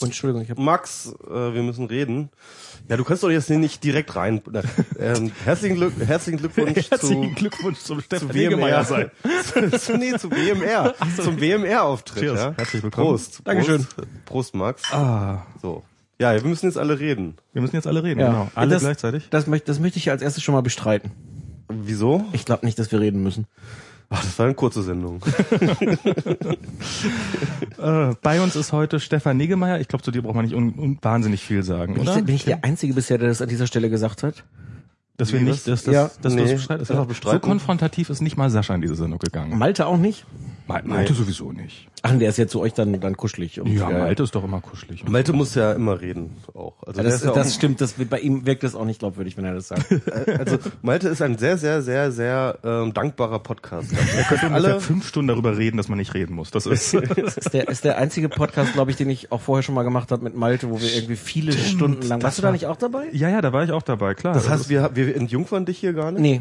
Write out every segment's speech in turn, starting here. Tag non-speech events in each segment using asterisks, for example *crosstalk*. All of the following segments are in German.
Und Entschuldigung, ich habe Max, äh, wir müssen reden. Ja, du kannst doch jetzt nicht direkt rein. Ähm, *laughs* herzlichen, Glück, herzlichen Glückwunsch *laughs* Herzlichen zu, Glückwunsch zum zu Stefan WMR. Negemeyer sein. *laughs* zu, nee, zu WMR. Zum WMR-Auftritt. Cheers. Ja? Herzlich willkommen. Prost. Dankeschön. Prost, Prost Max. Ah, So. Ja, wir müssen jetzt alle reden. wir müssen jetzt alle reden, Ja. genau. Alle Das- gleichzeitig. Das möchte, das möchte ich als erstes schon mal bestreiten. Wieso? Ich glaube nicht, dass wir reden müssen. Ach, das war eine kurze Sendung. *laughs* Äh, bei uns ist heute Stefan Negemeyer. Ich glaube, zu dir braucht man nicht un un wahnsinnig viel sagen, Bin ich, oder? bin ich der Einzige bisher, der das an dieser Stelle gesagt hat? dass wir Wie, nicht, dass, dass, Ja, dass nee, du es bestreitest. einfach So konfrontativ ist nicht mal Sascha in diese Sendung gegangen. Malte auch nicht? Ma- Malte sowieso nicht. Ach, und der ist jetzt zu euch dann, dann kuschelig. Und, Ja, Malte ist doch immer kuschelig. und Malte muss ja immer reden auch. Also, Ja, das, ist ja das auch, stimmt, das, bei ihm wirkt das auch nicht glaubwürdig, wenn er das sagt. *laughs* also Malte ist ein sehr, sehr, sehr, sehr ähm, dankbarer Podcaster. Er *laughs* könnte alle alle fünf Stunden darüber reden, dass man nicht reden muss. Das ist *laughs* Das ist der, ist der einzige Podcast, glaube ich, den ich auch vorher schon mal gemacht habe mit Malte, wo wir irgendwie viele Stunden lang. das Warst du da war- nicht auch dabei? ja, ja, da war ich auch dabei, klar. Das heißt, wir, wir entjungfern dich hier gar nicht? Nee.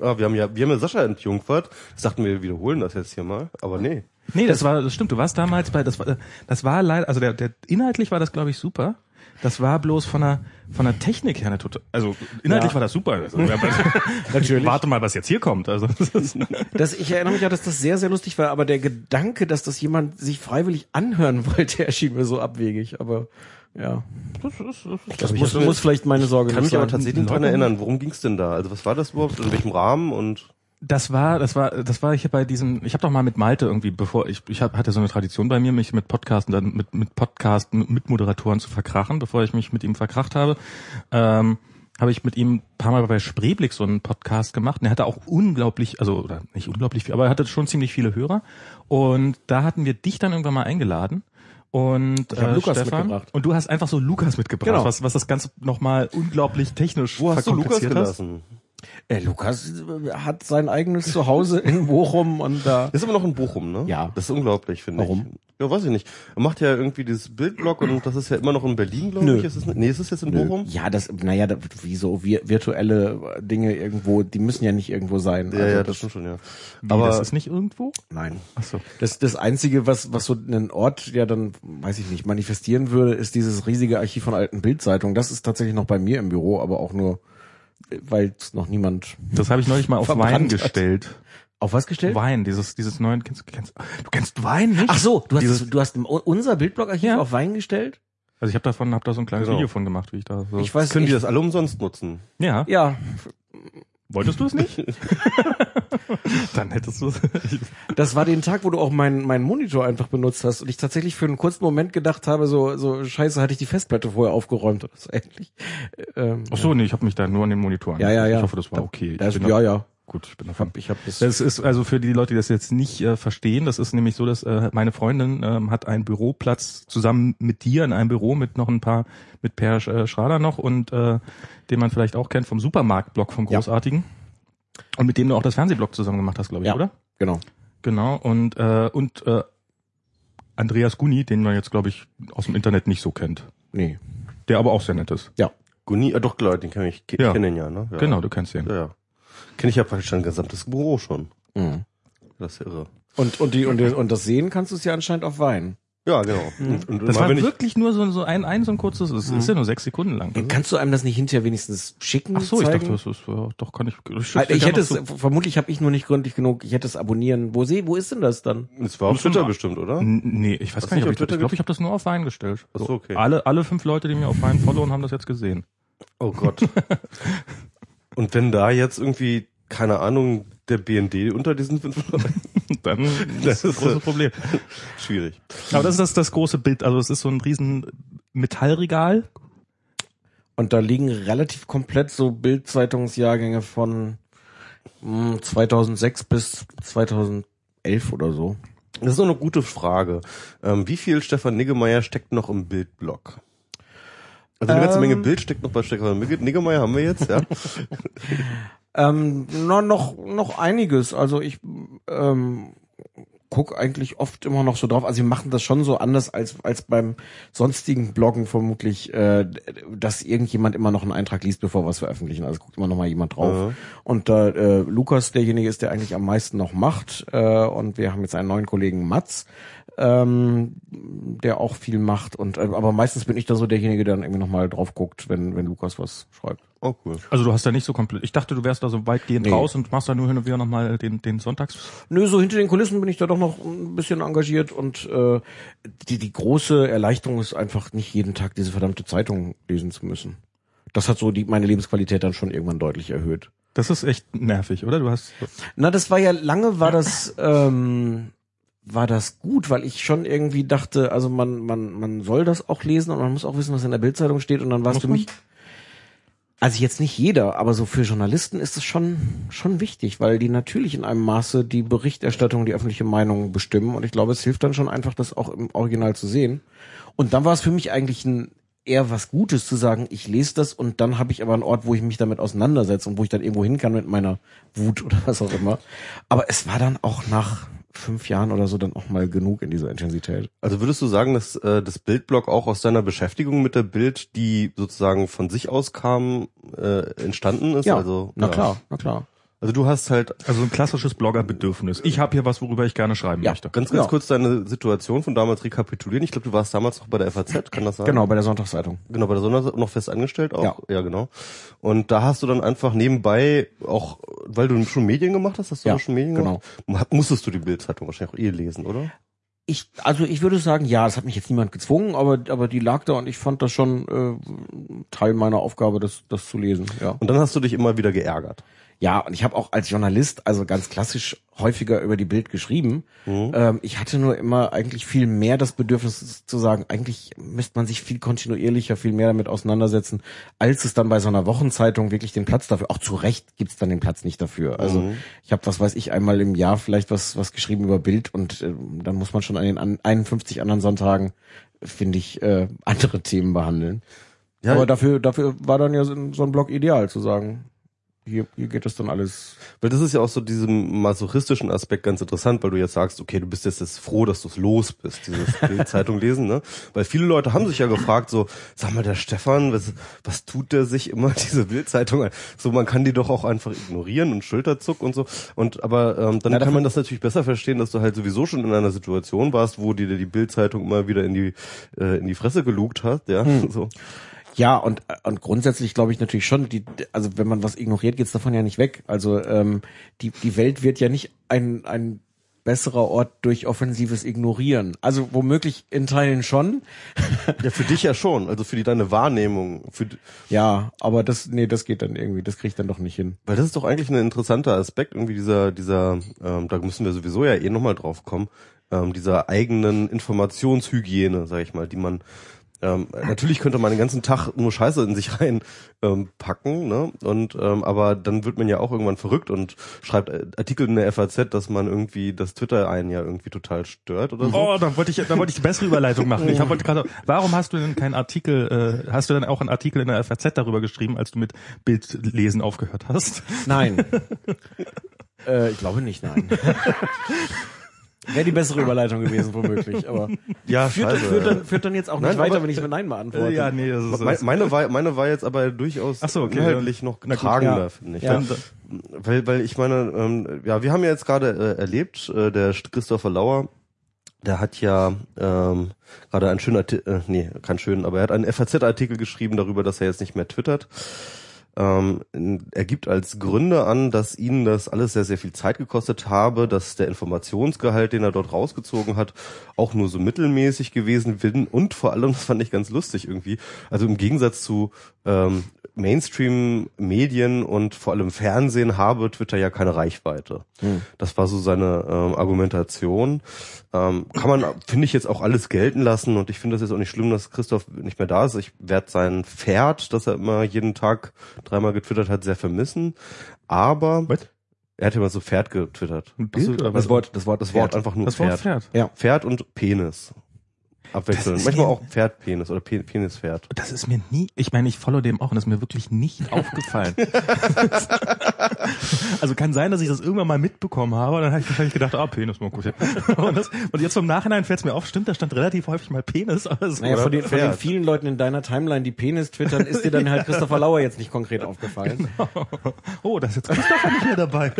Ah, wir haben ja, wir haben ja Sascha entjungfert. Das dachten wir, wir wiederholen das jetzt hier mal. Aber nee. Nee, das war, das stimmt. Du warst damals bei, das war, das war leider, also der, der inhaltlich war das, glaube ich, super. Das war bloß von der, von der Technik her eine total, also inhaltlich Ja. war das super. Also, *laughs* Natürlich. Warte mal, was jetzt hier kommt. Also, *laughs* Das, ich erinnere mich ja, dass das sehr, sehr lustig war, aber der Gedanke, dass das jemand sich freiwillig anhören *laughs* wollte, erschien mir so abwegig. Aber ja, das muss, hatte- muss vielleicht meine Sorge Kann nicht mich aber sein. tatsächlich daran erinnern. Worum ging's denn da? Also was war das überhaupt? In welchem Rahmen? Und das war, das war, das war hier bei diesen, ich habe doch mal mit Malte irgendwie, bevor ich, ich hab, hatte so eine Tradition bei mir, mich mit Podcasten, dann mit, mit Podcast, mit, mit Moderatoren zu verkrachen, bevor ich mich mit ihm verkracht habe. Ähm, habe ich mit ihm ein paar Mal bei Spreeblick so einen Podcast gemacht. Und er hatte auch unglaublich, also oder nicht unglaublich viel, aber er hatte schon ziemlich viele Hörer. Und da hatten wir dich dann irgendwann mal eingeladen. Und Ich äh, Lukas Stefan, mitgebracht. und du hast einfach so Lukas mitgebracht, Genau. was, was das Ganze nochmal unglaublich technisch wo hast du Lukas verkompliziert hast. Äh, Lukas äh, hat sein eigenes Zuhause in Bochum und da. Ist aber noch in Bochum, ne? Ja. Das ist unglaublich, finde ich. Warum? Ja, weiß ich nicht. Er macht ja irgendwie dieses Bildblog und das ist ja immer noch in Berlin, glaube Nö. ich. Ist es, nee, ist es jetzt in Bochum? Ja, das, naja, da, wie so wir, virtuelle Dinge irgendwo, die müssen ja nicht irgendwo sein. Ja, Also ja, das stimmt schon, ja. Wie, Aber das ist nicht irgendwo? Nein. Ach so. Das, das Einzige, was, was so einen Ort ja dann, weiß ich nicht, manifestieren würde, ist dieses riesige Archiv von alten Bildzeitungen. Das ist tatsächlich noch bei mir im Büro, aber auch nur, weil es noch niemand Das habe ich neulich mal auf Wein hat. gestellt. auf was gestellt? Wein, dieses dieses neuen kennst, kennst du kennst Wein nicht? Ach so, du hast, Dieses- du hast unser Bildblogarchiv Ja. auf Wein gestellt? Also ich habe davon hab da so ein kleines Genau. Video von gemacht, wie ich da so Ich weiß können die nicht. das alle umsonst nutzen? Ja, Ja, wolltest du es nicht? *laughs* Dann hättest du es. das war den Tag, wo du auch meinen meinen Monitor einfach benutzt hast und ich tatsächlich für einen kurzen Moment gedacht habe, so so scheiße, hatte ich die Festplatte vorher aufgeräumt oder so ähnlich. Ähm, Ach so, nee, ich habe mich da nur an den Monitor Ja, ja, ja. Ich hoffe, das war okay. das, ja, da- ja. Gut, ich bin davon. ich hab das. Das ist also für die Leute, die das jetzt nicht äh, verstehen, das ist nämlich so, dass äh, meine Freundin ähm, hat einen Büroplatz zusammen mit dir in einem Büro mit noch ein paar, mit Per äh, Schrader noch und äh, den man vielleicht auch kennt vom Supermarktblog vom Ja. Großartigen. Und mit dem du auch das Fernsehblog zusammen gemacht hast, glaube ich, Ja. oder? genau. Genau. Und äh, und äh, Andreas Guni, den man jetzt, glaube ich, aus dem Internet nicht so kennt. Nee. Der aber auch sehr nett ist. Ja. Guni, ah, doch klar, den kenn ich, ke Ja. kenne ihn ja, ne? Ja. Genau, du kennst den. Ja, ja. Kenne ich ja praktisch ein gesamtes Büro schon. Mhm. Das ist irre. Und und die und, die, und das sehen kannst du es ja anscheinend auf Wein. Ja, genau. Und, und Das war ich, wirklich nur so, so ein, ein so ein kurzes, es ist ja nur sechs Sekunden lang. Kannst du einem das nicht hinterher wenigstens schicken? Ach so, ich zeigen? dachte, das ist, ja, doch kann ich. Ich, Also ich hätte es, so, vermutlich habe ich nur nicht gründlich genug, ich hätte es abonnieren. Wo seh, wo ist denn das dann? es war auf Twitter bestimmt, oder? Nee, ich weiß Hast gar nicht, ob ich, auf ich glaube, ich habe das nur auf Wein gestellt. Ach so, okay. Alle, alle fünf Leute, die mir auf Wein followen, haben das jetzt gesehen. Oh Gott. *laughs* Und wenn da jetzt irgendwie, keine Ahnung, der BND unter diesen fünf Leuten, *laughs* Dann *laughs* Das ist großes äh, Problem. *laughs* schwierig. Aber das ist das, das große Bild. Also es ist so ein riesen Metallregal. Und da liegen relativ komplett so Bildzeitungsjahrgänge von mh, 2006 bis 2011 oder so. Das ist noch eine gute Frage. Ähm, wie viel Stefan Niggemeier steckt noch im Bildblock? Also eine ganze Ähm. Menge Bild steckt noch bei Stefan Nigge- Niggemeier, haben wir jetzt, ja? *laughs* Ähm, na, noch noch einiges. Also ich ähm, guck eigentlich oft immer noch so drauf. Also wir machen das schon so anders als als beim sonstigen Bloggen vermutlich, äh, dass irgendjemand immer noch einen Eintrag liest, bevor wir es veröffentlichen. Also guckt immer noch mal jemand drauf. Ja. Und da äh, Lukas derjenige ist, der eigentlich am meisten noch macht. Äh, und wir haben jetzt einen neuen Kollegen Mats, ähm, der auch viel macht. Und äh, aber meistens bin ich da so derjenige, der dann irgendwie noch mal drauf guckt, wenn wenn Lukas was schreibt. Oh, cool. Also du hast da nicht so komplett. Ich dachte, du wärst da so weitgehend Nee. raus und machst da nur hin und wieder nochmal den, den Sonntags. Nö, so hinter den Kulissen bin ich da doch noch ein bisschen engagiert und äh, die, die große Erleichterung ist einfach nicht jeden Tag diese verdammte Zeitung lesen zu müssen. Das hat so die meine Lebensqualität dann schon irgendwann deutlich erhöht. Das ist echt nervig, oder? Du hast. Na, das war ja lange war das ähm, war das gut, weil ich schon irgendwie dachte, also man man man soll das auch lesen und man muss auch wissen, was in der Bildzeitung steht und dann war es Muss für man? mich also jetzt nicht jeder, aber so für Journalisten ist es schon schon wichtig, weil die natürlich in einem Maße die Berichterstattung, die öffentliche Meinung bestimmen und ich glaube, es hilft dann schon einfach, das auch im Original zu sehen. Und dann war es für mich eigentlich ein eher was Gutes zu sagen, ich lese das und dann habe ich aber einen Ort, wo ich mich damit auseinandersetze und wo ich dann irgendwo hin kann mit meiner Wut oder was auch immer. Aber es war dann auch nach fünf Jahren oder so dann auch mal genug in dieser Intensität. Also würdest du sagen, dass äh, das Bildblog auch aus deiner Beschäftigung mit der Bild, die sozusagen von sich aus kam, äh, entstanden ist? Ja, also, na ja. klar, na klar. Also du hast halt Also ein klassisches Bloggerbedürfnis. Ich habe hier was, worüber ich gerne schreiben Ja, möchte. ganz, ganz Ja. kurz deine Situation von damals rekapitulieren. Ich glaube, du warst damals noch bei der FAZ, kann das sein? Genau, bei der Sonntagszeitung. Genau, bei der Sonne noch fest angestellt auch. Ja. ja, genau. Und da hast du dann einfach nebenbei auch, weil du schon Medien gemacht hast, hast du Ja, schon Medien genau. gemacht? Musstest du die Bildzeitung wahrscheinlich auch eh lesen, oder? Ich, also ich würde sagen, ja, das hat mich jetzt niemand gezwungen, aber, aber die lag da und ich fand das schon äh, Teil meiner Aufgabe, das, das zu lesen. Ja. Und dann hast du dich immer wieder geärgert. Ja, und ich habe auch als Journalist, also ganz klassisch, häufiger über die Bild geschrieben. Mhm. Ähm, ich hatte nur immer eigentlich viel mehr das Bedürfnis zu sagen, eigentlich müsste man sich viel kontinuierlicher, viel mehr damit auseinandersetzen, als es dann bei so einer Wochenzeitung wirklich den Platz dafür. Auch zu Recht gibt's dann den Platz nicht dafür. Also Mhm. ich habe, was weiß ich, einmal im Jahr vielleicht was, was geschrieben über Bild und äh, dann muss man schon an den an 51 anderen Sonntagen, finde ich, äh, andere Themen behandeln. Ja, Aber dafür, dafür war dann ja so ein so ein Blog ideal zu sagen. Hier, hier geht das dann alles Weil das ist ja auch so diesem masochistischen Aspekt ganz interessant, weil du jetzt sagst, okay, du bist jetzt, jetzt froh, dass du es los bist, dieses *laughs* Bildzeitung lesen, ne? Weil viele Leute haben sich ja gefragt, so, sag mal, der Stefan, was, was tut der sich immer *laughs* diese Bildzeitung an? So, man kann die doch auch einfach ignorieren und Schulterzuck und so. Und aber ähm, dann Na, kann man das natürlich besser verstehen, dass du halt sowieso schon in einer Situation warst, wo dir die Bildzeitung immer wieder in die äh, in die Fresse gelugt hat, ja. *laughs* So. Ja, und, und grundsätzlich glaube ich natürlich schon, die, also wenn man was ignoriert, geht's davon ja nicht weg. Also ähm, die, die Welt wird ja nicht ein, ein besserer Ort durch offensives Ignorieren. Also womöglich in Teilen schon. *laughs* Ja, für dich ja schon, also für die deine Wahrnehmung, für Ja, aber das, nee, das geht dann irgendwie, das kriege ich dann doch nicht hin. Weil das ist doch eigentlich ein interessanter Aspekt, irgendwie dieser, dieser, ähm, da müssen wir sowieso ja eh nochmal drauf kommen, ähm, dieser eigenen Informationshygiene, sag ich mal, die man ähm, natürlich könnte man den ganzen Tag nur Scheiße in sich rein ähm, ne? Und ähm, aber dann wird man ja auch irgendwann verrückt und schreibt äh, Artikel in der FAZ, dass man irgendwie das Twitter einen ja irgendwie total stört oder so. Oh, da wollte ich, da wollte ich die bessere Überleitung machen. Ich wollte gerade, warum hast du denn keinen Artikel, äh, hast du denn auch einen Artikel in der FAZ darüber geschrieben, als du mit Bildlesen aufgehört hast? Nein. *laughs* äh, ich glaube nicht, nein. *laughs* Wäre die bessere Überleitung gewesen, womöglich. Aber Ja, führt, scheiße. führt, dann, führt dann jetzt auch nicht Nein, weiter, aber- wenn ich mit Nein beantworte. ja, nee, das ist, Me- meine war meine war jetzt aber durchaus Ach so, okay, inhaltlich noch getragender, ja. finde ich. Ja. Weil, weil ich meine, ähm, ja, wir haben ja jetzt gerade äh, erlebt, äh, der Christopher Lauer, der hat ja ähm, gerade einen schönen Artikel, äh, nee, keinen schönen, aber er hat einen FAZ-Artikel geschrieben darüber, dass er jetzt nicht mehr twittert. Ähm, er gibt als Gründe an, dass ihn das alles sehr, sehr viel Zeit gekostet habe, dass der Informationsgehalt, den er dort rausgezogen hat, auch nur so mittelmäßig gewesen bin. Und vor allem, das fand ich ganz lustig irgendwie, also im Gegensatz zu ähm, Mainstream-Medien und vor allem Fernsehen habe Twitter ja keine Reichweite. Das war so seine ähm, Argumentation. Ähm, kann man, finde ich, jetzt auch alles gelten lassen und ich finde das jetzt auch nicht schlimm, dass Christoph nicht mehr da ist. Ich werde sein Pferd, das er immer jeden Tag dreimal getwittert hat, sehr vermissen. Aber Was? er hat immer so Pferd getwittert. Bild? Das Wort, das Wort, das Wort einfach nur das Wort Pferd. Pferd. Ja. Pferd und Penis. Abwechselnd. Manchmal mir- auch Pferdpenis oder Pe Penispferd. Das ist mir nie, ich meine, ich follow dem auch und das ist mir wirklich nicht *laughs* aufgefallen. *laughs* also kann sein, dass ich das irgendwann mal mitbekommen habe und dann habe ich wahrscheinlich gedacht, ah, Penis, mal gut. *laughs* Und, das, und jetzt vom Nachhinein fällt es mir auf, stimmt, da stand relativ häufig mal Penis, aber es Naja, von den, von den vielen Leuten in deiner Timeline, die Penis twittern, ist dir dann halt Christopher Lauer jetzt nicht konkret aufgefallen. oh, da ist jetzt Christopher nicht mehr dabei.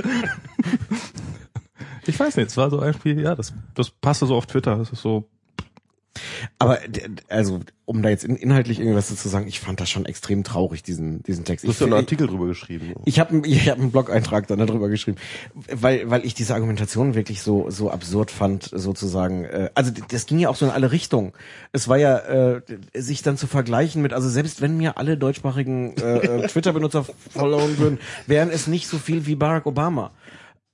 Ich weiß nicht, es war so ein Spiel, ja, das, das passte so auf Twitter, das ist so, Aber also, um da jetzt in, inhaltlich irgendwas zu sagen, ich fand das schon extrem traurig, diesen, diesen Text. Du hast ja einen Artikel drüber geschrieben. ich habe ich hab einen Blog-Eintrag dann darüber geschrieben, weil, weil ich diese Argumentation wirklich so, so absurd fand, sozusagen. Äh, Also das ging ja auch so in alle Richtungen. Es war ja, äh, sich dann zu vergleichen mit, also selbst wenn mir alle deutschsprachigen äh, äh, *laughs* Twitter-Benutzer followen würden, wären es nicht so viel wie Barack Obama.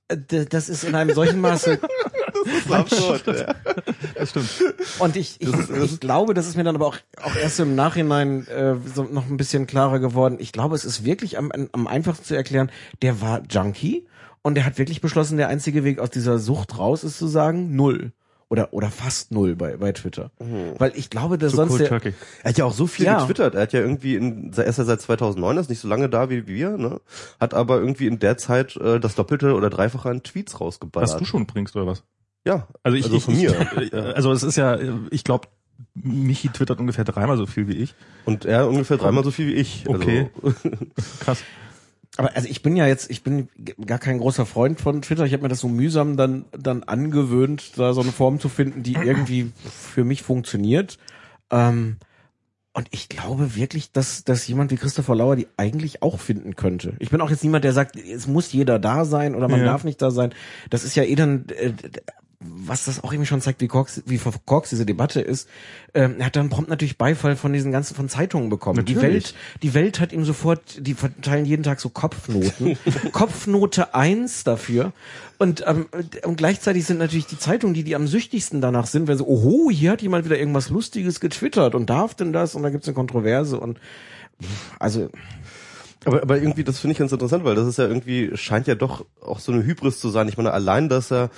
Äh, Das ist in einem solchen Maße *laughs* absurd. ja. das stimmt. Und ich, ich, ich glaube, das ist mir dann aber auch, auch erst im Nachhinein äh, so noch ein bisschen klarer geworden. Ich glaube, es ist wirklich am, am einfachsten zu erklären, der war Junkie und der hat wirklich beschlossen, der einzige Weg aus dieser Sucht raus ist zu sagen, null. Oder, oder fast null bei, bei Twitter. Weil ich glaube, dass So sonst cold der, turkey. Er hat ja auch so viel Ja. getwittert. Er hat ja irgendwie in, er ist ja seit 2009, ist nicht so lange da wie wir, ne? Hat aber irgendwie in der Zeit äh, das Doppelte oder Dreifache an Tweets rausgeballert. Was du schon bringst, oder was? Ja. Also ich, Also ich von mir. Ich, also es ist ja, ich glaube, Michi twittert ungefähr dreimal so viel wie ich. Und er ungefähr dreimal so viel wie ich. Okay. Also, *laughs* Krass. Aber also ich bin ja jetzt, ich bin gar kein großer Freund von Twitter. Ich habe mir das so mühsam dann dann angewöhnt, da so eine Form zu finden, die irgendwie für mich funktioniert. Ähm, und ich glaube wirklich, dass, dass jemand wie Christopher Lauer die eigentlich auch finden könnte. Ich bin auch jetzt niemand, der sagt, es muss jeder da sein oder man Ja. darf nicht da sein. Das ist ja eh dann, äh, was das auch irgendwie schon zeigt, wie Cox, wie verkorkst diese Debatte ist. Ähm, er hat dann prompt natürlich Beifall von diesen ganzen von Zeitungen bekommen. Die Natürlich. Welt, die Welt hat ihm sofort, die verteilen jeden Tag so Kopfnoten. *laughs* Kopfnote eins dafür. Und, ähm, und gleichzeitig sind natürlich die Zeitungen, die, die am süchtigsten danach sind, wenn so, oho, hier hat jemand wieder irgendwas Lustiges getwittert und darf denn das? Und da gibt's eine Kontroverse und also aber, aber irgendwie, das finde ich ganz interessant, weil das ist ja irgendwie, scheint ja doch auch so eine Hybris zu sein. Ich meine, allein, dass er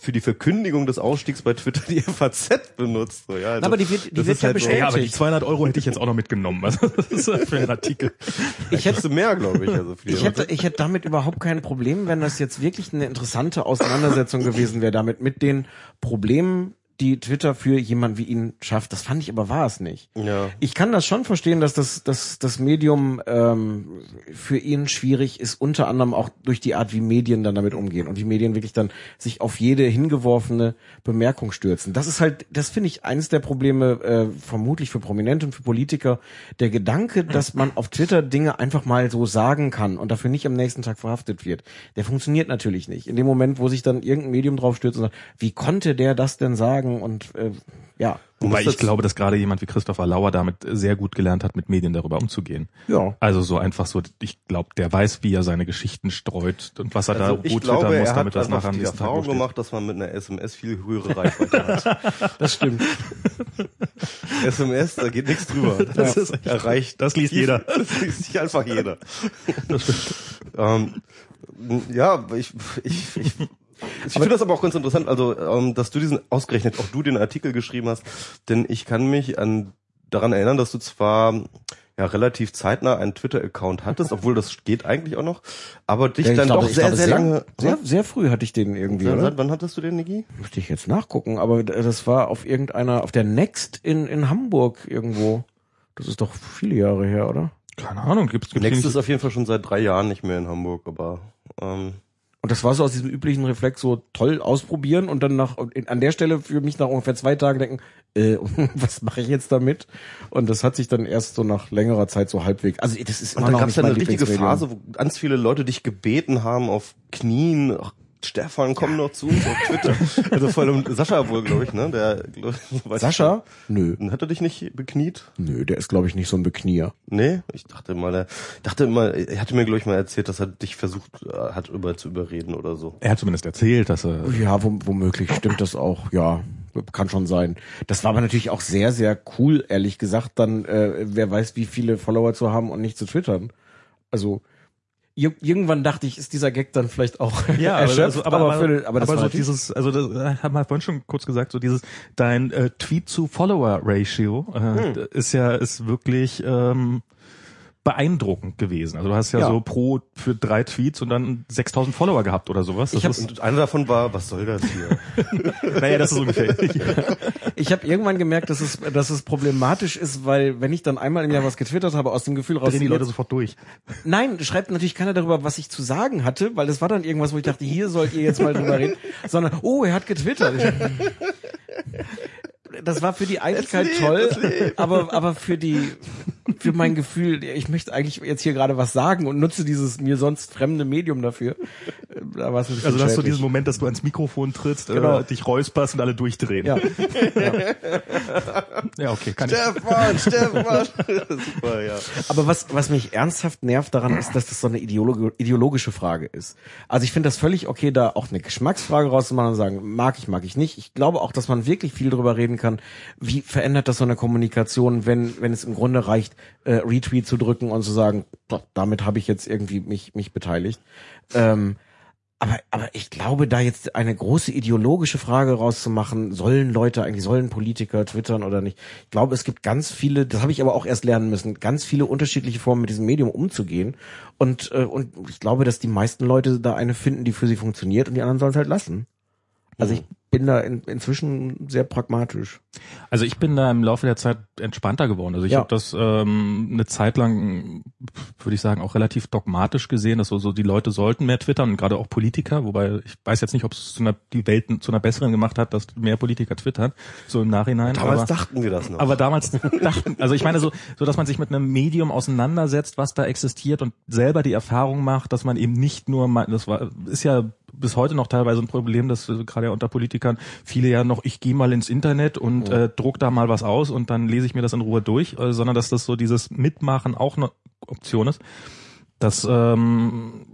für die Verkündigung des Ausstiegs bei Twitter die *laughs* FAZ benutzt. So, ja, also, aber die wird- die das wird ist ja halt so- bestätigt. Ja, aber die 200 Euro hätte ich jetzt auch noch mitgenommen. Also, das ist für einen Artikel. *laughs* ich hätte mehr, glaube ich. Also Ich hätte, ich hätte damit überhaupt kein Problem, wenn das jetzt wirklich eine interessante Auseinandersetzung gewesen wäre, damit mit den Problemen, die Twitter für jemanden wie ihn schafft. Das fand ich aber war es nicht. Ja. Ich kann das schon verstehen, dass das, dass das Medium ähm, für ihn schwierig ist, unter anderem auch durch die Art, wie Medien dann damit umgehen und wie Medien wirklich dann sich auf jede hingeworfene Bemerkung stürzen. Das ist halt, das finde ich eines der Probleme, äh, vermutlich für Prominente und für Politiker. Der Gedanke, dass man auf Twitter Dinge einfach mal so sagen kann und dafür nicht am nächsten Tag verhaftet wird, der funktioniert natürlich nicht. In dem Moment, wo sich dann irgendein Medium drauf stürzt und sagt, wie konnte der das denn sagen und äh, ja. Wobei das- ich glaube, dass gerade jemand wie Christopher Lauer damit sehr gut gelernt hat, mit Medien darüber umzugehen. Ja. Also so einfach so, ich glaube, der weiß, wie er seine Geschichten streut und was er Also da ich gut twittern muss, er hat damit das nachher nächsten Tag Erfahrung gemacht, dass man mit einer SMS viel höhere Reichweite hat. *laughs* Das stimmt. SMS, da geht nichts drüber. Das ist ist erreicht. Das liest jeder. *laughs* Das liest sich einfach jeder. ähm, ja, ich, ich, ich, ich finde das aber auch ganz interessant, also ähm, dass du diesen ausgerechnet auch du den Artikel geschrieben hast, denn ich kann mich an daran erinnern, dass du zwar ja relativ zeitnah einen Twitter-Account hattest, obwohl das geht eigentlich auch noch, aber dich Ja, dann glaube- doch sehr, glaube, sehr, lange. Sehr, sehr früh hatte ich den irgendwie, Seit, oder? seit wann hattest du den, Niki? Müsste ich jetzt nachgucken, aber das war auf irgendeiner, auf der Next in, in Hamburg irgendwo. Das ist doch viele Jahre her, oder? Keine Ahnung, gibt's, gibt's Next nicht- ist auf jeden Fall schon seit drei Jahren nicht mehr in Hamburg, aber ähm, Und das war so aus diesem üblichen Reflex so toll ausprobieren und dann nach an der Stelle für mich nach ungefähr zwei Tagen denken, äh, *laughs* was mache ich jetzt damit? Und das hat sich dann erst so nach längerer Zeit so halbwegs. Also das ist Und immer dann noch gab es ja eine richtige. Phase, wo ganz viele Leute dich gebeten haben auf Knien. Stefan, komm noch zu uns auf Twitter. *laughs* Also vor allem Sascha wohl, glaube ich, ne? Der, glaub, Sascha? Nö, hat er dich nicht bekniet? nö, der ist glaube ich nicht so ein Beknier. Nee, ich dachte mal, er dachte immer, er hatte mir glaube ich mal erzählt, dass er dich versucht äh, hat über zu überreden oder so. Er hat zumindest erzählt, dass er Ja, wo, womöglich stimmt das auch, ja. Kann schon sein. Das war aber natürlich auch sehr, sehr cool, ehrlich gesagt, dann, äh, wer weiß, wie viele Follower zu haben und nicht zu twittern. Also, irgendwann dachte ich, ist dieser Gag dann vielleicht auch *laughs* Ja, aber, erschöpft, also, aber, aber, für, aber das war so natürlich- dieses, also das äh, haben wir vorhin schon kurz gesagt, so dieses dein äh, Tweet zu Follower Ratio Hm. äh, ist ja ist wirklich ähm, beeindruckend gewesen. Also du hast ja, Ja. so pro für drei Tweets und dann 6000 Follower gehabt oder sowas. Das Ich hab- ist, Und einer davon war, was soll das hier? *laughs* naja, das ist *laughs* ungefähr. Ich habe irgendwann gemerkt, dass es, dass es problematisch ist, weil wenn ich dann einmal im Jahr was getwittert habe, aus dem Gefühl raus, drehen die Leute jetzt- sofort durch. nein, schreibt natürlich keiner darüber, was ich zu sagen hatte, weil das war dann irgendwas, wo ich dachte, hier sollt ihr jetzt mal drüber reden, sondern, oh, er hat getwittert. Das war für die Eitelkeit toll, aber, aber für die, für mein Gefühl, ich möchte eigentlich jetzt hier gerade was sagen und nutze dieses mir sonst fremde Medium dafür. Äh, Da war es ein bisschen Also du hast so diesen Moment, dass du ans Mikrofon trittst, Genau. äh, dich räusperst und alle durchdrehen. *laughs* ja. ja okay, kann ich. Stefan, Stefan! *laughs* Super, ja. Aber was, was mich ernsthaft nervt daran ist, dass das so eine ideologi- ideologische Frage ist. Also ich finde das völlig okay, da auch eine Geschmacksfrage rauszumachen und sagen, mag ich, mag ich nicht. Ich glaube auch, dass man wirklich viel darüber reden kann, wie verändert das so eine Kommunikation, wenn, wenn es im Grunde reicht, äh, Retweet zu drücken und zu sagen, doch, damit habe ich jetzt irgendwie mich, mich beteiligt. Ähm, aber, aber ich glaube, da jetzt eine große ideologische Frage rauszumachen, sollen Leute eigentlich, sollen Politiker twittern oder nicht? Ich glaube, es gibt ganz viele, das habe ich aber auch erst lernen müssen, ganz viele unterschiedliche Formen mit diesem Medium umzugehen. Und, äh, und ich glaube, dass die meisten Leute da eine finden, die für sie funktioniert und die anderen sollen es halt lassen. Also ich bin da in, inzwischen sehr pragmatisch. Also ich bin da im Laufe der Zeit entspannter geworden. Also ich Ja. habe das ähm, eine Zeit lang, würde ich sagen, auch relativ dogmatisch gesehen, dass so, so die Leute sollten mehr twittern und gerade auch Politiker, wobei ich weiß jetzt nicht, ob es zu einer, die Welt zu einer besseren gemacht hat, dass mehr Politiker twittern, so im Nachhinein. Damals aber, dachten wir das noch. aber damals dachten, also ich meine so, so, dass man sich mit einem Medium auseinandersetzt, was da existiert und selber die Erfahrung macht, dass man eben nicht nur, das war, ist ja bis heute noch teilweise ein Problem, dass äh, gerade ja unter Politikern viele ja noch, ich gehe mal ins Internet und äh, druck da mal was aus und dann lese ich mir das in Ruhe durch, äh, sondern dass das so dieses Mitmachen auch eine Option ist. Das ähm,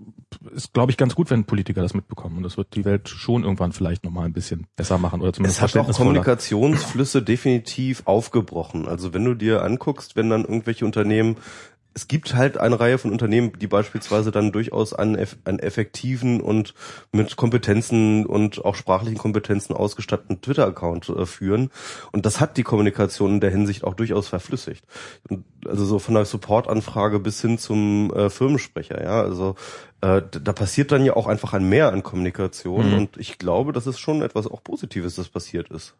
ist, glaube ich, ganz gut, wenn Politiker das mitbekommen und das wird die Welt schon irgendwann vielleicht nochmal ein bisschen besser machen oder zumindest Es hat auch. Kommunikationsflüsse definitiv aufgebrochen. Also wenn du dir anguckst, wenn dann irgendwelche Unternehmen es gibt halt eine Reihe von Unternehmen, die beispielsweise dann durchaus einen, eff- einen effektiven und mit Kompetenzen und auch sprachlichen Kompetenzen ausgestatteten Twitter-Account äh, führen. Und das hat die Kommunikation in der Hinsicht auch durchaus verflüssigt. Und also so von der Supportanfrage bis hin zum äh, Firmensprecher, ja. Also äh, da passiert dann ja auch einfach ein Mehr an Kommunikation. Mhm. Und ich glaube, das ist schon etwas auch Positives, das passiert ist.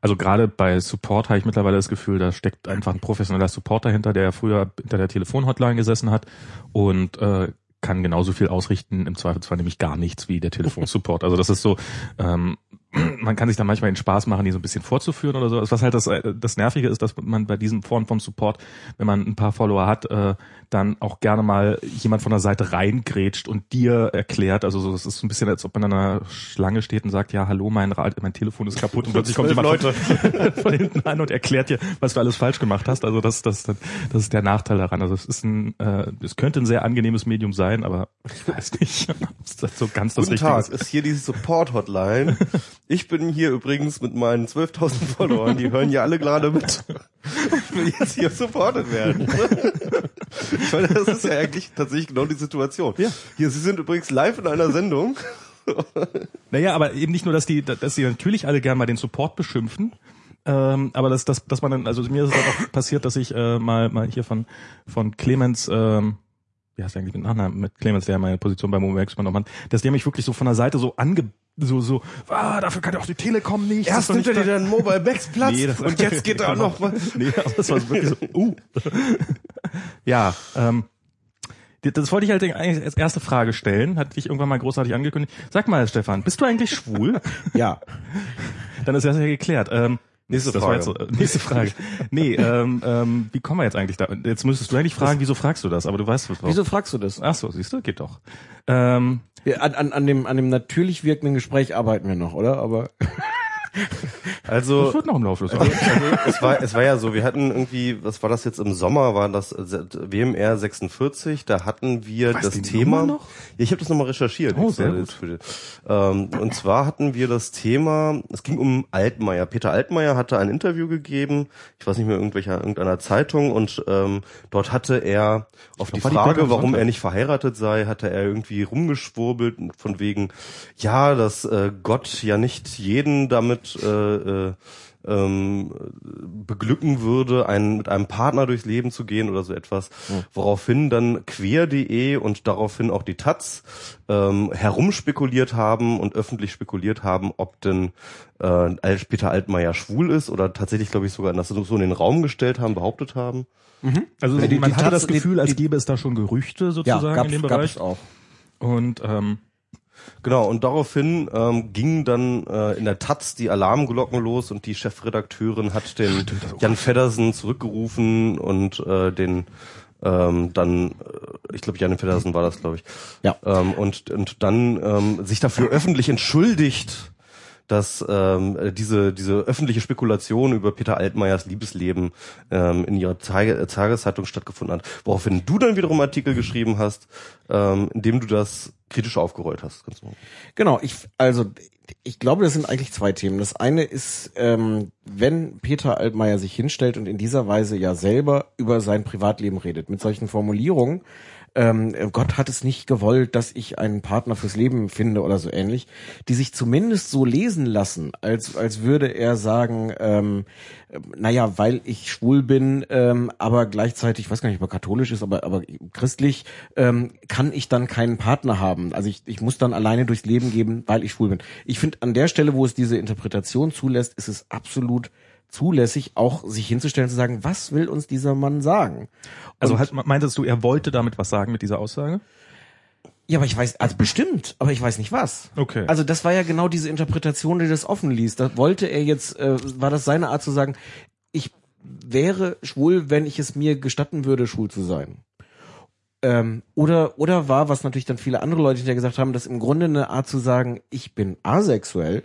Also gerade bei Support habe ich mittlerweile das Gefühl, da steckt einfach ein professioneller Support dahinter, der früher hinter der Telefonhotline gesessen hat und äh, kann genauso viel ausrichten, im Zweifelsfall nämlich gar nichts wie der Telefonsupport. Also das ist so, ähm, *clears throat* man kann sich da manchmal den Spaß machen, die so ein bisschen vorzuführen oder so. Was halt das, äh, das Nervige ist, dass man bei diesen Formen vom Support, wenn man ein paar Follower hat, äh, dann auch gerne mal jemand von der Seite reingrätscht und dir erklärt, also so, es ist so ein bisschen, als ob man an einer Schlange steht und sagt, ja, hallo, mein, Rad, mein Telefon ist kaputt und plötzlich kommt jemand Leute. Von, *laughs* von hinten an und erklärt dir, was du alles falsch gemacht hast. Also das, das, das ist der Nachteil daran. Also es ist ein, äh, es könnte ein sehr angenehmes Medium sein, aber ich weiß nicht, *laughs* ob das so ganz das Guten Richtige Tag, ist. ist hier die Support-Hotline. *laughs* Ich bin hier übrigens mit meinen 12.000 Followern, die hören ja alle gerade mit. Ich will jetzt hier supported werden. Ich meine, das ist ja eigentlich tatsächlich genau die Situation. Ja. Hier, Sie sind übrigens live in einer Sendung. Naja, aber eben nicht nur, dass die, dass die natürlich alle gern mal den Support beschimpfen, ähm, aber dass, dass, dass man dann, also mir ist es auch passiert, dass ich äh, mal, mal hier von, von Clemens, ähm, wie heißt eigentlich mit Nachnamen, mit Clemens, der meine Position bei Momex übernommen hat, dass der mich wirklich so von der Seite so ange, so, so, ah, dafür kann ja auch die Telekom nicht. Erst nimmt er dir dann Mobile Max *laughs* Platz Nee, und jetzt geht *laughs* er auch noch mal. Nee, das war wirklich so, uh. *laughs* ja, ähm, das wollte ich halt eigentlich als erste Frage stellen, hatte ich irgendwann mal großartig angekündigt. Sag mal, Stefan, bist du eigentlich schwul? Ja. Dann ist das ja geklärt. Ähm, Nächste das war Frage. Jetzt, so- äh, nächste Frage. Nee, *laughs* ähm, ähm, wie kommen wir jetzt eigentlich da? Jetzt müsstest du eigentlich fragen, wieso fragst du das? Aber du weißt doch. Wieso fragst du das? Ach so, siehst du, geht doch. Ähm, Ja, An, an, an, dem, an dem natürlich wirkenden Gespräch arbeiten wir noch, oder? Aber Also, Das wird noch im Laufe des also, also es war es war ja so, wir hatten irgendwie, was war das jetzt im Sommer, war das äh, WMR 46, da hatten wir Weißt das die Thema noch? Ja, ich habe das nochmal recherchiert. Oh, sehr die- Ähm, und zwar hatten wir das Thema, es ging um Altmaier. Peter Altmaier hatte ein Interview gegeben, ich weiß nicht mehr irgendwelcher irgendeiner Zeitung und ähm, dort hatte er auf die die Frage, Berger warum er nicht verheiratet sei, hatte er irgendwie rumgeschwurbelt von wegen, ja, dass äh, Gott ja nicht jeden damit äh, äh, ähm, beglücken würde, einen, mit einem Partner durchs Leben zu gehen oder so etwas, woraufhin dann quer.de und daraufhin auch die Taz ähm, herumspekuliert haben und öffentlich spekuliert haben, ob denn äh, Peter Altmaier schwul ist oder tatsächlich, glaube ich, sogar das so in den Raum gestellt haben, behauptet haben. Also Die- man die hatte das Taz- die- Gefühl, als die- gäbe es da schon Gerüchte sozusagen gab, in dem gab Bereich. es auch. Und ähm, Genau, und daraufhin ähm, gingen dann äh, in der Taz die Alarmglocken los und die Chefredakteurin hat den Jan Feddersen zurückgerufen und äh, den ähm, dann, äh, ich glaube Jan Feddersen war das, glaube ich. Ja. Ähm, und, und dann ähm, sich dafür öffentlich entschuldigt, dass ähm, diese diese öffentliche Spekulation über Peter Altmaiers Liebesleben ähm, in ihrer Tage, äh, Tageszeitung stattgefunden hat, woraufhin du dann wiederum Artikel geschrieben hast, ähm, in dem du das kritisch aufgerollt hast. Genau, ich also ich glaube, das sind eigentlich zwei Themen. Das eine ist, ähm, wenn Peter Altmaier sich hinstellt und in dieser Weise ja selber über sein Privatleben redet, mit solchen Formulierungen, ähm, Gott hat es nicht gewollt, dass ich einen Partner fürs Leben finde oder so ähnlich, die sich zumindest so lesen lassen, als, als würde er sagen, ähm, naja, weil ich schwul bin, ähm, aber gleichzeitig, ich weiß gar nicht, ob er katholisch ist, aber, aber christlich, ähm, kann ich dann keinen Partner haben. Also ich, ich muss dann alleine durchs Leben gehen, weil ich schwul bin. Ich finde, an der Stelle, wo es diese Interpretation zulässt, ist es absolut zulässig, auch sich hinzustellen und zu sagen, was will uns dieser Mann sagen? also Und- halt, meintest du, er wollte damit was sagen mit dieser Aussage? Ja, aber ich weiß, also bestimmt, aber ich weiß nicht was. Okay. Also das war ja genau diese Interpretation, die das offen ließ. Da wollte er jetzt, äh, war das seine Art zu sagen, ich wäre schwul, wenn ich es mir gestatten würde, schwul zu sein. Ähm, oder, oder war, was natürlich dann viele andere Leute hinterher gesagt haben, das im Grunde eine Art zu sagen, ich bin asexuell.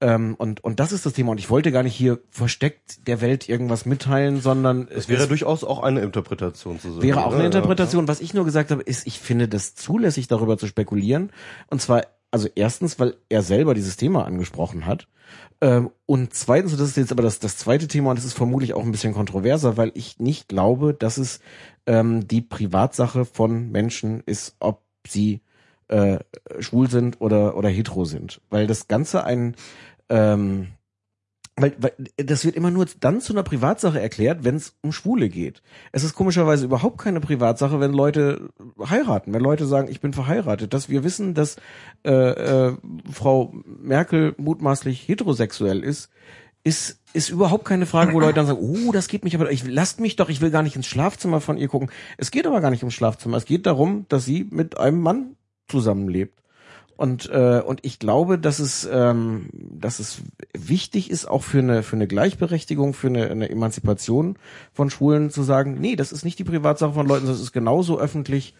Ähm, und, und das ist das Thema. Und ich wollte gar nicht hier versteckt der Welt irgendwas mitteilen, sondern Es wäre durchaus auch eine Interpretation zu sagen. Wäre auch eine Ja. Interpretation. Was ich nur gesagt habe, ist, ich finde das zulässig, darüber zu spekulieren. Und zwar, also erstens, weil er selber dieses Thema angesprochen hat. Ähm, und zweitens, und das ist jetzt aber das, das zweite Thema, und das ist vermutlich auch ein bisschen kontroverser, weil ich nicht glaube, dass es ähm, die Privatsache von Menschen ist, ob sie äh, schwul sind oder, oder hetero sind. Weil das Ganze ein ähm, weil, weil das wird immer nur dann zu einer Privatsache erklärt, wenn es um Schwule geht. Es ist komischerweise überhaupt keine Privatsache, wenn Leute heiraten, wenn Leute sagen, ich bin verheiratet. Dass wir wissen, dass äh, äh, Frau Merkel mutmaßlich heterosexuell ist, ist ist überhaupt keine Frage, wo Leute dann sagen, oh, das geht mich aber, ich lasst mich doch, ich will gar nicht ins Schlafzimmer von ihr gucken. Es geht aber gar nicht ums Schlafzimmer. Es geht darum, dass sie mit einem Mann zusammenlebt. Und, äh, und ich glaube, dass es, ähm, dass es wichtig ist, auch für eine, für eine Gleichberechtigung, für eine, eine Emanzipation von Schwulen zu sagen, nee, das ist nicht die Privatsache von Leuten, das ist genauso öffentlich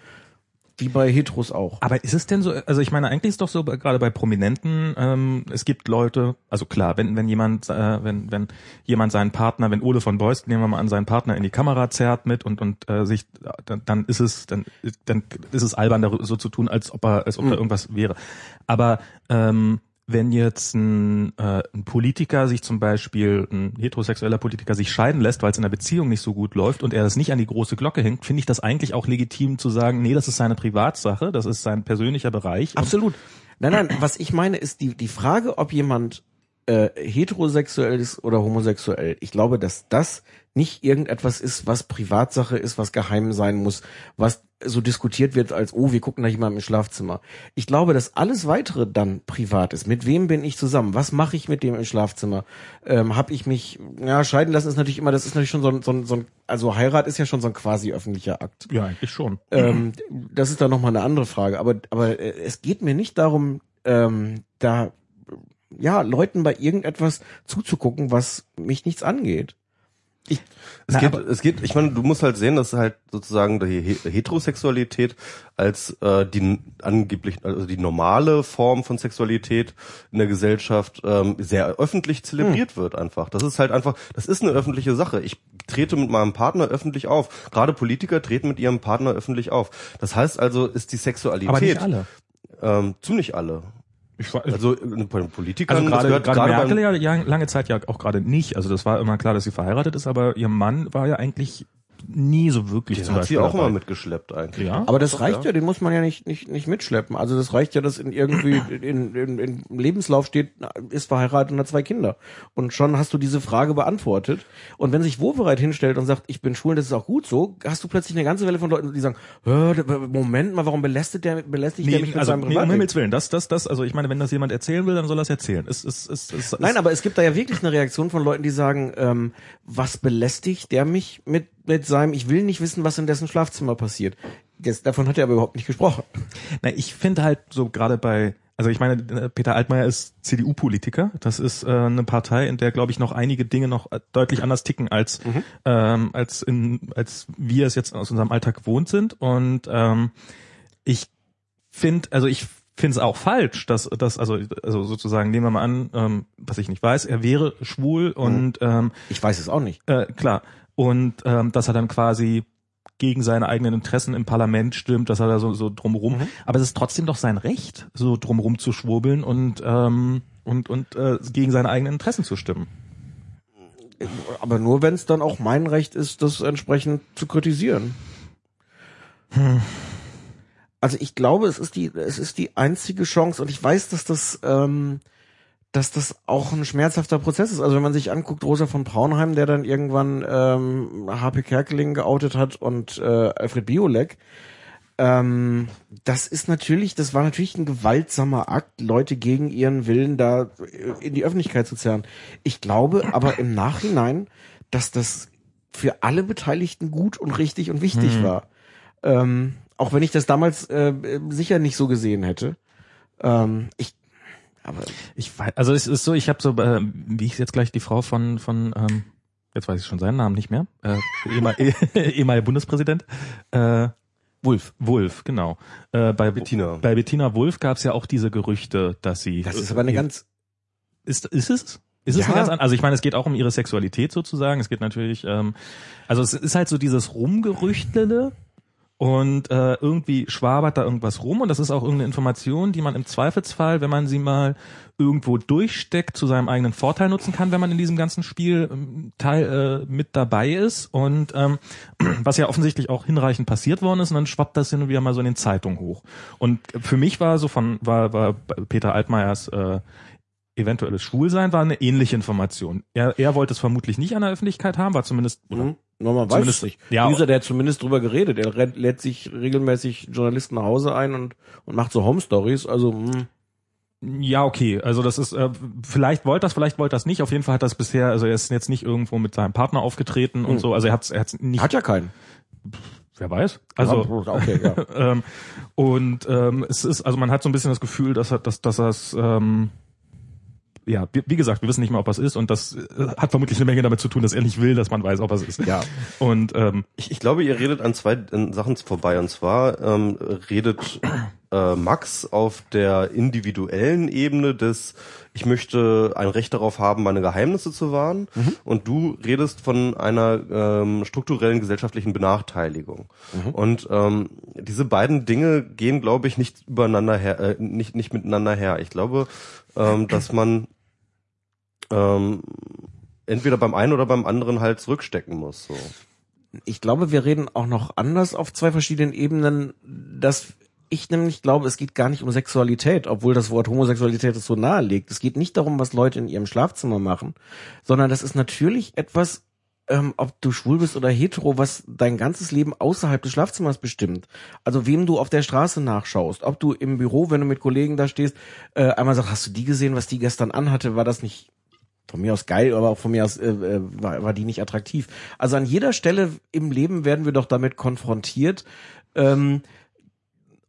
wie bei Heteros auch. Aber ist es denn so, also ich meine, eigentlich ist doch so, gerade bei Prominenten, ähm, es gibt Leute, also klar, wenn, wenn jemand, äh, wenn, wenn jemand seinen Partner, wenn Ole von Beust, nehmen wir mal an, seinen Partner in die Kamera zerrt mit und, und äh, sich, dann, dann ist es, dann, dann ist es albern, so zu tun, als ob er, als ob da irgendwas wäre. Aber ähm, wenn jetzt ein, äh, ein Politiker sich zum Beispiel, ein heterosexueller Politiker sich scheiden lässt, weil es in der Beziehung nicht so gut läuft und er das nicht an die große Glocke hängt, finde ich das eigentlich auch legitim zu sagen, nee, das ist seine Privatsache, das ist sein persönlicher Bereich. Absolut. Nein, nein, was ich meine ist die, die Frage, ob jemand äh, heterosexuell ist oder homosexuell. Ich glaube, dass das nicht irgendetwas ist, was Privatsache ist, was geheim sein muss, was so diskutiert wird als, oh, wir gucken da jemandem im Schlafzimmer. Ich glaube, dass alles weitere dann privat ist. Mit wem bin ich zusammen? Was mache ich mit dem im Schlafzimmer? Ähm, Hab ich mich, ja, scheiden lassen ist natürlich immer, das ist natürlich schon so ein, so ein, so ein also Heirat ist ja schon so ein quasi öffentlicher Akt. Ja, eigentlich schon. Ähm, das ist dann nochmal eine andere Frage. Aber, aber äh, es geht mir nicht darum, ähm, da ja Leuten bei irgendetwas zuzugucken, was mich nichts angeht. Es Na, geht, es geht, ich meine, du musst halt sehen, dass halt sozusagen die He- Heterosexualität als äh, die angeblich, also die normale Form von Sexualität in der Gesellschaft ähm, sehr öffentlich zelebriert wird einfach. Das ist halt einfach, das ist eine öffentliche Sache. Ich trete mit meinem Partner öffentlich auf. Gerade Politiker treten mit ihrem Partner öffentlich auf. Das heißt also, ist die Sexualität Aber nicht alle. Ähm, ziemlich alle. Ich, war- Also äh, bei den Politikern, Also gerade gehört gerade gerade Merkel ja, ja lange Zeit ja auch gerade nicht. Also das war immer klar, dass sie verheiratet ist, aber ihr Mann war ja eigentlich nie so wirklich den zum hat sie Beispiel auch dabei. immer mitgeschleppt eigentlich. Ja. Aber das Doch, reicht ja. ja. den muss man ja nicht, nicht, nicht mitschleppen. Also das reicht ja, dass in irgendwie *clears throat* in, in, in im Lebenslauf steht, ist verheiratet und hat zwei Kinder. Und schon hast du diese Frage beantwortet. Und wenn sich Wovereit hinstellt und sagt, ich bin schwul, das ist auch gut so, hast du plötzlich eine ganze Welle von Leuten, die sagen, "Hä, Moment mal, warum belästigt der, belästigt der mich Nee, mit also, seinem nee, um Privatleben? Himmels Willen, das, das, das, also ich meine, wenn das jemand erzählen will, dann soll er es erzählen. Es, es, es, es, es, Nein, aber es gibt da ja wirklich eine Reaktion von Leuten, die sagen, ähm, was belästigt der mich mit, mit seinem, ich will nicht wissen, was in dessen Schlafzimmer passiert. Das, davon hat er aber überhaupt nicht gesprochen. Na, ich finde halt so gerade bei, also ich meine, Peter Altmaier ist CDU-Politiker. Das ist äh, eine Partei, in der, glaube ich, noch einige Dinge noch deutlich anders ticken als ähm, als in als wir es jetzt aus unserem Alltag gewohnt sind. Und ähm, ich finde, also ich finde es auch falsch, dass das also also sozusagen nehmen wir mal an, ähm, was ich nicht weiß, er wäre schwul und ähm, Ich weiß es auch nicht. äh, klar. Und ähm, dass er dann quasi gegen seine eigenen Interessen im Parlament stimmt, dass er da so, so drumrum. Aber es ist trotzdem doch sein Recht, so drumrum zu schwurbeln und ähm, und und äh, gegen seine eigenen Interessen zu stimmen. Aber nur, wenn es dann auch mein Recht ist, das entsprechend zu kritisieren. Also ich glaube, es ist die, es ist die einzige Chance und ich weiß, dass das, ähm, dass das auch ein schmerzhafter Prozess ist. Also wenn man sich anguckt, Rosa von Braunheim, der dann irgendwann ähm, HP Kerkeling geoutet hat und äh, Alfred Biolek, ähm, das ist natürlich, das war natürlich ein gewaltsamer Akt, Leute gegen ihren Willen da äh, in die Öffentlichkeit zu zerren. Ich glaube aber im Nachhinein, dass das für alle Beteiligten gut und richtig und wichtig war. Ähm, auch wenn ich das damals äh, sicher nicht so gesehen hätte. Ähm, ich, aber Ich weiß, also es ist so, ich habe so, äh, wie ich jetzt gleich die Frau von von ähm, jetzt weiß ich schon seinen Namen nicht mehr, äh, ehemal, *laughs* ehemaliger Bundespräsident. Äh, Wulf, Wulf, genau. Äh, bei Bettina. Bei Bettina Wulf gab es ja auch diese Gerüchte, dass sie. das ist aber eine ganz, Ist, ist es? Ist es Ja. ein ganz an, also ich meine, es geht auch um ihre Sexualität sozusagen. Es geht natürlich, ähm, also es ist halt so dieses Rumgerüchtlele und äh, irgendwie schwabert da irgendwas rum und das ist auch irgendeine Information, die man im Zweifelsfall, wenn man sie mal irgendwo durchsteckt, zu seinem eigenen Vorteil nutzen kann, wenn man in diesem ganzen Spiel ähm, Teil äh, mit dabei ist und ähm, *clears throat* was ja offensichtlich auch hinreichend passiert worden ist und dann schwappt das hin und wieder mal so in den Zeitungen hoch. Und für mich war so von war war Peter Altmaiers äh, eventuelles Schwulsein war eine ähnliche Information. Er, er wollte es vermutlich nicht an der Öffentlichkeit haben, war zumindest oder hm, nur man weiß Zumindest- es nicht. ja. Dieser, der hat zumindest drüber geredet. Er lädt sich regelmäßig Journalisten nach Hause ein und, und macht so Home Stories. Also, hm. Ja, okay. Also das ist äh, vielleicht wollte das, vielleicht wollte das nicht. Auf jeden Fall hat das bisher, also er ist jetzt nicht irgendwo mit seinem Partner aufgetreten und Hm. so. Also er hat er hat's nicht. hat ja keinen. wer weiß? Also Ja, okay, ja. *laughs* ähm, und ähm, es ist, also man hat so ein bisschen das Gefühl, dass er, dass, dass er es ähm, ja, wie, gesagt, wir wissen nicht mal, ob er es ist und das äh, hat vermutlich eine Menge damit zu tun, dass er nicht will, dass man weiß, ob er es ist. Ja. Und ähm, Ich, ich glaube, ihr redet an zwei äh, Sachen vorbei. Und zwar ähm, redet äh, Max auf der individuellen Ebene des, ich möchte ein Recht darauf haben, meine Geheimnisse zu wahren. Und du redest von einer ähm, strukturellen gesellschaftlichen Benachteiligung. Und ähm, diese beiden Dinge gehen, glaube ich, nicht übereinander her, äh, nicht, nicht miteinander her. Ich glaube, ähm, dass man ähm, entweder beim einen oder beim anderen halt zurückstecken muss. So. ich glaube, wir reden auch noch anders auf zwei verschiedenen Ebenen, dass ich nämlich glaube, es geht gar nicht um Sexualität, obwohl das Wort Homosexualität es so nahe liegt. Es geht nicht darum, was Leute in ihrem Schlafzimmer machen, sondern das ist natürlich etwas, ähm, ob du schwul bist oder hetero, was dein ganzes Leben außerhalb des Schlafzimmers bestimmt. Also wem du auf der Straße nachschaust, ob du im Büro, wenn du mit Kollegen da stehst, äh, einmal sagst, hast du die gesehen, was die gestern anhatte, war das nicht von mir aus geil, aber auch von mir aus äh, äh, war, war die nicht attraktiv. Also an jeder Stelle im Leben werden wir doch damit konfrontiert, ähm,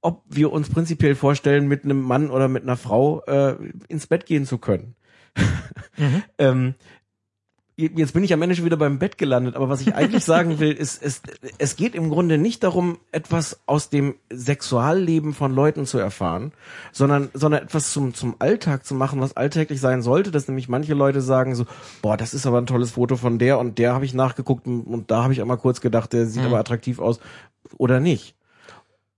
ob wir uns prinzipiell vorstellen, mit einem Mann oder mit einer Frau äh, ins Bett gehen zu können. *laughs* ähm, jetzt bin ich am Ende schon wieder beim Bett gelandet, aber was ich eigentlich *laughs* sagen will, ist, es, es geht im Grunde nicht darum, etwas aus dem Sexualleben von Leuten zu erfahren, sondern, sondern etwas zum, zum Alltag zu machen, was alltäglich sein sollte, dass nämlich manche Leute sagen so, boah, das ist aber ein tolles Foto von der und der habe ich nachgeguckt und, und da habe ich einmal kurz gedacht, der sieht Mhm. aber attraktiv aus oder nicht.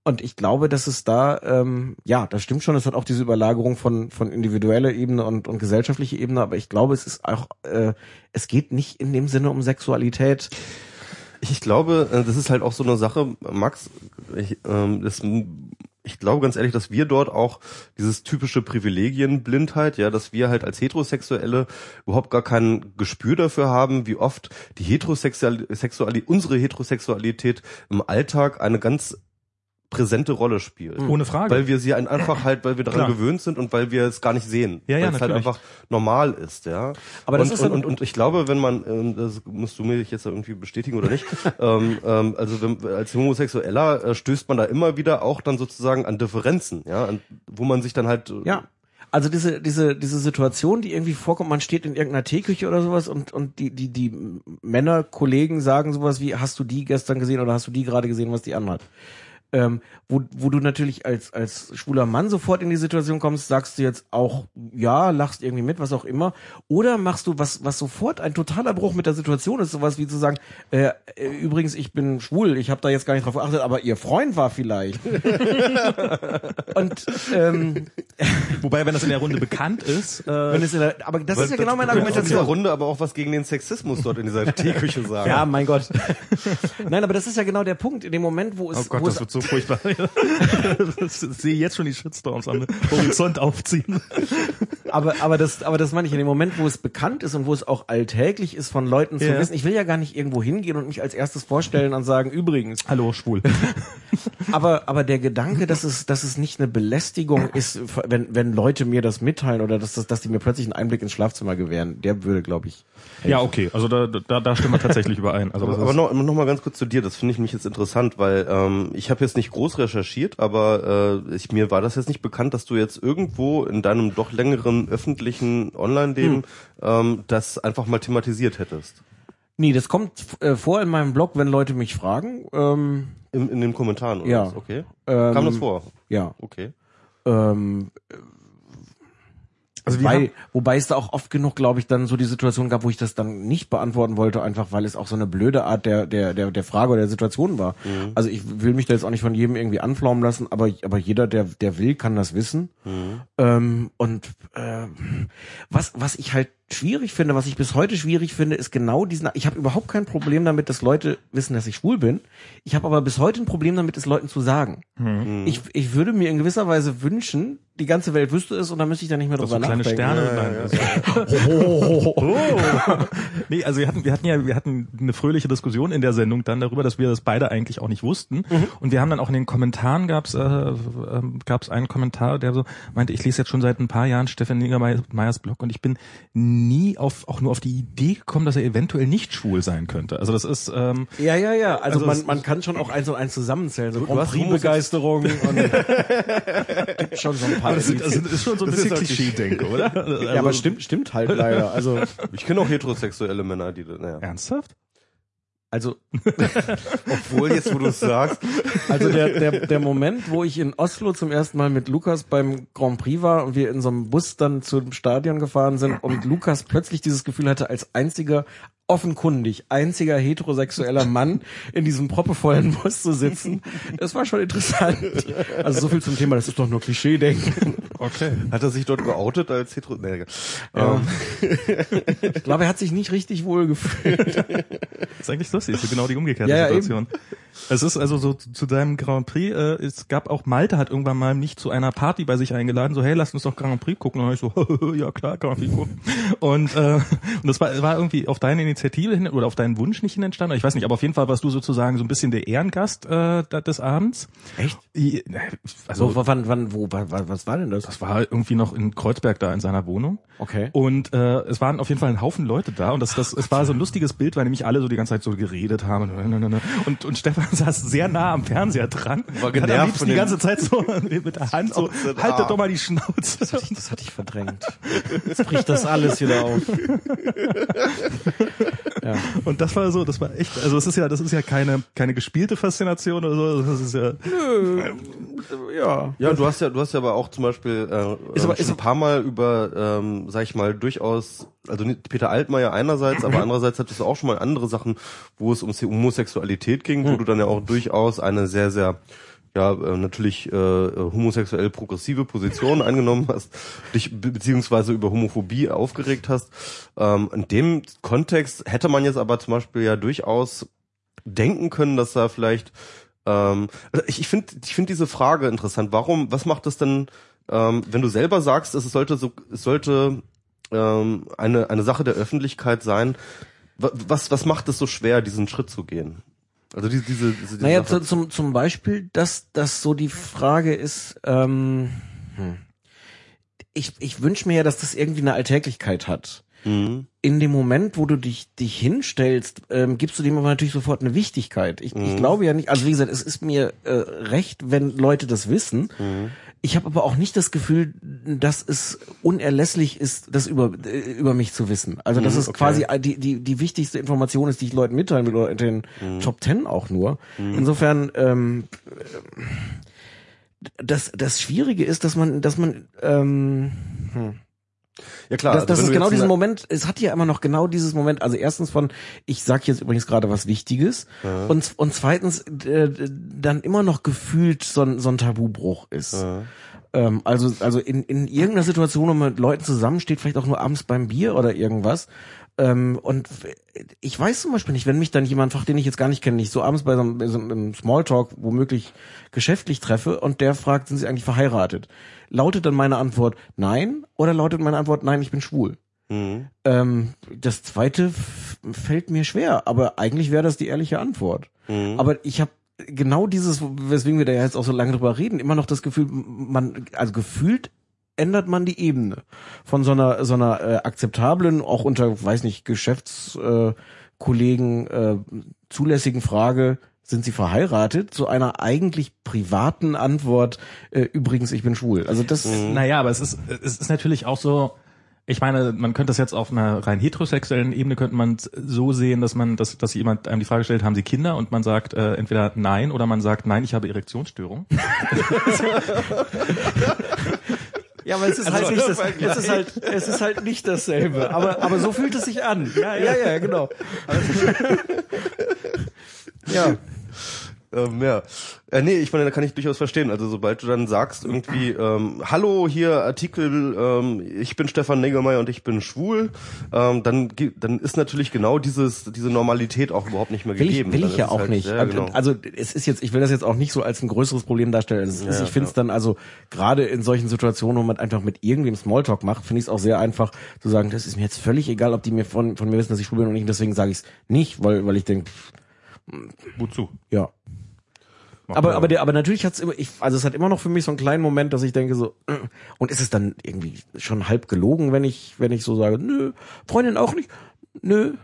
Und ich glaube, dass es da, ähm, ja, das stimmt schon, es hat auch diese Überlagerung von, von individueller Ebene und, und gesellschaftlicher Ebene, aber ich glaube, es ist auch, äh, es geht nicht in dem Sinne um Sexualität. Ich glaube, äh, das ist halt auch so eine Sache, Max, ich, ähm, das, ich glaube ganz ehrlich, dass wir dort auch dieses typische Privilegienblindheit, ja, dass wir halt als Heterosexuelle überhaupt gar kein Gespür dafür haben, wie oft die Heterosexualität, unsere Heterosexualität im Alltag eine ganz präsente Rolle spielt. Ohne Frage. Weil wir sie ein- einfach halt, weil wir daran Klar. gewöhnt sind und weil wir es gar nicht sehen. Ja, ja, weil es halt einfach normal ist, ja. Aber das und, ist und, und, und ich glaube, wenn man, ähm, das musst du mir jetzt irgendwie bestätigen oder nicht, *laughs* ähm, ähm, also wenn, als Homosexueller äh, stößt man da immer wieder auch dann sozusagen an Differenzen, ja, an, wo man sich dann halt äh, Ja. Also diese, diese, diese Situation, die irgendwie vorkommt, man steht in irgendeiner Teeküche oder sowas und, und die, die, die Männer, Kollegen sagen sowas wie, hast du die gestern gesehen oder hast du die gerade gesehen, was die anhat? Ähm, wo, wo du natürlich als, als schwuler Mann sofort in die Situation kommst, sagst du jetzt auch, ja, lachst irgendwie mit, was auch immer. Oder machst du was, was sofort ein totaler Bruch mit der Situation ist, sowas wie zu sagen, äh, äh, übrigens, ich bin schwul, ich habe da jetzt gar nicht drauf geachtet, aber ihr Freund war vielleicht. *laughs* und ähm, *laughs* Wobei, wenn das in der Runde bekannt ist, äh, wenn es in der, aber das ist ja genau meine kannst in dieser Argumentation. Runde aber auch was gegen den Sexismus dort in dieser *laughs* Teeküche sagen. Ja, mein Gott. Nein, aber das ist ja genau der Punkt. In dem Moment, wo es, Oh Gott, wo das es wird so furchtbar. *laughs* ich sehe jetzt schon die Shitstorms am Horizont aufziehen. aber, aber das, aber das meine ich in dem Moment, wo es bekannt ist und wo es auch alltäglich ist von Leuten zu Ja. wissen. Ich will ja gar nicht irgendwo hingehen und mich als erstes vorstellen und sagen, übrigens. Hallo, schwul. *laughs* Aber, aber der Gedanke, dass es, dass es nicht eine Belästigung ist, wenn, wenn Leute mir das mitteilen oder dass, das, dass die mir plötzlich einen Einblick ins Schlafzimmer gewähren, der würde, glaube ich. Ja, okay, also da, da, da stimmen wir tatsächlich überein. Also das Aber ist- noch, noch mal ganz kurz zu dir, das finde ich mich jetzt interessant, weil ähm, ich habe jetzt nicht groß recherchiert, aber äh, ich, mir war das jetzt nicht bekannt, dass du jetzt irgendwo in deinem doch längeren öffentlichen Online-Leben ähm, das einfach mal thematisiert hättest. Nee, das kommt äh, vor in meinem Blog, wenn Leute mich fragen. Ähm, In, in den Kommentaren, oder? Ja. was? Okay. ähm, Kam das vor? Ja. Okay. Ähm, also Wobei, wobei es da auch oft genug, glaube ich, dann so die Situation gab, wo ich das dann nicht beantworten wollte, einfach weil es auch so eine blöde Art der, der, der, der Frage oder der Situation war. Also ich will mich da jetzt auch nicht von jedem irgendwie anflaumen lassen, aber, aber jeder, der, der will, kann das wissen. Ähm, und äh, was, was ich halt schwierig finde, was ich bis heute schwierig finde, ist genau diesen. Ich habe überhaupt kein Problem damit, dass Leute wissen, dass ich schwul bin. Ich habe aber bis heute ein Problem damit, es Leuten zu sagen. Ich, ich würde mir in gewisser Weise wünschen, die ganze Welt wüsste es und dann müsste ich da nicht mehr so drüber kleine nachdenken. Sterne. Nein, also- *laughs* nee, also wir hatten, wir hatten ja, wir hatten eine fröhliche Diskussion in der Sendung dann darüber, dass wir das beide eigentlich auch nicht wussten. Und wir haben dann auch in den Kommentaren gab's äh, ähm, gab's einen Kommentar, der so meinte, ich lese jetzt schon seit ein paar Jahren Stefan Niggemeyers Blog und ich bin nie auf auch nur auf die Idee gekommen, dass er eventuell nicht schwul sein könnte. Also das ist ähm, Ja, ja, ja. Also, Also man, man kann schon auch eins und eins zusammenzählen. So Du Grand hast Prix-Begeisterung und *laughs* gibt schon so ein paar. das, sind, also das ist schon so ein bisschen Klischee-Denke, oder? Also, ja, aber stimmt, stimmt halt leider. Also, Ich kenne auch heterosexuelle Männer, die, naja. Ernsthaft? Also, *laughs* Obwohl, jetzt wo du es sagst, also der, der, der Moment, wo ich in Oslo zum ersten Mal mit Lukas beim Grand Prix war und wir in so einem Bus dann zum Stadion gefahren sind und Lukas plötzlich dieses Gefühl hatte, als einziger offenkundig einziger heterosexueller Mann in diesem proppevollen Bus zu sitzen. Das war schon interessant. Also so viel zum Thema, das ist doch nur Klischee-Denken. Okay. hat er sich dort geoutet als hetero... Nee. Ja. Ähm, Ich glaube, er hat sich nicht richtig wohl gefühlt. Das ist eigentlich lustig, ist genau die umgekehrte Ja, ja, Situation. Es ist also so zu, deinem Grand Prix, äh, es gab auch Malte hat irgendwann mal mich zu einer Party bei sich eingeladen, so hey, lass uns doch Grand Prix gucken. Und dann ich so, *laughs* ja klar, Grand Prix gucken. Und, äh, und das war, war irgendwie auf deine Initiative hin oder auf deinen Wunsch nicht hin entstanden. Ich weiß nicht, aber auf jeden Fall warst du sozusagen so ein bisschen der Ehrengast äh, des Abends. Echt? Also So, wann, wann, wo, wa- wa- was war denn das? das war irgendwie noch in Kreuzberg da in seiner Wohnung. Okay. Und äh, es waren auf jeden Fall ein Haufen Leute da und das, das, es war so ein lustiges Bild, weil nämlich alle so die ganze Zeit so geredet haben und, und Stefan *laughs* saß sehr nah am Fernseher dran. War Hat am genervt liebsten die ganze Zeit so *laughs* mit der Hand so, Schnauze, haltet ah. doch mal die Schnauze. Das hatte ich verdrängt. Jetzt bricht das alles wieder auf. *laughs* *laughs* Ja. Und das war so, das war echt, also es ist ja, das ist ja keine, keine gespielte Faszination oder so, das ist ja, Ja. Ja, du hast ja, du hast ja aber auch zum Beispiel äh, Ist aber- ähm, ist ein paar Mal über, ähm, sag ich mal, durchaus, also Peter Altmaier einerseits, aber andererseits hattest du auch schon mal andere Sachen, wo es um Homosexualität ging, wo du dann ja auch durchaus eine sehr, sehr ja, äh, natürlich äh, homosexuell progressive Position eingenommen *laughs* hast, dich be beziehungsweise über Homophobie aufgeregt hast. Ähm, in dem Kontext hätte man jetzt aber zum Beispiel ja durchaus denken können, dass da vielleicht ähm, also ich, ich finde ich finde diese Frage interessant. Warum, was macht es denn, ähm, wenn du selber sagst, es sollte so, es sollte ähm, eine eine Sache der Öffentlichkeit sein? wa- Was was macht es so schwer, diesen Schritt zu gehen? Also diese diese, diese, Naja, Sache- zu, zum, zum Beispiel, dass das so die Frage ist, ähm, hm. ich, ich wünsche mir ja, dass das irgendwie eine Alltäglichkeit hat. Mhm. In dem Moment, wo du dich, dich hinstellst, ähm, gibst du dem aber natürlich sofort eine Wichtigkeit. Ich, Mhm. ich glaube ja nicht, also wie gesagt, es ist mir äh, recht, wenn Leute das wissen. Mhm. Ich habe aber auch nicht das Gefühl, dass es unerlässlich ist, das über, äh, über mich zu wissen. Also dass Mhm, es okay. quasi die, die, die wichtigste Information ist, die ich Leuten mitteilen will, oder in den Mhm. Top Ten auch nur. Insofern, ähm, das, das Schwierige ist, dass man, dass man, ähm, ja klar, das, das ist genau diesen Moment, es hat ja immer noch genau dieses Moment, also erstens von, ich sag jetzt übrigens gerade was Wichtiges Ja. und, und zweitens äh, dann immer noch gefühlt so ein, so ein Tabubruch ist. Ja. Ähm, also, also in, in irgendeiner Situation, wo man mit Leuten zusammensteht, vielleicht auch nur abends beim Bier oder irgendwas. Ähm, und ich weiß zum Beispiel nicht, wenn mich dann jemand den ich jetzt gar nicht kenne, nicht so abends bei so einem, so einem Smalltalk womöglich geschäftlich treffe und der fragt, sind Sie eigentlich verheiratet? Lautet dann meine Antwort nein oder lautet meine Antwort nein, ich bin schwul? Mhm. Ähm, das zweite fällt mir schwer, aber eigentlich wäre das die ehrliche Antwort. Mhm. Aber ich habe genau dieses, weswegen wir da jetzt auch so lange drüber reden, immer noch das Gefühl, man, also gefühlt ändert man die Ebene von so einer so einer äh, akzeptablen, auch unter, weiß nicht, Geschäftskollegen äh, äh, zulässigen Frage, sind sie verheiratet, zu einer eigentlich privaten Antwort, äh, übrigens, ich bin schwul. Also das, naja, aber es ist, es ist natürlich auch so, ich meine, man könnte das jetzt auf einer rein heterosexuellen Ebene könnte man so sehen, dass man, dass, dass jemand einem die Frage stellt, haben Sie Kinder? Und man sagt äh, entweder nein oder man sagt nein, ich habe Erektionsstörung. *laughs* *laughs* Ja, aber es ist halt nicht das, es ist halt, es ist halt nicht dasselbe. Aber, aber so fühlt es sich an. Ja, ja, ja, genau. *laughs* ja. Ähm, ja. Äh, nee, ich meine, da kann ich durchaus verstehen. Also sobald du dann sagst irgendwie, ähm, hallo, hier Artikel, ähm, ich bin Stefan Negermeier und ich bin schwul, ähm, dann, dann ist natürlich genau dieses, diese Normalität auch überhaupt nicht mehr Will gegeben. ich, will Dann ich ja auch halt, nicht. Ja, genau. Also es ist jetzt, ich will das jetzt auch nicht so als ein größeres Problem darstellen. Also, es ist, Ja, ich finde es dann also gerade in solchen Situationen, wo man einfach mit irgendwem Smalltalk macht, finde ich es auch sehr einfach zu sagen, das ist mir jetzt völlig egal, ob die mir von, von mir wissen, dass ich schwul bin oder nicht. Deswegen sage ich es nicht, weil, weil ich denke, Wozu? ja. Aber, aber, der, aber natürlich hat's immer, ich, also es hat immer noch für mich so einen kleinen Moment, dass ich denke so, *clears throat* und ist es dann irgendwie schon halb gelogen, wenn ich, wenn ich so sage, nö, Freundin auch nicht, nö,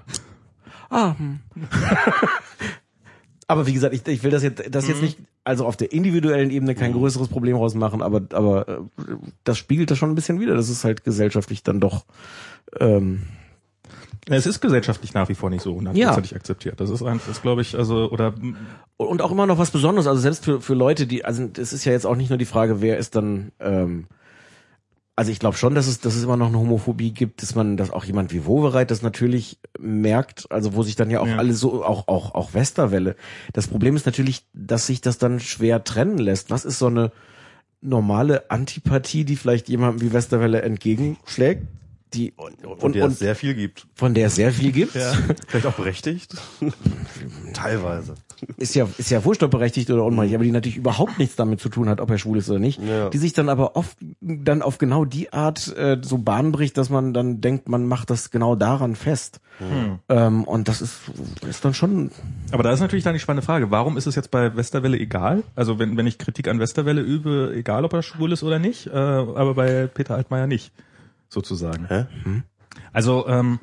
ah, hm. *laughs* aber wie gesagt, ich, ich will das jetzt, das jetzt nicht, also auf der individuellen Ebene kein größeres Problem rausmachen, aber, aber äh, das spiegelt das schon ein bisschen wieder, das ist halt gesellschaftlich dann doch, ähm, Es ist gesellschaftlich nach wie vor nicht so hundertprozentig akzeptiert. Das ist einfach, das glaube ich, also, oder und auch immer noch was Besonderes, also selbst für, für Leute, die, also es ist ja jetzt auch nicht nur die Frage, wer ist dann, ähm, also ich glaube schon, dass es, dass es immer noch eine Homophobie gibt, dass man, dass auch jemand wie Wovereit das natürlich merkt, also wo sich dann ja auch Ja. alle so, auch, auch, auch Westerwelle. Das Problem ist natürlich, dass sich das dann schwer trennen lässt. Was ist so eine normale Antipathie, die vielleicht jemandem wie Westerwelle entgegenschlägt? Die, und, und und, der und es sehr viel gibt. von der es sehr viel gibt. Vielleicht auch berechtigt. *laughs* Teilweise. ist ja ist ja wurscht, ob berechtigt oder unberechtigt, aber die natürlich überhaupt nichts damit zu tun hat, ob er schwul ist oder nicht. Ja. Die sich dann aber oft dann auf genau die Art äh, so Bahn bricht, dass man dann denkt, man macht das genau daran fest. Ähm, und das ist ist dann schon Aber da ist natürlich dann die spannende Frage, warum ist es jetzt bei Westerwelle egal? Also wenn, wenn ich Kritik an Westerwelle übe, egal ob er schwul ist oder nicht, äh, aber bei Peter Altmaier nicht, sozusagen. Hä? Also, ähm,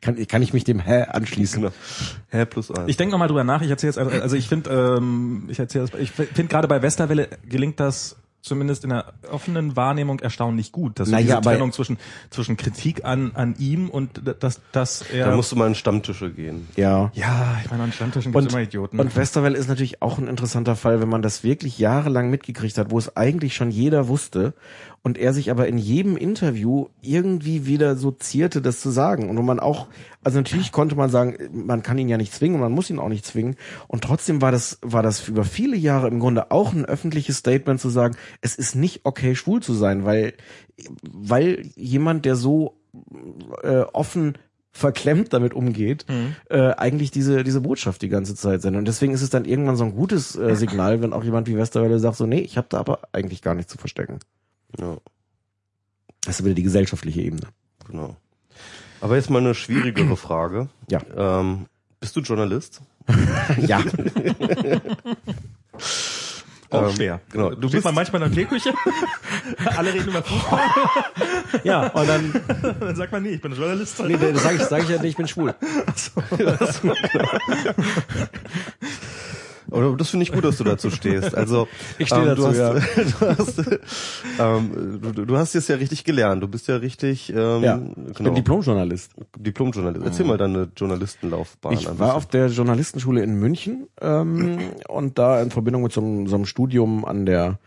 Kann, kann ich mich dem Hä anschließen? Genau. Hä plus eins. Ich denke nochmal drüber nach. Ich erzähle jetzt, also, also ich finde, ähm, ich erzähle, ich finde gerade bei Westerwelle gelingt das zumindest in der offenen Wahrnehmung erstaunlich gut, dass Naja, diese Trennung zwischen zwischen Kritik an an ihm und dass dass er da musst du mal in Stammtische gehen. Ja. ja, ich meine an Stammtischen gibt Und, immer Idioten. und Westerwelle ist natürlich auch ein interessanter Fall, wenn man das wirklich jahrelang mitgekriegt hat, wo es eigentlich schon jeder wusste und er sich aber in jedem Interview irgendwie wieder so zierte, das zu sagen. Und wo man auch, also natürlich konnte man sagen, man kann ihn ja nicht zwingen und man muss ihn auch nicht zwingen. Und trotzdem war das, war das über viele Jahre im Grunde auch ein öffentliches Statement zu sagen, es ist nicht okay, schwul zu sein, weil, weil jemand, der so äh, offen verklemmt damit umgeht, äh, eigentlich diese diese Botschaft die ganze Zeit sendet. Und deswegen ist es dann irgendwann so ein gutes äh, Signal, wenn auch jemand wie Westerwelle sagt, so nee, ich habe da aber eigentlich gar nichts zu verstecken. Ja, Das ist wieder die gesellschaftliche Ebene. genau. Aber jetzt mal eine schwierigere *clears throat* Frage. Ja. Ähm, bist du Journalist? *laughs* ja, *laughs* auch ähm, schwer. genau. Du bist man manchmal in der Teeküche. *laughs* Alle reden über Fußball. ja. Und dann, Dann sagt man, nee, ich bin Journalist. nee, das sage ich, sag ich ja, nicht, ich bin schwul. Oder das finde ich gut, dass du dazu stehst. Also *laughs* Ich stehe ähm, du dazu, hast, *laughs* du, hast, ähm, du, du hast jetzt ja richtig gelernt. Du bist ja richtig ähm, Ja, ich bin Diplomjournalist. Diplomjournalist. Erzähl mal deine Journalistenlaufbahn. Ich war auf der Journalistenschule in München ähm, *clears throat* und da in Verbindung mit so einem, so einem Studium an der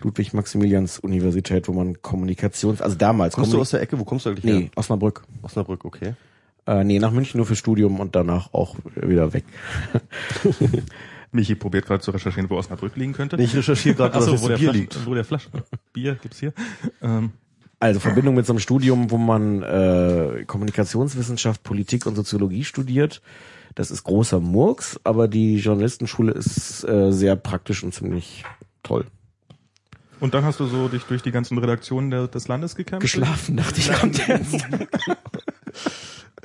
Ludwig-Maximilians-Universität, wo man Kommunikations, also damals Kommst du Kommunik- aus der Ecke? Wo kommst du eigentlich Nee, her? Osnabrück. Osnabrück, okay. Äh, nee, nach München nur für Studium und danach auch wieder weg. *laughs* Michi probiert gerade zu recherchieren, wo Osnabrück liegen könnte. Ich recherchiere gerade, Ach was so, das wo der Bier Flasch, liegt. Wo der Flasch Bier gibt's hier. Ähm, Also Verbindung mit so einem Studium, wo man äh, Kommunikationswissenschaft, Politik und Soziologie studiert. Das ist großer Murks, aber die Journalistenschule ist äh, sehr praktisch und ziemlich toll. und dann hast du so dich durch die ganzen Redaktionen der, des Landes gekämpft. Geschlafen, dachte ich, kommt jetzt. *laughs*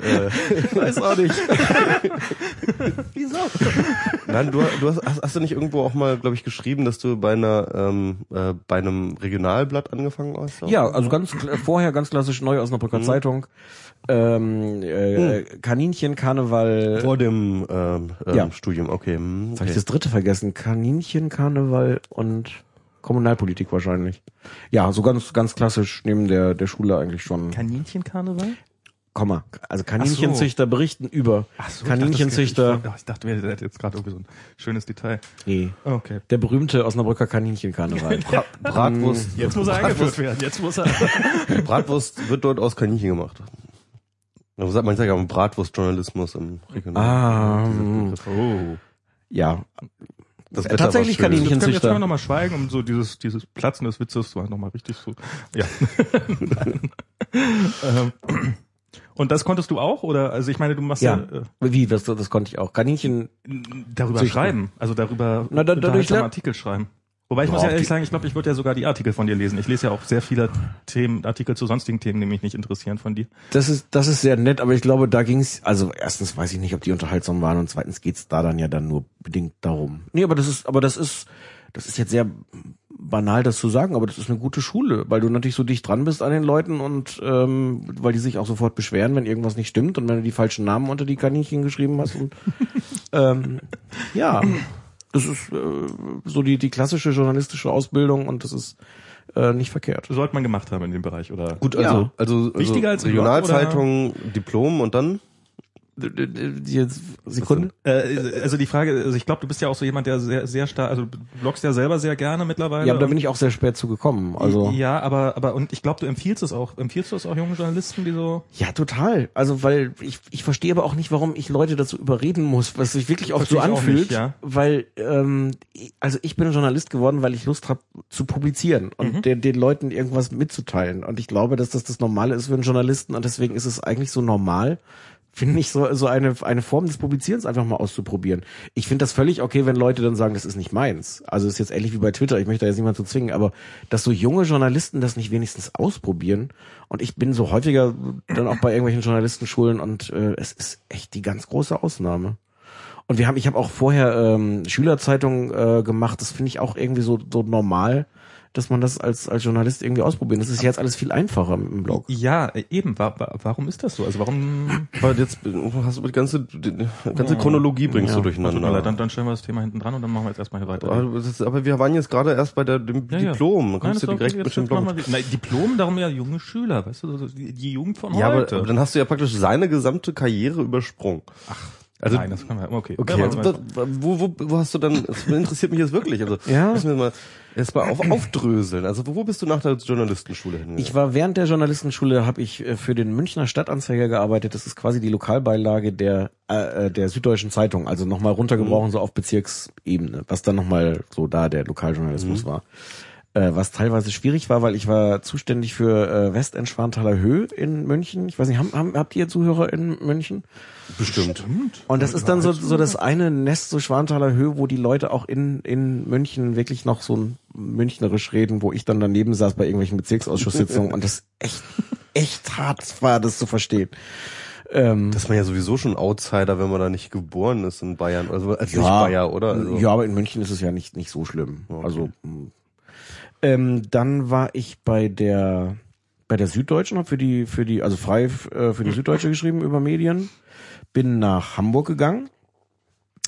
Äh, *laughs* Weiß auch nicht. *laughs* Wieso? Nein, du, du hast, hast, hast du nicht irgendwo auch mal, glaube ich, geschrieben, dass du bei einer ähm, äh, bei einem Regionalblatt angefangen hast? Ja, also ganz kl- vorher ganz klassisch neu Osnabrücker Zeitung. Ähm, äh, Kaninchen, Karneval. vor dem ähm, ähm, Ja. Studium. Okay. hm, Jetzt habe ich okay. das dritte vergessen. Kaninchen, Karneval und Kommunalpolitik wahrscheinlich. Ja, so ganz ganz klassisch neben der der Schule eigentlich schon. Kaninchenkarneval? Komma. Also Kaninchenzüchter berichten über Ach so, Kaninchenzüchter. Ich dachte, ich dachte, wir hätten jetzt gerade irgendwie so ein schönes Detail. Nee. Okay. Der berühmte Osnabrücker Kaninchenkarneval. *laughs* Bra Bratwurst. Jetzt muss er eingeführt werden. Jetzt muss er. *laughs* Bratwurst wird dort aus Kaninchen gemacht. Man sagt, man sagt ja Bratwurstjournalismus im Regional. Ah, hm. Oh. ja. Das Wetter tatsächlich war schön. Kaninchen- Jetzt können, jetzt können wir nochmal schweigen, um so dieses, dieses Platzen des Witzes so nochmal richtig so. Ja. *laughs* und das konntest du auch? Oder also ich meine, du machst ja, Ja. Wie, das, das konnte ich auch. Kaninchen, äh, darüber Züchten. schreiben. Also darüber Na, da- dadurch Artikel schreiben. Wobei ich muss Ja, ehrlich sagen, ich glaube, ich würde ja sogar die Artikel von dir lesen. Ich lese ja auch sehr viele Themen, Artikel zu sonstigen Themen, die mich nicht interessieren von dir. das ist, das ist sehr nett, aber ich glaube, da ging's, also erstens weiß ich nicht, ob die unterhaltsam waren und zweitens geht's da dann ja dann nur bedingt darum. Nee, aber das ist, aber das ist, das ist jetzt sehr banal, das zu sagen, aber das ist eine gute Schule, weil du natürlich so dicht dran bist an den Leuten und ähm, weil die sich auch sofort beschweren, wenn irgendwas nicht stimmt und wenn du die falschen Namen unter die Kaninchen geschrieben hast und *laughs* ähm, ja, das ist äh, so die die klassische journalistische Ausbildung und das ist äh, nicht verkehrt. Sollte man gemacht haben in dem Bereich, oder? Gut, Ja. also, also, Wichtiger also als Regionalzeitung, Diplom und dann? Jetzt Sekunde. Äh, also die Frage, also ich glaube, du bist ja auch so jemand, der sehr, sehr stark, also du bloggst ja selber sehr gerne mittlerweile. Ja, aber da bin ich auch sehr spät zu gekommen. Also ja, aber aber und ich glaube, du empfiehlst es auch. Empfiehlst du es auch jungen Journalisten, die so ja, total. Also weil ich ich verstehe aber auch nicht, warum ich Leute dazu überreden muss, was sich wirklich auch Verstehe so anfühlt. nicht, ja. Weil ähm, also ich bin Journalist geworden, weil ich Lust habe zu publizieren und Mhm. den, den Leuten irgendwas mitzuteilen. Und ich glaube, dass das das Normale ist für einen Journalisten und deswegen ist es eigentlich so normal. Finde ich so, so eine, eine Form des Publizierens einfach mal auszuprobieren. Ich finde das völlig okay, wenn Leute dann sagen, das ist nicht meins. Also ist jetzt ähnlich wie bei Twitter, ich möchte da jetzt niemand zu zwingen, aber dass so junge Journalisten das nicht wenigstens ausprobieren. Und ich bin so häufiger dann auch bei irgendwelchen Journalistenschulen und äh, es ist echt die ganz große Ausnahme. Und wir haben, ich habe auch vorher ähm, Schülerzeitungen äh, gemacht, das finde ich auch irgendwie so, so normal. Dass man das als, als Journalist irgendwie ausprobieren. Das ist jetzt alles viel einfacher im Blog. Ja, eben. Wa wa warum ist das so? Also warum? Aber jetzt hast du die ganze, die ganze Chronologie bringst Ja. du mir leid, durcheinander. Dann, dann stellen wir das Thema hinten dran und dann machen wir jetzt erstmal hier weiter. Aber, das ist, aber wir waren jetzt gerade erst bei der, dem Ja, ja. Diplom. Nein, kommst das du direkt mit dem Blog. Nein, Diplom, darum ja junge Schüler, weißt du, die, die Jugend von Ja, aber, heute. aber dann hast du ja praktisch seine gesamte Karriere übersprungen. Also, Nein, das kann man, okay. Okay, Ja, also, warte, da, wo, wo, wo hast du dann, das interessiert mich jetzt wirklich, also, Ja. müssen wir mal erst mal auf, aufdröseln. Also, wo, bist du nach der Journalistenschule hingegangen? Ich war während der Journalistenschule, habe ich äh, für den Münchner Stadtanzeiger gearbeitet. Das ist quasi die Lokalbeilage der äh, äh, der Süddeutschen Zeitung, also nochmal runtergebrochen so auf Bezirksebene, was dann nochmal so da der Lokaljournalismus war. Äh, was teilweise schwierig war, weil ich war zuständig für äh, Westend-Schwanthaler Höhe in München. Ich weiß nicht, haben, haben, habt ihr Zuhörer in München? Bestimmt. Und das ist dann so, so das eine Nest, so Schwanthaler Höhe, wo die Leute auch in, in München wirklich noch so ein münchnerisch reden, wo ich dann daneben saß bei irgendwelchen Bezirksausschusssitzungen und das echt, echt hart war, das zu verstehen. Ähm, Das ist man ja sowieso schon Outsider, wenn man da nicht geboren ist in Bayern. Also als nicht ja, Bayer, oder? Also, ja, aber in München ist es ja nicht, nicht so schlimm. Also, mh. Ähm, dann war ich bei der, bei der Süddeutschen, hab für die, für die, also frei äh, für die Süddeutsche geschrieben über Medien, bin nach Hamburg gegangen,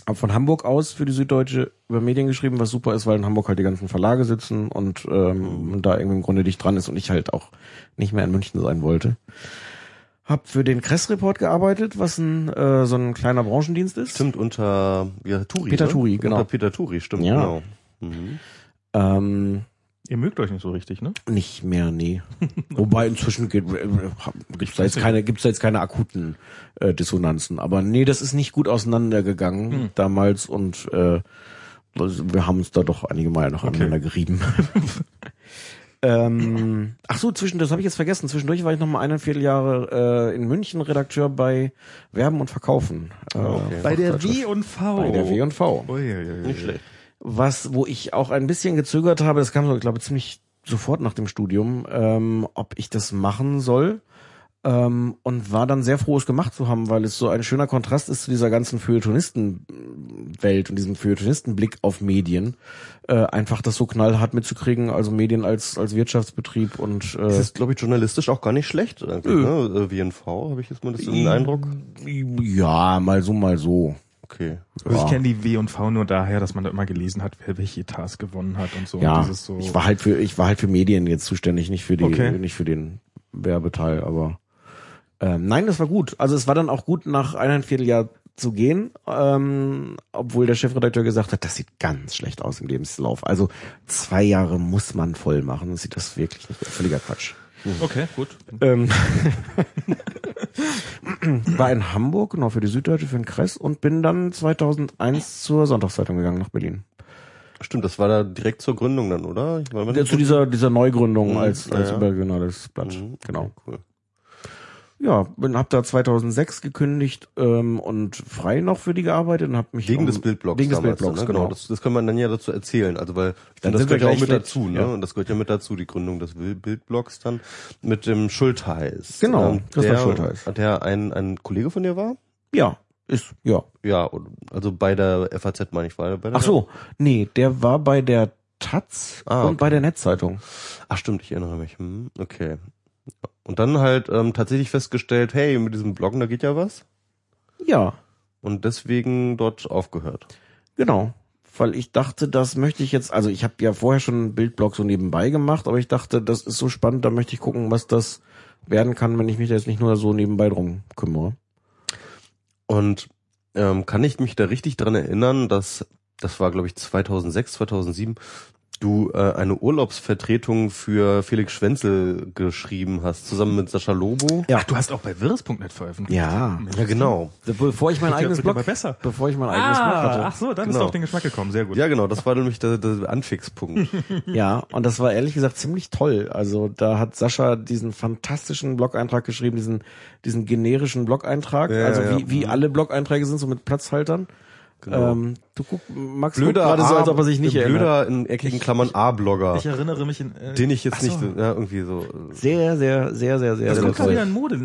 hab von Hamburg aus für die Süddeutsche über Medien geschrieben, was super ist, weil in Hamburg halt die ganzen Verlage sitzen und ähm, da irgendwie im Grunde dicht dran ist und ich halt auch nicht mehr in München sein wollte. Hab für den Kress-Report gearbeitet, was ein äh, so ein kleiner Branchendienst ist. Stimmt, unter ja, Turi. Peter ne? Turi, genau. Unter Peter Turi, stimmt, Ja. genau. Mhm. Ähm, Ihr mögt euch nicht so richtig, ne? Nicht mehr, nee. *laughs* Wobei inzwischen äh, gibt's da jetzt keine, gibt's da jetzt keine akuten äh, Dissonanzen. Aber nee, das ist nicht gut auseinandergegangen Hm. damals und äh, also wir haben uns da doch einige Mal noch aneinander gerieben. *laughs* ähm, ach so, zwischen, das habe ich jetzt vergessen. Zwischendurch war ich noch mal eineinviertel Jahre äh, in München Redakteur bei Werben und Verkaufen. Äh, Okay. Bei der. W und V. Bei der W&V. Nicht schlecht. Was, wo ich auch ein bisschen gezögert habe, das kam so, ich glaube, ziemlich sofort nach dem Studium, ähm, ob ich das machen soll. Ähm, und war dann sehr froh, es gemacht zu haben, weil es so ein schöner Kontrast ist zu dieser ganzen Feuilletonistenwelt und diesem Feuilletonistenblick auf Medien. Äh, einfach das so knallhart mitzukriegen, also Medien als, als Wirtschaftsbetrieb und Das äh, ist, glaube ich, journalistisch auch gar nicht schlecht. Ne? Äh, WNV, habe ich jetzt mal das den Eindruck. ja, mal so, mal so. Okay. Also Ja. ich kenne die W und V nur daher, dass man da immer gelesen hat, wer welche Etats gewonnen hat und so. Ja, Und so ich war halt für ich war halt für Medien jetzt zuständig, nicht für die Okay. nicht für den Werbeteil, aber ähm, nein, das war gut. Also es war dann auch gut nach eineinviertel Jahr zu gehen, ähm, obwohl der Chefredakteur gesagt hat, das sieht ganz schlecht aus im Lebenslauf. Also zwei Jahre muss man voll machen, das sieht das wirklich nicht. Völliger Quatsch. Okay, gut. Ähm, *laughs* *laughs* *clears throat* war in Hamburg, genau für die Süddeutsche, für den Kress und bin dann 2001 zur Sonntagszeitung gegangen nach Berlin. Stimmt, das war da direkt zur Gründung dann, oder? Meine, Ja, zu dieser dieser Neugründung Mhm, als als ja. überregionales Blatt. Mhm, Genau. Cool. Ja, bin hab da 2006 gekündigt ähm, und frei noch für die gearbeitet und hab mich Wegen um, des Bildblogs wegen des damals, Bildblogs ne? genau. Das, das kann man dann ja dazu erzählen, also weil ich Dann finde, das gehört ja auch mit dazu, ne? ja. Und das gehört ja mit dazu, die Gründung des Bild- Bildblogs dann mit dem Schultheiß. Genau, Christoph der, Schultheiß. Der ein, ein Kollege von dir war? Ja, ist ja. Ja, also bei der FAZ meine ich, war er bei der Ach so, nee, der war bei der Taz Ah, und okay. bei der Netzzeitung. Ach stimmt, ich erinnere mich. Hm, okay. Und dann halt ähm, tatsächlich festgestellt, hey, mit diesem Bloggen, da geht ja was. Ja, Und deswegen dort aufgehört. genau. Weil ich dachte, das möchte ich jetzt, also ich habe ja vorher schon einen Bildblog so nebenbei gemacht, aber ich dachte, das ist so spannend, da möchte ich gucken, was das werden kann, wenn ich mich da jetzt nicht nur so nebenbei drum kümmere. Und ähm, kann ich mich da richtig dran erinnern, dass das war, glaube ich, 2006, 2007, du äh, eine Urlaubsvertretung für Felix Schwenzel geschrieben hast, zusammen mit Sascha Lobo. Ja. Ach, du hast auch bei wirres.net veröffentlicht. Ja, Ja, genau. bevor ich mein ja- eigenes Blog, besser. bevor ich mein eigenes Blog Ah, hatte. ach so, dann bist Genau. du auf den Geschmack gekommen. Sehr gut. Ja, genau, das war nämlich der, der Anfixpunkt. *laughs* Ja, und das war ehrlich gesagt ziemlich toll. Also da hat Sascha diesen fantastischen Blog-Eintrag geschrieben, diesen, diesen generischen Blog-Eintrag, Ja, also ja. wie, wie alle Blog-Einträge sind, so mit Platzhaltern. Genau. Ähm, du guck, Max blöder gerade so, als ob er sich nicht erinnert. Blöder in eckigen Klammern A-Blogger, Ich erinnere mich in, äh, den ich jetzt so. nicht, ja, irgendwie so. äh, Sehr, sehr, sehr, sehr, sehr, Das sehr kommt gerade wieder in Mode,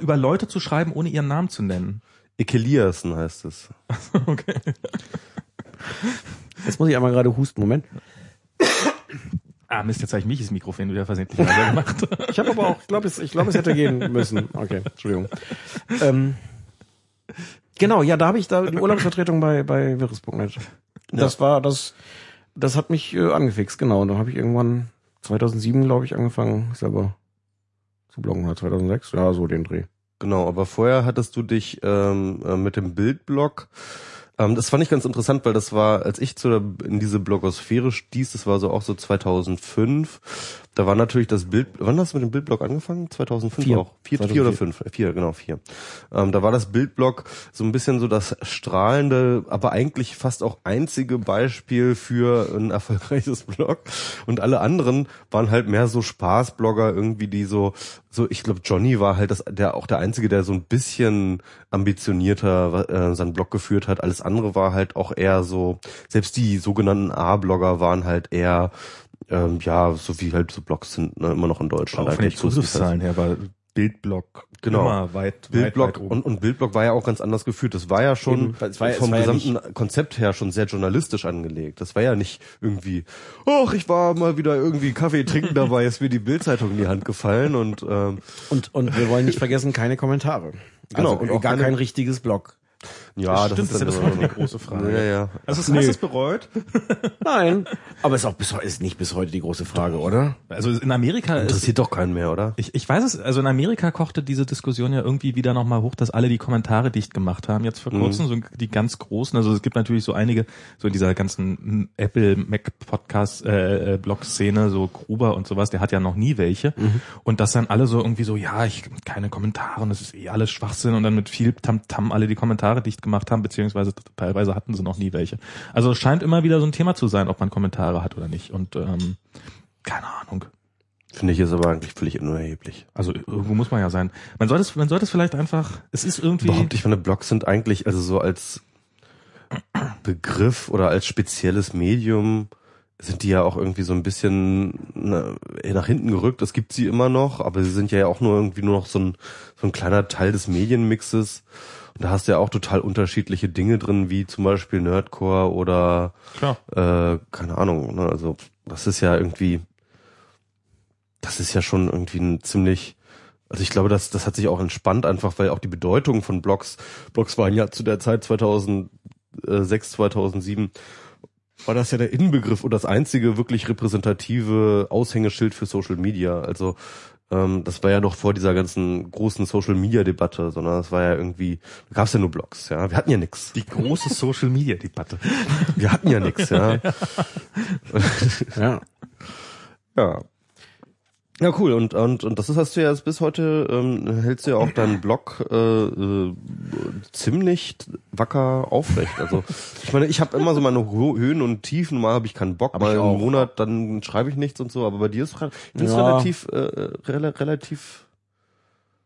über Leute zu schreiben, ohne ihren Namen zu nennen. Ekeliasen heißt es. okay. Jetzt muss ich einmal gerade husten, Moment. Ah, Mist, jetzt habe ich mich das Mikrofon wieder versehentlich gemacht. Ich habe aber auch, ich glaube, es, ich glaube, es hätte gehen müssen. Okay, Entschuldigung. Ähm, genau, ja, da habe ich da die Urlaubsvertretung bei bei virus.net. Das war das, das hat mich äh, angefixt. Genau, und dann habe ich irgendwann 2007, glaube ich, angefangen selber zu bloggen oder 2006, ja, so den Dreh. Genau, aber vorher hattest du dich ähm, äh, mit dem Bildblog ähm, das fand ich ganz interessant, weil das war, als ich zu der, in diese Blogosphäre stieß, das war so auch so 2005. Da war natürlich das Bild, wann hast du mit dem Bildblog angefangen? 2005 Vier. auch? Vier, 2004. vier oder fünf? Äh, Vier, genau, vier. Ähm, da war das Bildblog so ein bisschen so das strahlende, aber eigentlich fast auch einzige Beispiel für ein *laughs* erfolgreiches Blog. Und alle anderen waren halt mehr so Spaßblogger irgendwie, die so, so, ich glaube, Johnny war halt das, der auch der einzige, der so ein bisschen ambitionierter äh, seinen Blog geführt hat. Alles andere war halt auch eher so, selbst die sogenannten A-Blogger waren halt eher ähm, ja, so wie halt so Blogs sind, ne, immer noch in Deutschland. Auch von den. Zugriffszahlen her war Bildblock Genau. immer weit, Bildblog weit, weit und, und Bildblog war ja auch ganz anders geführt. Das war ja schon Eben, war- vom war ja gesamten Konzept her schon sehr journalistisch angelegt. Das war ja nicht irgendwie, ach, ich war mal wieder irgendwie Kaffee trinken dabei, ist mir die Bildzeitung in die Hand gefallen und ähm, Und und wir wollen nicht *laughs* vergessen, keine Kommentare. Genau, also, und und auch gar keine- kein richtiges Blog. Ja, Stimmt, das ist ja bis dann heute die große Frage. Ja, ja. Also das Nee. hast du es bereut? *laughs* Nein, aber ist auch bis heute ist nicht bis heute die große Frage, oder? Also in Amerika ist, Interessiert doch keinen mehr, oder? ich, ich weiß es, also in Amerika kochte diese Diskussion ja irgendwie wieder nochmal hoch, dass alle die Kommentare dicht gemacht haben jetzt vor kurzem, so die ganz großen. Also es gibt natürlich so einige, so in dieser ganzen Apple Mac Podcast äh, äh, Blog Szene, so Gruber und sowas, der hat ja noch nie welche. Und dass dann alle so irgendwie so, ja, ich keine Kommentare und das ist eh alles Schwachsinn und dann mit viel Tamtam alle die Kommentare dicht gemacht haben, beziehungsweise teilweise hatten sie noch nie welche. Also es scheint immer wieder so ein Thema zu sein, ob man Kommentare hat oder nicht. Und ähm, keine Ahnung. Finde ich jetzt aber eigentlich völlig unerheblich. Also irgendwo muss man ja sein. Man sollte es, man sollte es vielleicht einfach, es ist irgendwie, Überhaupt, ich finde, Blogs sind eigentlich, also so als *clears throat* Begriff oder als spezielles Medium sind die ja auch irgendwie so ein bisschen na, nach hinten gerückt. Es gibt sie immer noch, aber sie sind ja auch nur irgendwie nur noch so ein, so ein kleiner Teil des Medienmixes. Da hast du ja auch total unterschiedliche Dinge drin, wie zum Beispiel Nerdcore oder klar. äh, keine Ahnung. Ne? Also das ist ja irgendwie, das ist ja schon irgendwie ein ziemlich, also ich glaube, das, das hat sich auch entspannt einfach, weil auch die Bedeutung von Blogs, Blogs waren ja zu der Zeit 2006, 2007, war das ja der Inbegriff und das einzige wirklich repräsentative Aushängeschild für Social Media. Also ähm, das war ja noch vor dieser ganzen großen Social Media Debatte, sondern das war ja irgendwie, da gab es ja nur Blogs, ja. Wir hatten ja nix. Die große Social Media Debatte. Wir hatten ja nix, ja. *laughs* Ja. Ja. Ja, cool. Und, und, und das ist, hast du ja bis heute, ähm, hältst du ja auch deinen Blog äh, äh, ziemlich wacker aufrecht. Also ich meine, ich habe immer so meine Höhen und Tiefen, mal habe ich keinen Bock, Hab mal ich einen. Monat, dann schreibe ich nichts und so, aber bei dir ist es Ja. relativ, äh, rela relativ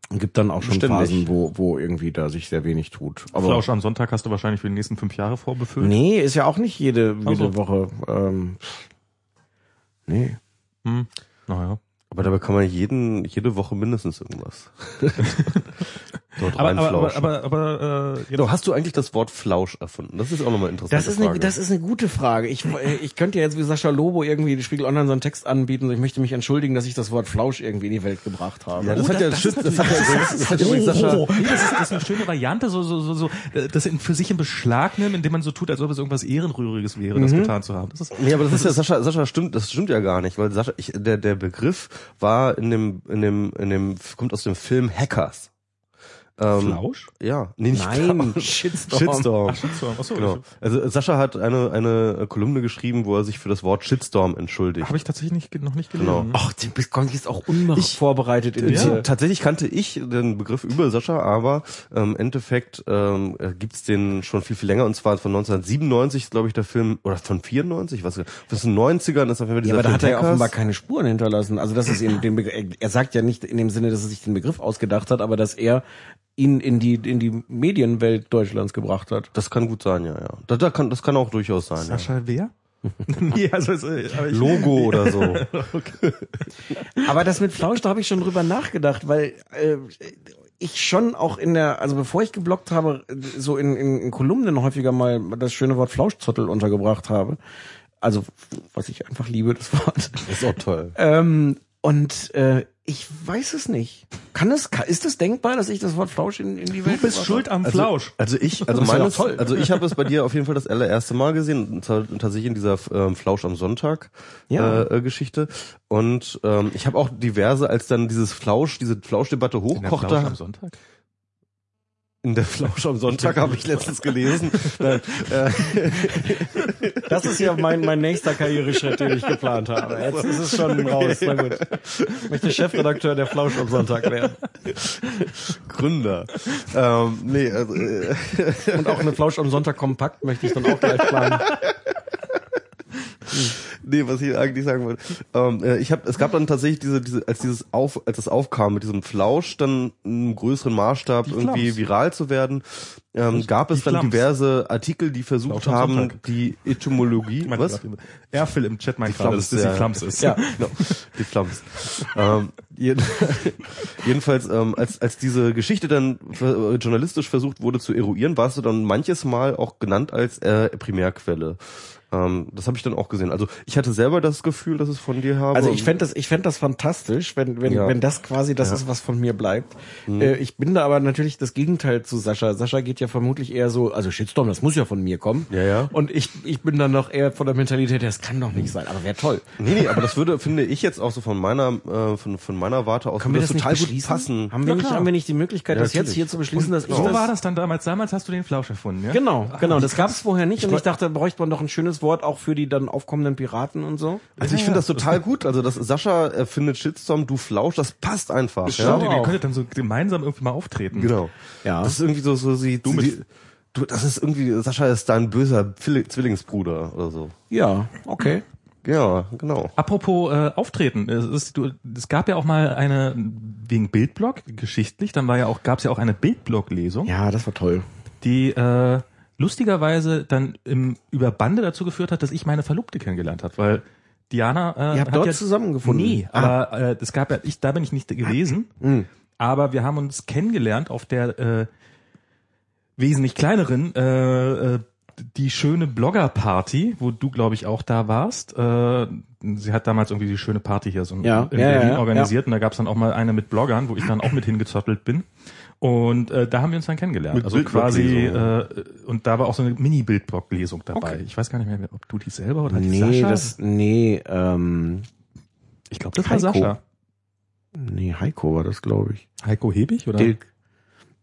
Und gibt dann auch schon Beständig. Phasen, wo, wo irgendwie da sich sehr wenig tut. Aber Flausch am Sonntag hast du wahrscheinlich für die nächsten fünf Jahre vorbefüllt. nee, ist ja auch nicht jede, jede so. Woche. Ähm, nee. Hm. Naja. Aber dabei kann man jeden, jede Woche mindestens irgendwas. *laughs* *laughs* Dort Aber, aber, aber, aber, aber äh, Genau, hast du eigentlich das Wort Flausch erfunden? Das ist auch nochmal interessant. Das ist, eine, das ist eine gute Frage. Ich, äh, ich könnte jetzt wie Sascha Lobo irgendwie die Spiegel Online so einen Text anbieten. Ich möchte mich entschuldigen, dass ich das Wort Flausch irgendwie in die Welt gebracht habe. Ja, das hat ja, das Schütz, ist das hat ja, das hat ja übrigens Sascha, Oh, nee, das ist, das ist eine schöne Variante, so, so, so, so, äh, das in, für sich in Beschlag nehmen, indem man so tut, als ob es irgendwas Ehrenrühriges wäre, das getan zu haben. Das ist, Nee, aber das ist ja Sascha, Sascha stimmt, das stimmt ja gar nicht, weil Sascha, ich, der, der Begriff war in dem, in dem, in dem, kommt aus dem Film Hackers. Ähm, Flausch? Ja, nee, nicht Nein, Flausch. Shitstorm. Shitstorm. Ach, Shitstorm. Achso, Genau. Also Sascha hat eine, eine Kolumne geschrieben, wo er sich für das Wort Shitstorm entschuldigt. habe ich tatsächlich nicht, noch nicht Genau. gelesen. Ach, du bist kommst jetzt auch unvorbereitet in Ja. Tatsächlich kannte ich den Begriff über Sascha, aber ähm, im Endeffekt ähm, gibt's den schon viel, viel länger und zwar von 1997 ist, glaube ich, der Film, oder von 94, was aus den 90ern ist auf jeden Fall Ja, dieser aber da hat er ja offenbar keine Spuren hinterlassen. Also das ist eben den Begriff, er sagt ja nicht in dem Sinne, dass er sich den Begriff ausgedacht hat, aber dass er ihn in die in die Medienwelt Deutschlands gebracht hat. Das kann gut sein, ja, ja. Das, das, kann, das kann auch durchaus sein. Ja. Sascha wer? *laughs* nee, also, äh, aber ich, Logo oder so. *laughs* Aber das mit Flausch, da habe ich schon drüber nachgedacht, weil äh, ich schon auch in der, also bevor ich geblockt habe, so in, in, in Kolumnen häufiger mal das schöne Wort Flauschzottel untergebracht habe. Also, was ich einfach liebe, das Wort. Das ist auch toll. Ähm, und äh, ich weiß es nicht. Kann es, kann, ist es denkbar, dass ich das Wort Flausch in, in die Welt Du bist schuld am Also, Flausch. also ich, also ist ja also ich habe *laughs* es bei dir auf jeden Fall das allererste Mal gesehen, und zwar tatsächlich in dieser ähm, Flausch am Sonntag Ja. äh, äh, Geschichte. Und ähm, ich habe auch diverse, als dann dieses Flausch, diese Flauschdebatte hochkochte, Flausch am Sonntag? In der Flausch am Sonntag habe ich letztens gelesen. Äh? Das ist ja mein, mein nächster Karriereschritt, den ich geplant habe. Jetzt ist es schon raus. Na gut. Ich möchte Chefredakteur der Flausch am Sonntag werden. Gründer. ähm, nee, also, äh, Und auch eine Flausch am Sonntag kompakt möchte ich dann auch gleich planen. *laughs* nee, was ich eigentlich sagen wollte. Ähm, äh, ich habe, es gab dann tatsächlich diese, diese, als dieses auf, als das aufkam mit diesem Flausch dann im größeren Maßstab irgendwie viral zu werden, ähm, gab es dann diverse Artikel, die versucht Flausch haben, die Etymologie, was? Er Phil im Chat meint gerade, dass das die. Flams ist. Ja. Genau, die Flams. ähm, jeden, *laughs* jedenfalls, ähm, als, als diese Geschichte dann äh, journalistisch versucht wurde zu eruieren, warst du dann manches Mal auch genannt als äh, Primärquelle. Ähm, das habe ich dann auch gesehen. Also ich hatte selber das Gefühl, dass es von dir habe. Also ich fände das, ich fänd das fantastisch, wenn, wenn, Ja. wenn das quasi das ist, was von mir bleibt. Äh, ich bin da aber natürlich das Gegenteil zu Sascha. Sascha geht ja vermutlich eher so, also Shitstorm, das muss ja von mir kommen. Ja, ja. Und ich, ich bin dann noch eher von der Mentalität, das kann doch nicht sein, aber wäre toll. Nee, nee, aber das würde, finde ich jetzt auch so von meiner, äh, von, von meiner Warte aus, Können wir würde das nicht total gut passen. Haben wir, Ja, nicht, haben wir nicht die Möglichkeit, Ja, das jetzt natürlich. hier zu beschließen, dass ich So das... war das dann damals. Damals hast du den Flausch erfunden, ja? Genau, genau. Das gab es vorher nicht und ich dachte, da bräuchte man doch ein schönes Wort auch für die dann aufkommenden Piraten und so. Also ich finde das total gut. Also das Sascha erfindet Shitstorm, du Flausch, das passt einfach. Stimmt, Ja? ihr könntet dann so gemeinsam irgendwie mal auftreten. Genau. Ja. Das ist irgendwie so, so sie, du mit- du, das ist irgendwie, Sascha ist dein böser Zwilli- Zwillingsbruder oder so. Ja, okay. Ja, genau. Apropos äh, Auftreten, es, ist, du, es gab ja auch mal eine wegen Bildblog geschichtlich, dann war ja auch gab es ja auch eine Bildblog-Lesung, Ja, das war toll. die äh, lustigerweise dann im über Bande dazu geführt hat, dass ich meine Verlobte kennengelernt habe, weil Diana äh, Ihr habt hat dort ja, zusammengefunden? Nee, Ah. aber äh, es gab ja ich da bin ich nicht gewesen, Mhm. aber wir haben uns kennengelernt auf der äh, wesentlich kleineren äh, äh, die schöne Blogger-Party, wo du, glaube ich, auch da warst. Äh, sie hat damals irgendwie die schöne Party hier so in, Ja, in ja, Berlin ja, organisiert und da gab es dann auch mal eine mit Bloggern, wo ich dann auch mit hingezottelt bin. Und äh, da haben wir uns dann kennengelernt. Mit also quasi äh, und da war auch so eine Mini-Bildblog-Lesung dabei. Okay. Ich weiß gar nicht mehr, ob du die selber oder die Nee, Sascha. das, nee, ähm, ich glaube, das war Heiko. Sascha. nee, Heiko war das, glaube ich. Heiko Hebig oder? Dilk,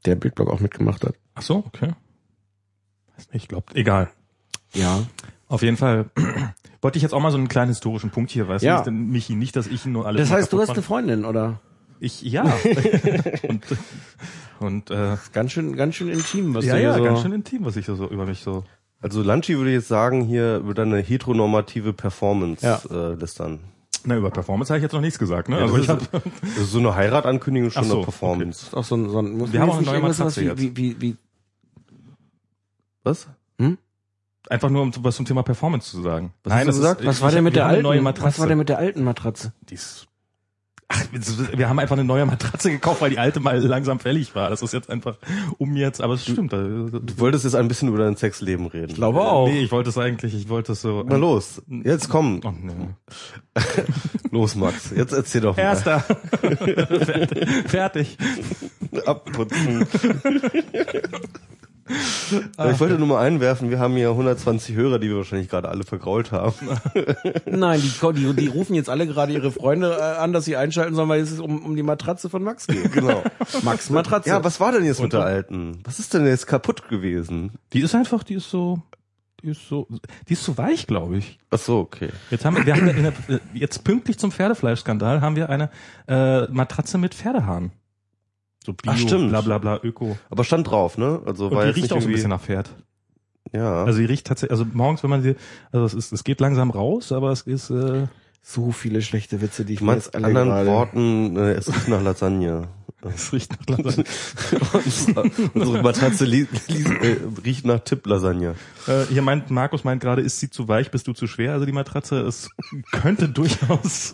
der Bildblog auch mitgemacht hat. Ach so, okay. Weiß nicht, ich glaube, egal. Ja. Auf jeden Fall *clears throat* wollte ich jetzt auch mal so einen kleinen historischen Punkt hier, weißt Ja. du, denn Michi, nicht, dass ich ihn nur alles Das heißt, du hast eine Freundin, oder? Ich, ja. *laughs* und und äh, Ganz schön, ganz schön intim, was ja, du hier ja, so... ganz schön intim, was ich so über mich so. Also Lanchi würde jetzt sagen, hier über deine heteronormative Performance Ja. äh, lästern. Na, über Performance habe ich jetzt noch nichts gesagt, ne? Ja, also ich das ist so eine Heiratankündigung schon so, eine Performance. Ist auch so ein, so ein muss Wir haben auch eine neue Matratze wie, wie, wie, wie, Was? einfach nur um was zum Thema Performance zu sagen. Was du das gesagt? Ist, was ich- war denn mit der eine alten, neue Matratze? was war denn mit der alten Matratze? Die ist- Ach, wir haben einfach eine neue Matratze gekauft, weil die alte mal langsam fällig war. Das ist jetzt einfach um jetzt, aber es stimmt. Du Du wolltest jetzt ein bisschen über dein Sexleben reden. Ich glaube auch. Nee, ich wollte es eigentlich, ich wollte es so. Na los, jetzt komm. Oh, nee. *laughs* Los, Max. Jetzt erzähl doch mal. Erster. Fertig. *laughs* Fertig. Abputzen. *laughs* ich wollte nur mal einwerfen, wir haben hier 120 Hörer, die wir wahrscheinlich gerade alle vergrault haben. *laughs* Nein, die, die, die rufen jetzt alle gerade ihre Freunde äh, an, dass sie einschalten sollen, weil es um, um die Matratze von Max geht. Genau. Max Matratze. Ja, was war denn jetzt mit der alten? Was ist denn jetzt kaputt gewesen? Die ist einfach, die ist so, die ist so, die ist zu weich, glaube ich. Ach so, okay. Jetzt haben wir, wir haben der, jetzt pünktlich zum Pferdefleischskandal haben wir eine äh, Matratze mit Pferdehaaren. So Bio, Ach, stimmt. bla bla bla, Öko. Aber stand drauf, ne? Also Und war die jetzt riecht nicht auch so ein irgendwie. bisschen nach Pferd. ja. Also die riecht tatsächlich, also morgens, wenn man sie, also es ist, es geht langsam raus, aber es ist, äh, so viele schlechte Witze, die ich du mir meinst jetzt alle anderen gerade... Worten, äh, es riecht nach Lasagne. Es riecht nach langsam. *laughs* Unsere Matratze li li äh, riecht nach Tipp-Lasagne. äh, hier meint, Markus meint gerade, ist sie zu weich, bist du zu schwer? Also die Matratze, es könnte durchaus,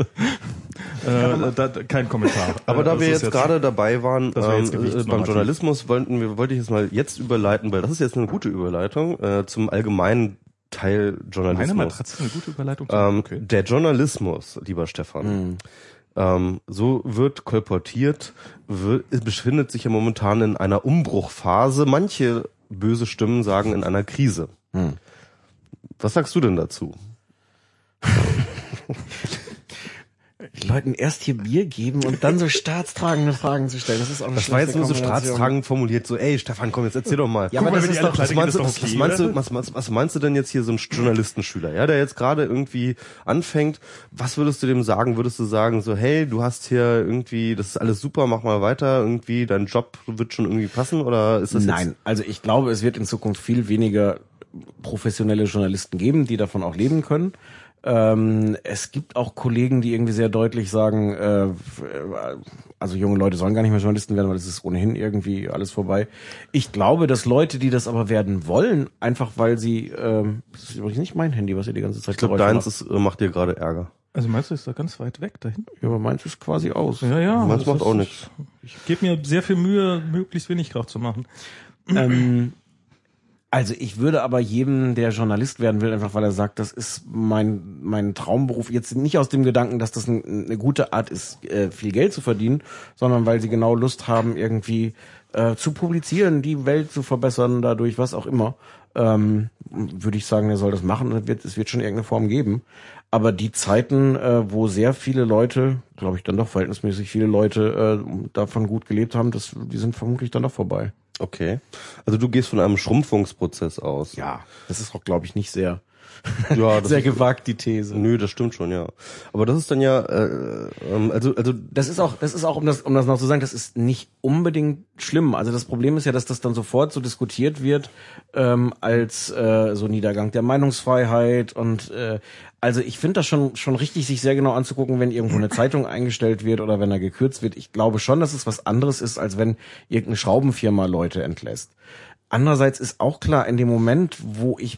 äh, da, kein Kommentar. Aber Äh, da das wir ist jetzt gerade dabei waren Das ähm, jetzt äh, beim. Journalismus, wollten wir, wollte ich jetzt mal jetzt überleiten, weil das ist jetzt eine gute Überleitung äh, zum allgemeinen Teiljournalismus. Meine Matratze ist eine gute Überleitung. Ähm, Der Journalismus, lieber Stefan, ähm, so wird kolportiert, wird, befindet sich ja momentan in einer Umbruchphase. Manche böse Stimmen sagen in einer Krise. Was sagst du denn dazu? *laughs* Leuten erst hier Bier geben und dann so staatstragende Fragen zu stellen. Das ist auch eine Das war jetzt nur so staatstragend formuliert, so, ey, Stefan, komm, jetzt erzähl doch mal. Ja, aber das ist doch, Was meinst, du, was, meinst du, was, was, was meinst du denn jetzt hier so ein Journalistenschüler, ja, der jetzt gerade irgendwie anfängt? Was würdest du dem sagen? Würdest du sagen so, hey, du hast hier irgendwie, das ist alles super, mach mal weiter, irgendwie dein Job wird schon irgendwie passen oder ist das Nein, also ich glaube, es wird in Zukunft viel weniger professionelle Journalisten geben, die davon auch leben können. Ähm, es gibt auch Kollegen, die irgendwie sehr deutlich sagen, äh, also junge Leute sollen gar nicht mehr Journalisten werden, weil es ist ohnehin irgendwie alles vorbei. Ich glaube, dass Leute, die das aber werden wollen, einfach weil sie, ähm, das ist übrigens nicht mein Handy, was ihr die ganze Zeit Ich glaube, deins macht. ist, äh, macht dir gerade Ärger. Also meinst du, ist da ganz weit weg dahin? Ja, aber meins ist quasi aus. Ja, ja. Meins das macht ist- auch nichts. Ich gebe mir sehr viel Mühe, möglichst wenig drauf zu machen. Ähm, also ich würde aber jedem, der Journalist werden will, einfach weil er sagt, das ist mein, mein Traumberuf, jetzt nicht aus dem Gedanken, dass das ein, eine gute Art ist, äh, viel Geld zu verdienen, sondern weil sie genau Lust haben, irgendwie äh, zu publizieren, die Welt zu verbessern, dadurch was auch immer, ähm, würde ich sagen, er soll das machen. Es wird, es wird schon irgendeine Form geben. Aber die Zeiten, äh, wo sehr viele Leute, glaube ich dann doch verhältnismäßig viele Leute äh, davon gut gelebt haben, das, die sind vermutlich dann doch vorbei. Okay. Also du gehst von einem Schrumpfungsprozess aus. Ja, das ist auch, glaube ich, nicht sehr, Ja, *laughs* das sehr gewagt, die These. nö, das stimmt schon, ja. Aber das ist dann ja, äh, ähm, also, also Das ist auch, das ist auch, um das, um das noch zu sagen, das ist nicht unbedingt schlimm. Also das Problem ist ja, dass das dann sofort so diskutiert wird ähm, als äh, so Niedergang der Meinungsfreiheit und äh, also ich finde das schon schon richtig, sich sehr genau anzugucken, wenn irgendwo eine Zeitung eingestellt wird oder wenn da gekürzt wird. Ich glaube schon, dass es was anderes ist, als wenn irgendeine Schraubenfirma Leute entlässt. Andererseits ist auch klar, in dem Moment, wo ich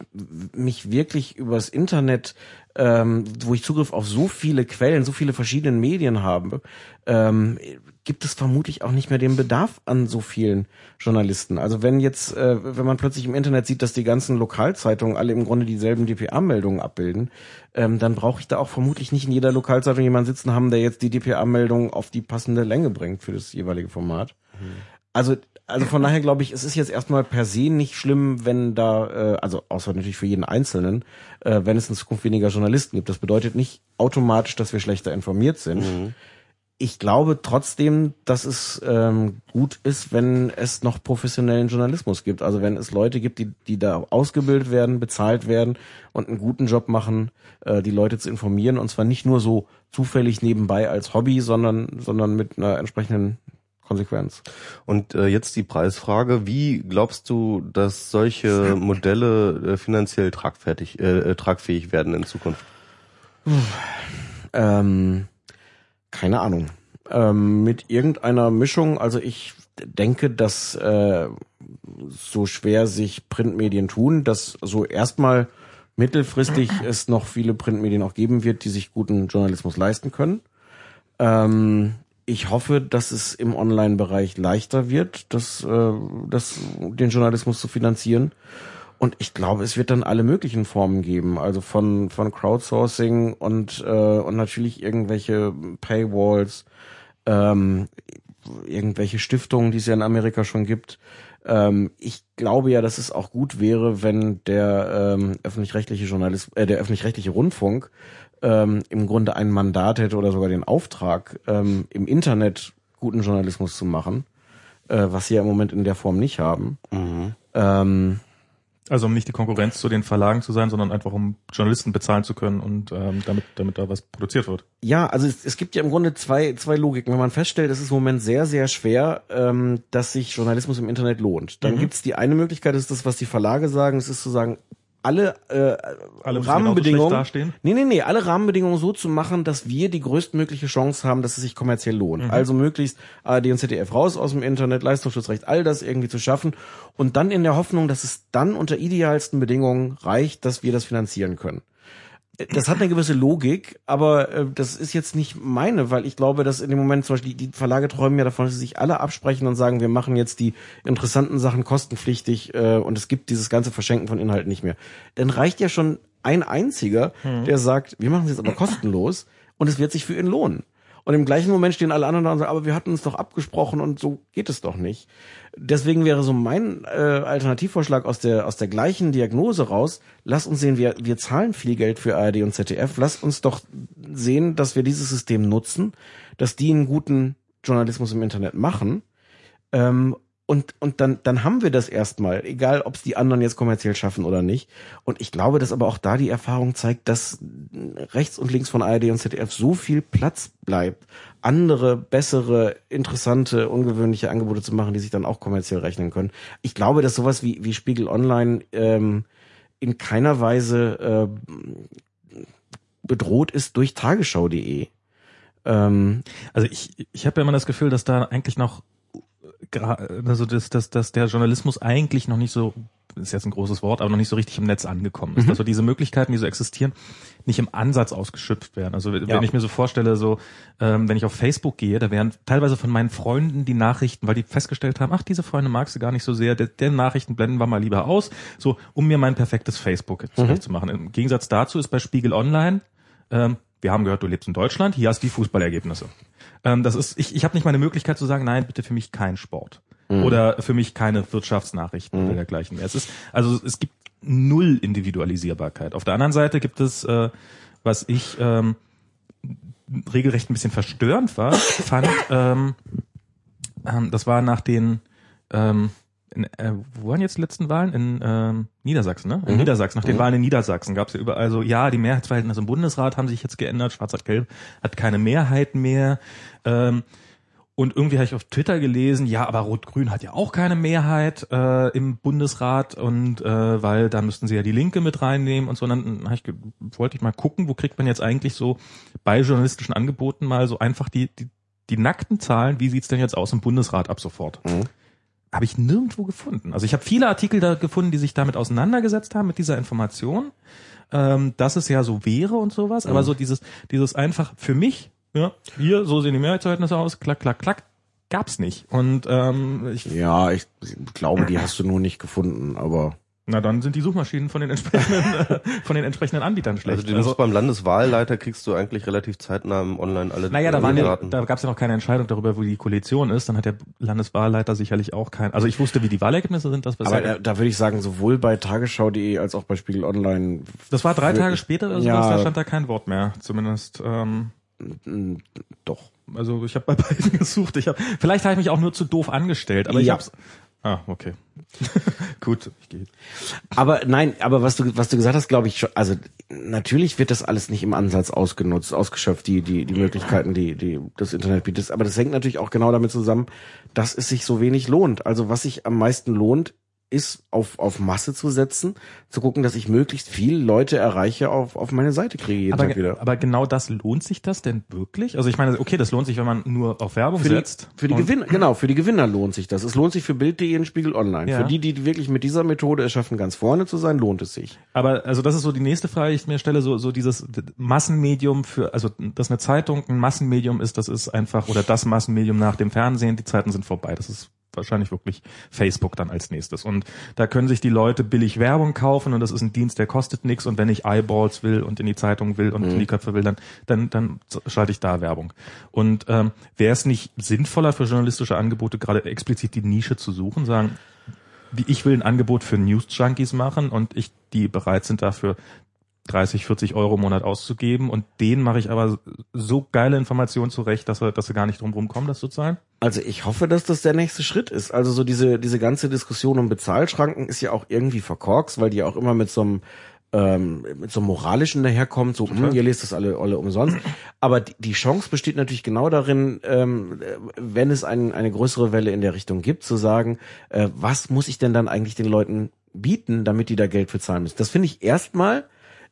mich wirklich übers Internet, ähm, wo ich Zugriff auf so viele Quellen, so viele verschiedene Medien habe, ähm, gibt es vermutlich auch nicht mehr den Bedarf an so vielen Journalisten. Also wenn jetzt, äh, wenn man plötzlich im Internet sieht, dass die ganzen Lokalzeitungen alle im Grunde dieselben DPA-Meldungen abbilden, ähm, dann brauche ich da auch vermutlich nicht in jeder Lokalzeitung jemanden sitzen haben, der jetzt die DPA-Meldung auf die passende Länge bringt für das jeweilige Format. Also, also von daher glaube ich, es ist jetzt erstmal per se nicht schlimm, wenn da, äh, also außer natürlich für jeden Einzelnen, äh, wenn es in Zukunft weniger Journalisten gibt. Das bedeutet nicht automatisch, dass wir schlechter informiert sind. Ich glaube trotzdem, dass es ähm, gut ist, wenn es noch professionellen Journalismus gibt. Also wenn es Leute gibt, die, die da ausgebildet werden, bezahlt werden und einen guten Job machen, äh, die Leute zu informieren. Und zwar nicht nur so zufällig nebenbei als Hobby, sondern, sondern mit einer entsprechenden Konsequenz. Und äh, jetzt die Preisfrage: Wie glaubst du, dass solche Modelle äh, finanziell tragfertig, äh, äh, tragfähig werden in Zukunft? Ähm, keine Ahnung. Ähm, mit irgendeiner Mischung, also ich denke, dass äh, so schwer sich Printmedien tun, dass so erstmal mittelfristig *clears throat* es noch viele Printmedien auch geben wird, die sich guten Journalismus leisten können. Ähm, ich hoffe, dass es im Online-Bereich leichter wird, das, äh, das, den Journalismus zu finanzieren. Und ich glaube, es wird dann alle möglichen Formen geben, also von von Crowdsourcing und äh, und natürlich irgendwelche Paywalls, ähm, irgendwelche Stiftungen, die es ja in Amerika schon gibt. Ähm, ich glaube ja, dass es auch gut wäre, wenn der ähm, öffentlich-rechtliche Journalist, äh, der öffentlich-rechtliche Rundfunk ähm, im Grunde ein Mandat hätte oder sogar den Auftrag, ähm, im Internet guten Journalismus zu machen, äh, was sie ja im Moment in der Form nicht haben. Ähm, Also um nicht die Konkurrenz zu den Verlagen zu sein, sondern einfach um Journalisten bezahlen zu können und ähm, damit, damit da was produziert wird. Ja, also es, es gibt ja im Grunde zwei, zwei Logiken. Wenn man feststellt, es ist im Moment sehr, sehr schwer, ähm, dass sich Journalismus im Internet lohnt. Dann gibt's die eine Möglichkeit, das ist das, was die Verlage sagen, es ist zu sagen, alle, äh, Alle Rahmenbedingungen, dastehen? nee, nee, nee, alle Rahmenbedingungen so zu machen, dass wir die größtmögliche Chance haben, dass es sich kommerziell lohnt. Mhm. Also möglichst ARD und ZDF raus aus dem Internet, Leistungsschutzrecht, all das irgendwie zu schaffen und dann in der Hoffnung, dass es dann unter idealsten Bedingungen reicht, dass wir das finanzieren können das hat eine gewisse Logik, aber äh, das ist jetzt nicht meine, weil ich glaube, dass in dem Moment zum Beispiel die, die Verlage träumen ja davon, dass sie sich alle absprechen und sagen, wir machen jetzt die interessanten Sachen kostenpflichtig äh, und es gibt dieses ganze Verschenken von Inhalten nicht mehr. Dann reicht ja schon ein einziger, der sagt, wir machen es jetzt aber kostenlos und es wird sich für ihn lohnen. Und im gleichen Moment stehen alle anderen da und sagen, aber wir hatten uns doch abgesprochen und so geht es doch nicht. Deswegen wäre so mein äh, Alternativvorschlag aus der aus der gleichen Diagnose raus, lass uns sehen, wir wir zahlen viel Geld für ARD und ZDF, lass uns doch sehen, dass wir dieses System nutzen, dass die einen guten Journalismus im Internet machen. Ähm, und, und dann, dann haben wir das erstmal, egal ob es die anderen jetzt kommerziell schaffen oder nicht. Und ich glaube, dass aber auch da die Erfahrung zeigt, dass rechts und links von ARD und ZDF so viel Platz bleibt, andere, bessere, interessante, ungewöhnliche Angebote zu machen, die sich dann auch kommerziell rechnen können. Ich glaube, dass sowas wie, wie Spiegel Online ähm, in keiner Weise äh, bedroht ist durch tagesschau.de. Ähm, Also ich, ich habe ja immer das Gefühl, dass da eigentlich noch also dass, dass, dass der Journalismus eigentlich noch nicht so ist jetzt ein großes Wort, aber noch nicht so richtig im Netz angekommen ist. Also diese Möglichkeiten, die so existieren, nicht im Ansatz ausgeschöpft werden. Also wenn Ja. ich mir so vorstelle, so ähm, wenn ich auf Facebook gehe, da werden teilweise von meinen Freunden die Nachrichten, weil die festgestellt haben, ach diese Freunde magst du gar nicht so sehr, der, der Nachrichten blenden wir mal lieber aus, so um mir mein perfektes Facebook zurecht zu machen. Im Gegensatz dazu ist bei Spiegel Online ähm, wir haben gehört, du lebst in Deutschland, hier hast du die Fußballergebnisse. Ähm, das ist, ich, ich habe nicht mal eine Möglichkeit zu sagen, nein, bitte für mich kein Sport. Oder für mich keine Wirtschaftsnachrichten oder dergleichen mehr. Es ist, also es gibt null Individualisierbarkeit. Auf der anderen Seite gibt es, äh, was ich ähm, regelrecht ein bisschen verstörend war, fand, ähm, ähm, das war nach den ähm, in, äh, wo waren jetzt die letzten Wahlen? In ähm, Niedersachsen, ne? In Niedersachsen. Nach den Wahlen in Niedersachsen gab es ja überall so, ja, die Mehrheitsverhältnisse im Bundesrat haben sich jetzt geändert, Schwarz-Gelb hat keine Mehrheit mehr. Ähm, und irgendwie habe ich auf Twitter gelesen, ja, aber Rot-Grün hat ja auch keine Mehrheit äh, im Bundesrat und äh, weil da müssten sie ja die Linke mit reinnehmen und so. Und dann ich, wollte ich mal gucken, wo kriegt man jetzt eigentlich so bei journalistischen Angeboten mal so einfach die, die, die nackten Zahlen, wie sieht's denn jetzt aus im Bundesrat ab sofort? Habe ich nirgendwo gefunden. Also ich habe viele Artikel da gefunden, die sich damit auseinandergesetzt haben, mit dieser Information, ähm, dass es ja so wäre und sowas. Aber so dieses, dieses einfach für mich, ja, hier, so sehen die Mehrheitsverhältnisse aus, klack, klack, klack, gab's nicht. Und ähm, ich, ja, ich glaube, die hast du nur nicht gefunden, aber na dann sind die Suchmaschinen von den entsprechenden, äh, *laughs* *laughs* von den entsprechenden Anbietern schlecht. Also, du musst beim Landeswahlleiter kriegst du eigentlich relativ zeitnah im Online alle Naja, da waren ja, da gab es ja noch keine Entscheidung darüber, wo die Koalition ist. Dann hat der Landeswahlleiter sicherlich auch kein. Also ich wusste, wie die Wahlergebnisse sind. Das, aber da, da würde ich sagen, sowohl bei tagesschau.de als auch bei Spiegel Online das war drei Tage später oder Ja. sowas. Da stand da kein Wort mehr. Zumindest. Ähm, doch. also ich habe bei beiden *laughs* gesucht. Ich hab, vielleicht habe ich mich auch nur zu doof angestellt. Aber ich Ja. Ah, okay. *laughs* Gut, ich gehe. Aber nein, aber was du was du gesagt hast, glaube ich schon. Also natürlich wird das alles nicht im Ansatz ausgenutzt, ausgeschöpft, die die die Möglichkeiten, die die das Internet bietet. Aber das hängt natürlich auch genau damit zusammen, dass es sich so wenig lohnt. Also was sich am meisten lohnt, ist auf auf Masse zu setzen, zu gucken, dass ich möglichst viele Leute erreiche, auf auf meine Seite kriege jeden Aber, Tag wieder. aber genau das lohnt sich das denn wirklich? Also ich meine, okay, das lohnt sich, wenn man nur auf Werbung Für die, setzt. für die Gewinner, genau, für die Gewinner lohnt sich das. Es lohnt sich für Bild.de und Spiegel Online. Ja. Für die, die wirklich mit dieser Methode es schaffen, ganz vorne zu sein, lohnt es sich. Aber also das ist so die nächste Frage, die ich mir stelle, so, so dieses Massenmedium für, also dass eine Zeitung ein Massenmedium ist, das ist einfach, oder das Massenmedium nach dem Fernsehen, die Zeiten sind vorbei. Das ist wahrscheinlich wirklich Facebook dann als nächstes. Und da können sich die Leute billig Werbung kaufen und das ist ein Dienst, der kostet nichts und wenn ich Eyeballs will und in die Zeitung will und in die Köpfe will, dann, dann, dann schalte ich da Werbung. Und ähm, wäre es nicht sinnvoller für journalistische Angebote, gerade explizit die Nische zu suchen, sagen, wie ich will ein Angebot für News-Junkies machen und ich, die bereit sind dafür 30, 40 Euro im Monat auszugeben und denen mache ich aber so geile Informationen zurecht, dass sie, dass sie gar nicht drum rumkommen, das zu zahlen. Also ich hoffe, dass das der nächste Schritt ist. Also so diese, diese ganze Diskussion um Bezahlschranken ist ja auch irgendwie verkorkst, weil die auch immer mit so einem ähm, mit so einem moralischen daherkommt, so, hm, ihr lest das alle, alle umsonst. Aber die, die Chance besteht natürlich genau darin, ähm, äh, wenn es ein, eine größere Welle in der Richtung gibt, zu sagen, äh, was muss ich denn dann eigentlich den Leuten bieten, damit die da Geld für zahlen müssen. Das finde ich erstmal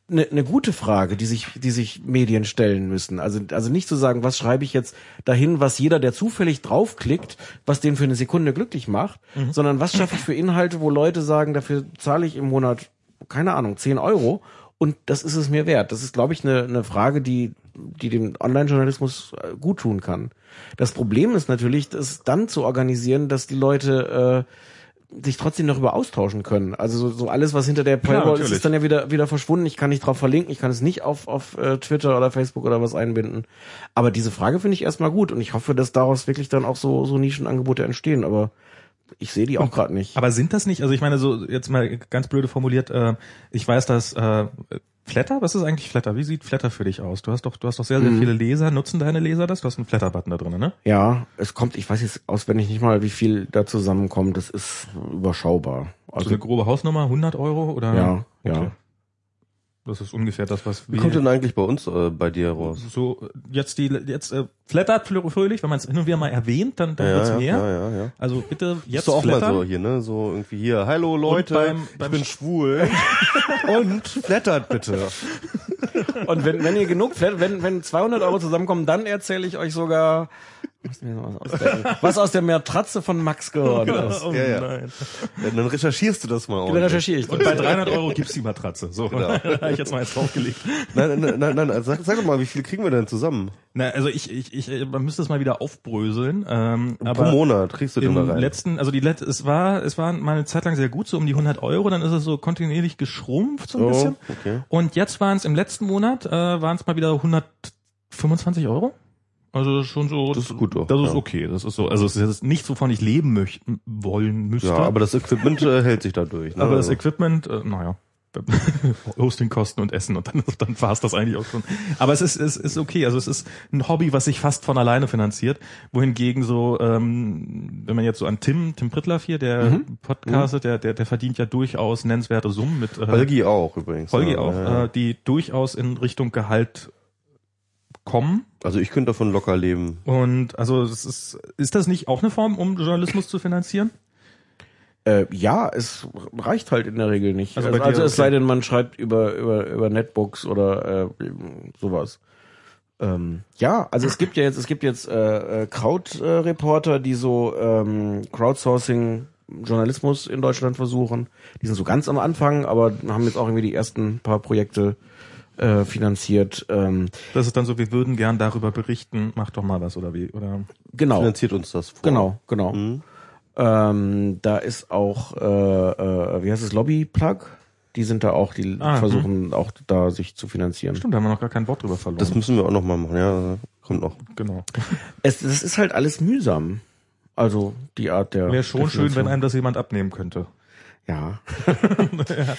eine ne gute Frage, die sich, die sich Medien stellen müssen. Also, also nicht zu sagen, was schreibe ich jetzt dahin, was jeder, der zufällig draufklickt, was den für eine Sekunde glücklich macht, sondern was schaffe ich für Inhalte, wo Leute sagen, dafür zahle ich im Monat, keine Ahnung, 10 Euro Und das ist es mir wert. Das ist, glaube ich, eine, eine Frage, die, die dem Online-Journalismus äh, gut tun kann. Das Problem ist natürlich, das dann zu organisieren, dass die Leute äh, sich trotzdem darüber austauschen können. Also so, so alles, was hinter der Paywall ist, ist dann ja wieder wieder verschwunden. Ich kann nicht drauf verlinken, ich kann es nicht auf auf äh, Twitter oder Facebook oder was einbinden. Aber diese Frage finde ich erstmal gut und ich hoffe, dass daraus wirklich dann auch so so Nischenangebote entstehen. Aber ich sehe die auch gerade nicht. Aber sind das nicht, also ich meine, so jetzt mal ganz blöde formuliert, äh, ich weiß, dass äh, Flatter, was ist eigentlich Flatter? Wie sieht Flatter für dich aus? Du hast doch, du hast doch sehr, sehr viele Leser. Nutzen deine Leser das? Du hast einen Flatter-Button da drin, ne? Ja, es kommt, ich weiß jetzt auswendig nicht mal, wie viel da zusammenkommt. Das ist überschaubar. Also Also eine grobe Hausnummer, 100 Euro oder? ja, ja. Das ist ungefähr das, was Wie kommt denn eigentlich bei uns äh, bei dir raus? so jetzt die jetzt äh, flattert fröhlich, wenn man es hin und wieder mal erwähnt, dann, dann Ja, wird's ja, mehr. ja, ja, ja. Also bitte Bist jetzt du auch flattern. mal so hier, ne? So irgendwie hier, hallo Leute, beim- beim- ich bin schwul *laughs* und flattert bitte. Und wenn, wenn ihr genug, Flat- wenn, wenn 200 Euro zusammenkommen, dann erzähle ich euch sogar, was, was, ausdenken, was aus der Matratze von Max geworden ist. Oh Ja, ja. nein. Ja, dann recherchierst du das mal Dann recherchiere ich. Und bei 300 Euro gibt's die Matratze. So, Genau. *laughs* da habe ich jetzt mal jetzt draufgelegt. Nein, nein, nein, nein, also sag, sag doch mal, wie viel kriegen wir denn zusammen? Na, also ich, ich, ich, man müsste es mal wieder aufbröseln. Ähm, Pro aber Monat kriegst du denn da im rein? letzten, also die let, es war, es war mal eine Zeit lang sehr gut, so um die 100 Euro, dann ist es so kontinuierlich geschrumpft so ein Oh, bisschen. okay. Und jetzt waren es im letzten Monat, äh, waren es mal wieder 125 Euro. Also schon so. Das ist gut doch, Das ist ja. okay. Das ist so. Also es ist jetzt nichts, wovon ich leben möchten wollen müsste. Ja, aber das Equipment äh, hält sich da durch. Ne? Aber das Also, Equipment, äh, naja. *laughs* Hostingkosten und Essen und dann, *laughs* dann war es das eigentlich auch schon. Aber es ist, es ist okay. Also es ist ein Hobby, was sich fast von alleine finanziert. Wohingegen so, ähm, wenn man jetzt so an Tim, Tim Prittlaff hier, der podcastet, der, der, der verdient ja durchaus nennenswerte Summen mit äh, Holgi auch übrigens. Holgi ja, auch, ja. Äh, die durchaus in Richtung Gehalt kommen. Also ich könnte davon locker leben. Und also es ist, ist das nicht auch eine Form, um Journalismus zu finanzieren? Äh, ja, es reicht halt in der Regel nicht. Also Also, also, es okay. sei denn, man schreibt über, über, über Netbooks oder äh, sowas. Ähm, ja, also es gibt ja jetzt, es gibt jetzt äh, äh, Crowd-Reporter, die so ähm, Crowdsourcing Journalismus in Deutschland versuchen. Die sind so ganz am Anfang, aber haben jetzt auch irgendwie die ersten paar Projekte äh, finanziert. Ähm, Das ist dann so, wir würden gern darüber berichten, mach doch mal was oder wie, oder? genau. Finanziert uns das vor. Genau, genau. Mhm. Ähm, da ist auch, äh, äh, wie heißt es, Lobby-Plug? Die sind da auch, die Ah, versuchen auch da sich zu finanzieren. Stimmt, da haben wir noch gar kein Wort drüber verloren. Das müssen wir auch noch mal machen. Ja, kommt noch. genau. *laughs* Es, es ist halt alles mühsam. Also die Art der. Wäre schon schön, wenn einem das jemand abnehmen könnte. Ja. *laughs*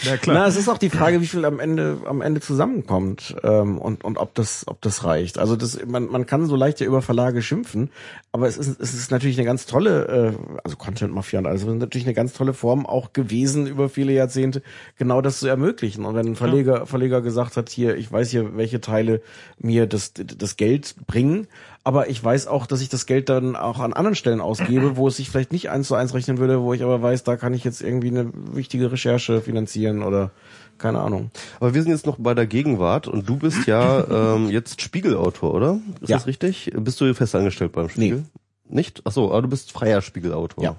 Ja, Na, es ist auch die Frage, wie viel am Ende am Ende zusammenkommt ähm, und und ob das ob das reicht. Also das man man kann so leicht ja über Verlage schimpfen, aber es ist es ist natürlich eine ganz tolle äh, also Content Mafia und alles ist natürlich eine ganz tolle Form auch gewesen über viele Jahrzehnte genau das zu ermöglichen. Und wenn ein Verleger Verleger gesagt hat, hier ich weiß hier welche Teile mir das das Geld bringen, aber ich weiß auch, dass ich das Geld dann auch an anderen Stellen ausgebe, wo es sich vielleicht nicht eins zu eins rechnen würde, wo ich aber weiß, da kann ich jetzt irgendwie eine wichtige Recherche finanzieren oder keine Ahnung. Aber wir sind jetzt noch bei der Gegenwart und du bist ja *laughs* ähm, jetzt Spiegelautor, oder? Ist Ja. das richtig? Bist du festangestellt beim Spiegel? Nicht? Ach so, aber du bist freier Spiegelautor. Ja.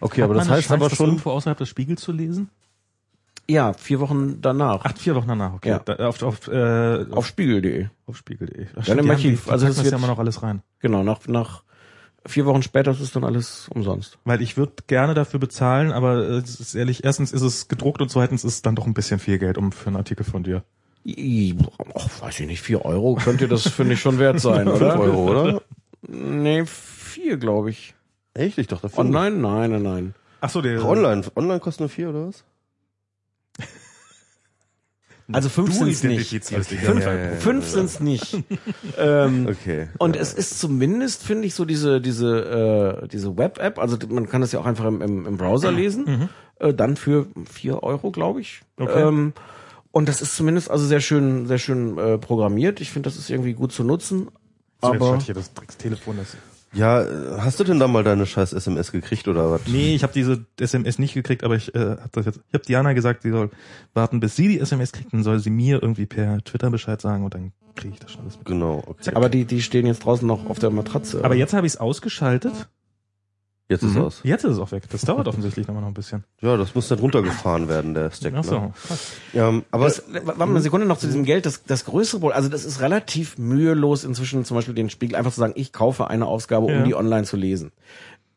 Okay, aber das heißt aber schon irgendwo außerhalb des Spiegels zu lesen? Ja, vier Wochen danach. Ach, vier Wochen danach, okay. Ja. Da, auf, auf, äh, auf spiegel.de. auf spiegel.de. Dann im Archiv. Die, Also das das ja wird- immer noch alles rein. Genau, nach, nach vier Wochen später ist es dann alles umsonst. Weil ich würde gerne dafür bezahlen, aber äh, es ist ehrlich, erstens ist es gedruckt und zweitens ist es dann doch ein bisschen viel Geld um für einen Artikel von dir. I- Ach, weiß ich nicht, vier Euro könnte das, finde ich, schon wert sein, *laughs* fünf oder? Euro, oder? Nee, vier, glaube ich. Echt? Ich dachte Oh fünf. nein, nein, nein, nein. Ach so, der Online, online kostet nur vier, oder was? Also fünf du sind's nicht. Fünf, Ja, ja, fünf sind's nicht. *laughs* ähm, Okay. Und es ist zumindest, finde ich, so diese, diese, äh, diese Web-App, also man kann das ja auch einfach im, im, im Browser lesen, äh, dann für vier Euro, glaube ich. Okay. Ähm, und das ist zumindest also sehr schön, sehr schön äh, programmiert. Ich finde, das ist irgendwie gut zu nutzen. Jetzt Aber ich hier das Dreckstelefon. Das Ja, äh, hast du denn da mal deine scheiß SMS gekriegt oder was? nee, ich habe diese SMS nicht gekriegt, aber ich äh, hab das jetzt. Ich habe Diana gesagt, sie soll warten, bis sie die SMS kriegt, dann soll sie mir irgendwie per Twitter Bescheid sagen und dann kriege ich das schon alles mit. Genau, okay. aber die, die stehen jetzt draußen noch auf der Matratze. Aber jetzt habe ich es ausgeschaltet. Jetzt ist Mhm. aus. Jetzt ist es auch weg. Das dauert offensichtlich noch mal noch ein bisschen. Ja, das muss dann runtergefahren werden, der Stack. Ach so. Ne? Ja, aber Das, w- warte mal eine Sekunde noch zu diesem Geld. Das, das größere Problem, also das ist relativ mühelos inzwischen zum Beispiel den Spiegel einfach zu sagen, ich kaufe eine Ausgabe, um Ja. die online zu lesen.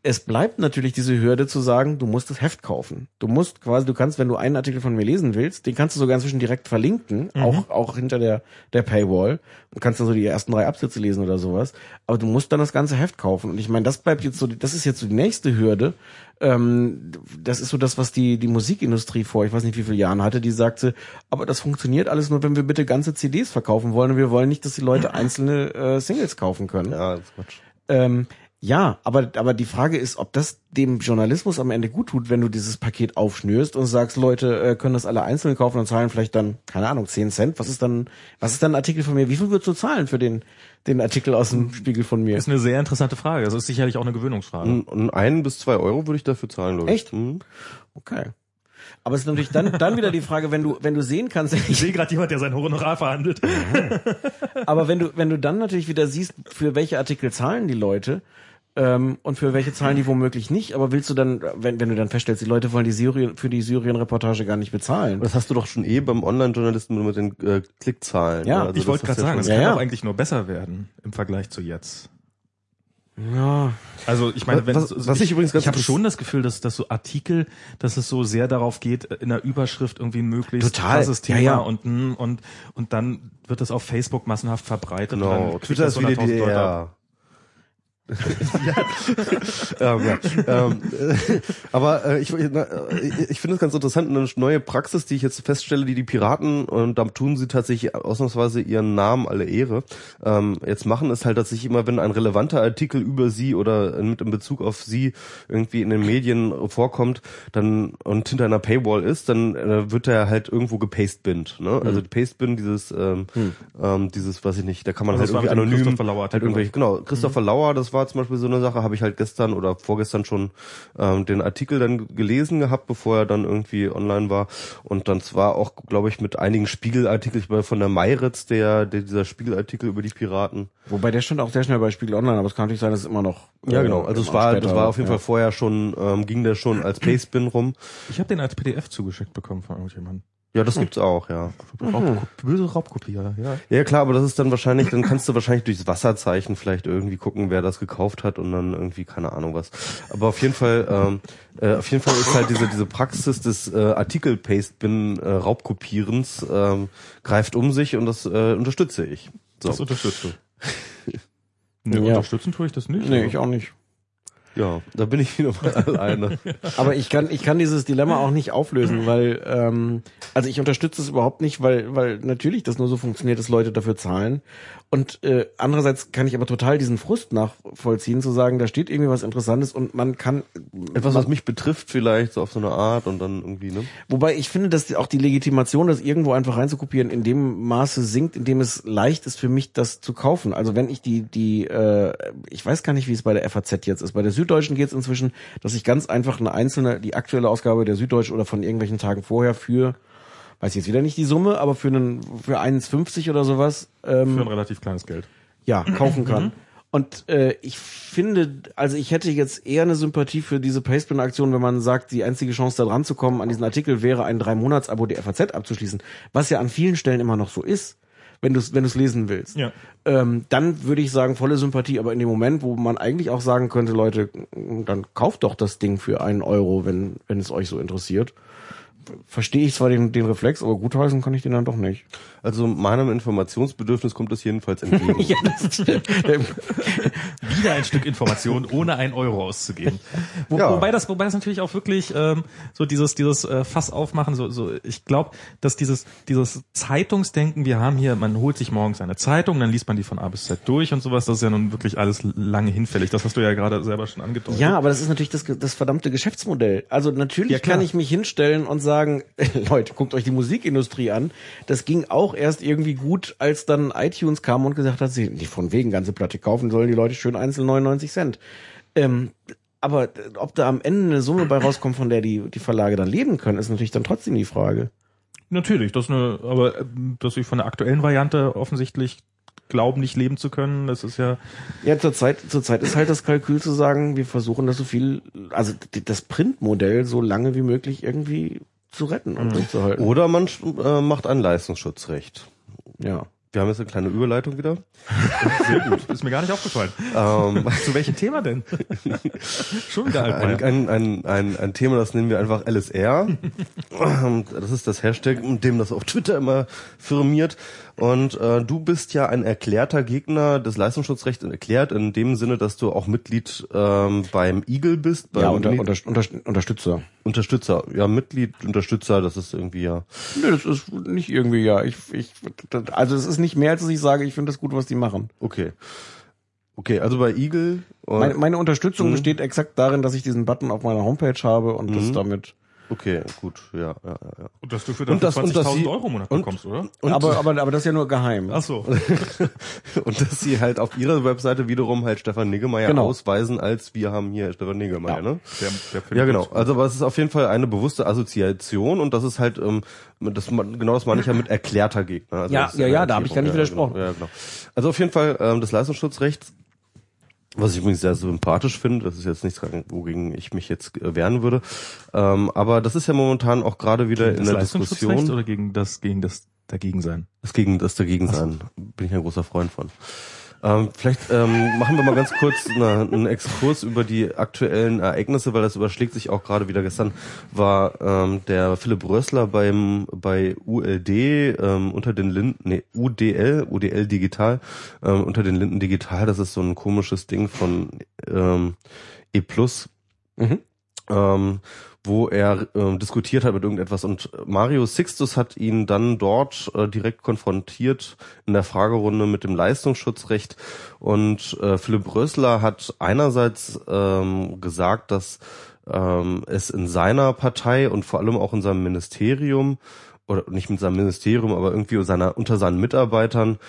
Es bleibt natürlich diese Hürde zu sagen, du musst das Heft kaufen. Du musst quasi, du kannst, wenn du einen Artikel von mir lesen willst, den kannst du sogar inzwischen direkt verlinken, auch, auch hinter der, der Paywall und kannst dann so die ersten drei Absätze lesen oder sowas. Aber du musst dann das ganze Heft kaufen. Und ich meine, das bleibt jetzt so, das ist jetzt so die nächste Hürde. Ähm, das ist so das, was die, die Musikindustrie vor, ich weiß nicht wie viele Jahren hatte, die sagte, aber das funktioniert alles nur, wenn wir bitte ganze CDs verkaufen wollen und wir wollen nicht, dass die Leute *laughs* einzelne äh, Singles kaufen können. ja, das ist Quatsch. Ähm, ja, aber, aber die Frage ist, ob das dem Journalismus am Ende gut tut, wenn du dieses Paket aufschnürst und sagst, Leute äh, können das alle einzeln kaufen und zahlen vielleicht dann, keine Ahnung, 10 Cent. Was ist dann, was ist dann ein Artikel von mir? Wie viel würdest du zahlen für den, den Artikel aus dem Spiegel von mir? Das ist eine sehr interessante Frage. Das ist sicherlich auch eine Gewöhnungsfrage. Und, und ein bis zwei Euro würde ich dafür zahlen, glaube ich. Echt? Mhm. Okay. Aber es ist natürlich dann, dann wieder die Frage, wenn du, wenn du sehen kannst, Ich sehe gerade jemand, der sein Honorar verhandelt. *laughs* aber wenn du, wenn du dann natürlich wieder siehst, für welche Artikel zahlen die Leute, ähm, und für welche zahlen die womöglich nicht, aber willst du dann, wenn, wenn du dann feststellst, die Leute wollen die Syrien, für die Syrien-Reportage gar nicht bezahlen. Das hast du doch schon eh beim Online-Journalisten mit den äh, Klickzahlen. Ja, ne? Also ich wollte gerade sagen, es Ja, kann ja. auch eigentlich nur besser werden im Vergleich zu jetzt. Ja. Also ich meine, wenn Was- so- was ich übrigens ganz ich habe schon das Gefühl, dass dass so Artikel, dass es so sehr darauf geht, in der Überschrift irgendwie ein möglichst Total. krasses Thema Ja, ja. und mm, und und dann wird das auf Facebook massenhaft verbreitet. und Genau, Twitter ist wieder die 100.000 Leute ab. Ja. *laughs* ähm, ja. ähm, äh, aber äh, ich, na, äh, ich finde es ganz interessant, eine neue Praxis, die ich jetzt feststelle, die die Piraten, und da tun sie tatsächlich ausnahmsweise ihren Namen alle Ehre, ähm, jetzt machen, ist halt, dass sich immer, wenn ein relevanter Artikel über sie oder mit in Bezug auf sie irgendwie in den Medien vorkommt, dann und hinter einer Paywall ist, dann äh, wird er halt irgendwo gepastebinnt. Ne? Also Hm. Pastebin, dieses, ähm, ähm, dieses, weiß ich nicht, da kann man Also halt irgendwie anonym Christopher Lauer halt irgendwelche, genau, Christopher Lauer, das war zum Beispiel so eine Sache, habe ich halt gestern oder vorgestern schon ähm, den Artikel dann gelesen gehabt, bevor er dann irgendwie online war. Und dann zwar auch, glaube ich, mit einigen Spiegelartikeln, von der Meiritz, der, der dieser Spiegelartikel über die Piraten. Wobei der stand auch sehr schnell bei Spiegel Online, aber es kann natürlich sein, dass es immer noch. Ja, äh, genau. Also es war, später das war auf jeden ja. Fall vorher schon, ähm, ging der schon als Pastebin rum. Ich habe den als PDF zugeschickt bekommen von irgendjemandem. Ja, das gibt's auch, ja. Raub, böse Raubkopierer, ja. Ja klar, aber das ist dann wahrscheinlich, dann kannst du wahrscheinlich durchs Wasserzeichen vielleicht irgendwie gucken, wer das gekauft hat und dann irgendwie keine Ahnung was. Aber auf jeden Fall, ähm, äh, auf jeden Fall ist halt diese diese Praxis des äh, Artikel-Paste-Bin äh, Raubkopierens ähm, greift um sich und das äh, unterstütze ich. So. Das unterstützt du. *laughs* Nee, Ja. unterstützen tue ich das nicht. Nee, aber- ich auch nicht. Ja, da bin ich *laughs* wieder mal alleine. Aber ich kann, ich kann dieses Dilemma auch nicht auflösen, weil, ähm, also ich unterstütze es überhaupt nicht, weil, weil natürlich das nur so funktioniert, dass Leute dafür zahlen. Und äh, andererseits kann ich aber total diesen Frust nachvollziehen, zu sagen, da steht irgendwie was Interessantes und man kann. Etwas, was mich betrifft vielleicht, so auf so eine Art und dann irgendwie, ne? Wobei ich finde, dass auch die Legitimation, das irgendwo einfach reinzukopieren, in dem Maße sinkt, in dem es leicht ist für mich, das zu kaufen. Also wenn ich die, die, äh, ich weiß gar nicht, wie es bei der FAZ jetzt ist. Bei der Süddeutschen geht es inzwischen, dass ich ganz einfach eine einzelne, die aktuelle Ausgabe der Süddeutschen oder von irgendwelchen Tagen vorher für, weiß jetzt wieder nicht die Summe, aber für einen, für 1,50 oder sowas, ähm, Für ein relativ kleines Geld. ja, kaufen kann. Und äh, ich finde, also ich hätte jetzt eher eine Sympathie für diese Pastebin-Aktion, wenn man sagt, die einzige Chance da dran zu kommen an diesen Artikel wäre, ein Drei-Monats-Abo der FAZ abzuschließen, was ja an vielen Stellen immer noch so ist, wenn du es wenn du's lesen willst. Ja. Ähm, dann würde ich sagen, volle Sympathie, aber in dem Moment, wo man eigentlich auch sagen könnte, Leute, dann kauft doch das Ding für einen Euro, wenn, wenn es euch so interessiert. Verstehe ich zwar den, den Reflex, aber gutheißen kann ich den dann doch nicht. Also meinem Informationsbedürfnis kommt das jedenfalls entgegen. *laughs* ja, das stimmt. *laughs* Wieder ein Stück Information, ohne einen Euro auszugeben. Wo, Ja. Wobei das, wobei das natürlich auch wirklich ähm, so dieses, dieses äh, Fass aufmachen. So, so, ich glaube, dass dieses, dieses Zeitungsdenken, wir haben hier, man holt sich morgens eine Zeitung, dann liest man die von A bis Z durch und sowas. Das ist ja nun wirklich alles lange hinfällig. Das hast du ja gerade selber schon angedeutet. Ja, aber das ist natürlich das, das verdammte Geschäftsmodell. Also natürlich Ja, kann ich mich hinstellen und sagen, *laughs* Leute, guckt euch die Musikindustrie an. Das ging auch erst irgendwie gut, als dann iTunes kam und gesagt hat, sie nicht von wegen ganze Platte kaufen, sollen die Leute schön einzeln 99 Cent. Ähm, aber ob da am Ende eine Summe bei rauskommt, von der die, die Verlage dann leben können, ist natürlich dann trotzdem die Frage. Natürlich, das ist eine, aber ähm, dass ich von der aktuellen Variante offensichtlich glauben, nicht leben zu können. Das ist ja. Ja, zurzeit, zurzeit ist halt das Kalkül zu sagen, wir versuchen das so viel, also das Printmodell so lange wie möglich irgendwie zu retten und durchzuhalten. Oder man äh, macht ein Leistungsschutzrecht. Ja. Wir haben jetzt eine kleine Überleitung wieder. *laughs* Sehr gut. Ist mir gar nicht aufgefallen. Ähm, Zu welchem Thema denn? *laughs* Schon wieder ein, ein, ein, ein, ein Thema, das nennen wir einfach LSR. *laughs* Das ist das Hashtag, mit dem das auf Twitter immer firmiert. Und äh, du bist ja ein erklärter Gegner des Leistungsschutzrechts, erklärt in dem Sinne, dass du auch Mitglied ähm, beim Eagle bist. Beim Ja, unter, Nee, unter, unter, Unterstützer. Unterstützer. Ja, Mitglied, Unterstützer, das ist irgendwie ja. Nö, das ist nicht irgendwie, ja. Ich, ich, das- also es ist nicht mehr, als dass ich sage, ich finde das gut, was die machen. Okay. Okay, also bei Eagle. Meine, meine Unterstützung Mhm. besteht exakt darin, dass ich diesen Button auf meiner Homepage habe und das Mhm. damit. Okay, gut, ja, ja, ja. ja. Und dass du für dass 20.000 sie- Euro im Monat und- bekommst, oder? Und, aber, aber, aber das ist ja nur geheim. Ach so. *laughs* und dass sie halt auf ihrer Webseite wiederum halt Stefan Niggemeier Genau. ausweisen, als wir haben hier Stefan Niggemeier, Ja. ne? Der, der Film Ja, genau. Also, aber es ist auf jeden Fall eine bewusste Assoziation und das ist halt, ähm, das, genau das meine ich ja mit erklärter Gegner. Also Ja, ja, ja, da habe ich gar nicht Erklärung. widersprochen. Ja, genau. Also auf jeden Fall ähm, das Leistungsschutzrecht, was ich übrigens sehr sympathisch finde, das ist jetzt nichts, wogegen ich mich jetzt äh, wehren würde. Ähm, aber das ist ja momentan auch gerade wieder in das der Diskussion. oder gegen das, gegen das Dagegensein? Das gegen das dagegen sein. Bin ich ein großer Freund von. Ähm, vielleicht ähm, machen wir mal ganz kurz eine, einen Exkurs über die aktuellen Ereignisse, weil das überschlägt sich auch gerade wieder. Gestern war ähm, der Philipp Rössler beim bei ULD ähm, unter den Linden, nee, UDL, UDL Digital, ähm, unter den Linden Digital. Das ist so ein komisches Ding von ähm, E Plus Mhm. ähm, wo er ähm, diskutiert hat mit irgendetwas. Und Mario Sixtus hat ihn dann dort äh, direkt konfrontiert in der Fragerunde mit dem Leistungsschutzrecht. Und äh, Philipp Rösler hat einerseits ähm, gesagt, dass ähm, es in seiner Partei und vor allem auch in seinem Ministerium oder nicht mit seinem Ministerium, aber irgendwie seiner, unter seinen Mitarbeitern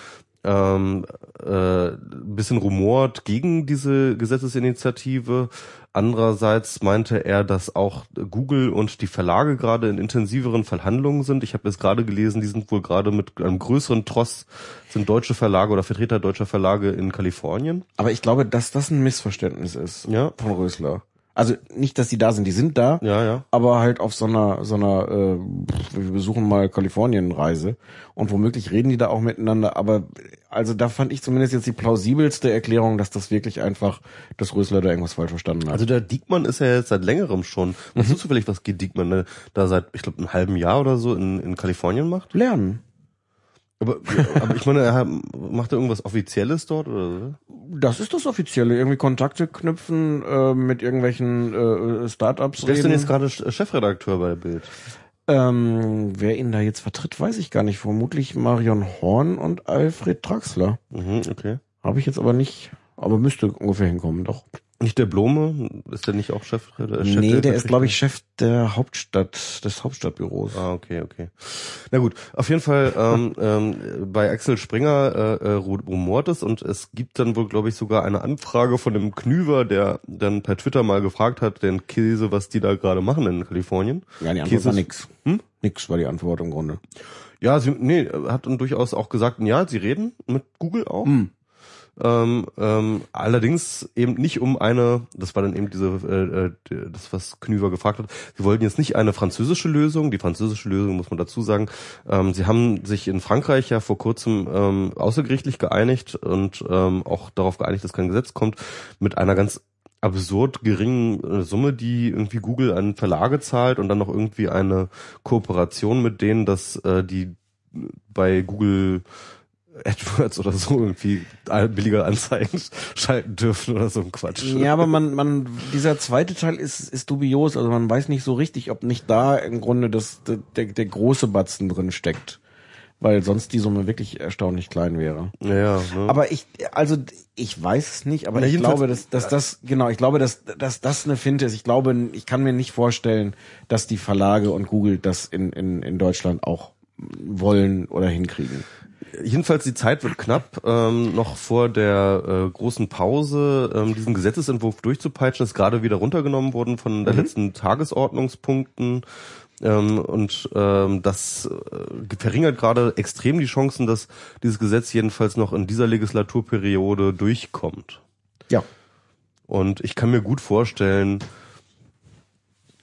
ähm, äh, ein bisschen rumort gegen diese Gesetzesinitiative. Andererseits meinte er, dass auch Google und die Verlage gerade in intensiveren Verhandlungen sind. Ich habe jetzt gerade gelesen, die sind wohl gerade mit einem größeren Tross, sind deutsche Verlage oder Vertreter deutscher Verlage in Kalifornien. Aber ich glaube, dass das ein Missverständnis ist Ja. von Rösler. Also nicht, dass die da sind, die sind da, Ja, ja. aber halt auf so einer, so einer, äh, wir besuchen mal Kalifornien-Reise und womöglich reden die da auch miteinander, aber also da fand ich zumindest jetzt die plausibelste Erklärung, dass das wirklich einfach, dass Rösler da irgendwas falsch verstanden hat. Also der Diekmann ist ja jetzt seit längerem schon. Weißt du zufällig, was geht Diekmann ne, da seit, ich glaube, einem halben Jahr oder so in, in Kalifornien macht? lernen. Aber, aber ich meine, er hat, macht er irgendwas Offizielles dort oder so? Das ist das Offizielle. Irgendwie Kontakte knüpfen, äh, mit irgendwelchen äh, Startups Wer ist denn jetzt gerade Ch- Chefredakteur bei Bild? Ähm, wer ihn da jetzt vertritt, weiß ich gar nicht. Vermutlich Marion Horn und Alfred Traxler. Mhm, okay. Habe ich jetzt aber nicht, aber müsste ungefähr hinkommen, doch. Nicht der Blome? Ist der nicht auch Chef? Chef nee, der ist, glaube ich, Chef der Hauptstadt, des Hauptstadtbüros. Ah, okay, okay. Na gut, auf jeden Fall ähm, *laughs* ähm, bei Axel Springer äh, äh, rumort es und es gibt dann wohl, glaube ich, sogar eine Anfrage von einem Knüver, der dann per Twitter mal gefragt hat, den Käse, was die da gerade machen in Kalifornien. Ja, die Antwort Käse war nix. Hm? Nix war die Antwort im Grunde. Ja, sie, nee, hat dann durchaus auch gesagt, ja, sie reden mit Google auch. Hm. Ähm, ähm, allerdings eben nicht um eine, das war dann eben diese, äh, äh, das was Knüver gefragt hat, sie wollten jetzt nicht eine französische Lösung, die französische Lösung muss man dazu sagen, ähm, sie haben sich in Frankreich ja vor kurzem ähm, außergerichtlich geeinigt und ähm, auch darauf geeinigt, dass kein Gesetz kommt, mit einer ganz absurd geringen äh, Summe, die irgendwie Google an Verlage zahlt und dann noch irgendwie eine Kooperation mit denen, dass äh, die bei Google AdWords oder so irgendwie billiger Anzeigen *laughs* schalten dürfen oder so ein Quatsch. Ja, aber man, man, dieser zweite Teil ist, ist dubios. Also man weiß nicht so richtig, ob nicht da im Grunde das, der, der große Batzen drin steckt. Weil sonst die Summe wirklich erstaunlich klein wäre. Ja, ne? Aber ich, also ich weiß es nicht, aber Na, ich glaube, dass, dass das, genau, ich glaube, dass, dass das eine Finte ist. Ich glaube, ich kann mir nicht vorstellen, dass die Verlage und Google das in, in, in Deutschland auch wollen oder hinkriegen. Jedenfalls die Zeit wird knapp, ähm, noch vor der äh, großen Pause ähm, diesen Gesetzesentwurf durchzupeitschen, ist gerade wieder runtergenommen worden von der letzten Tagesordnungspunkten, Ähm, und ähm, das äh, verringert gerade extrem die Chancen, dass dieses Gesetz jedenfalls noch in dieser Legislaturperiode durchkommt. Ja. Und ich kann mir gut vorstellen,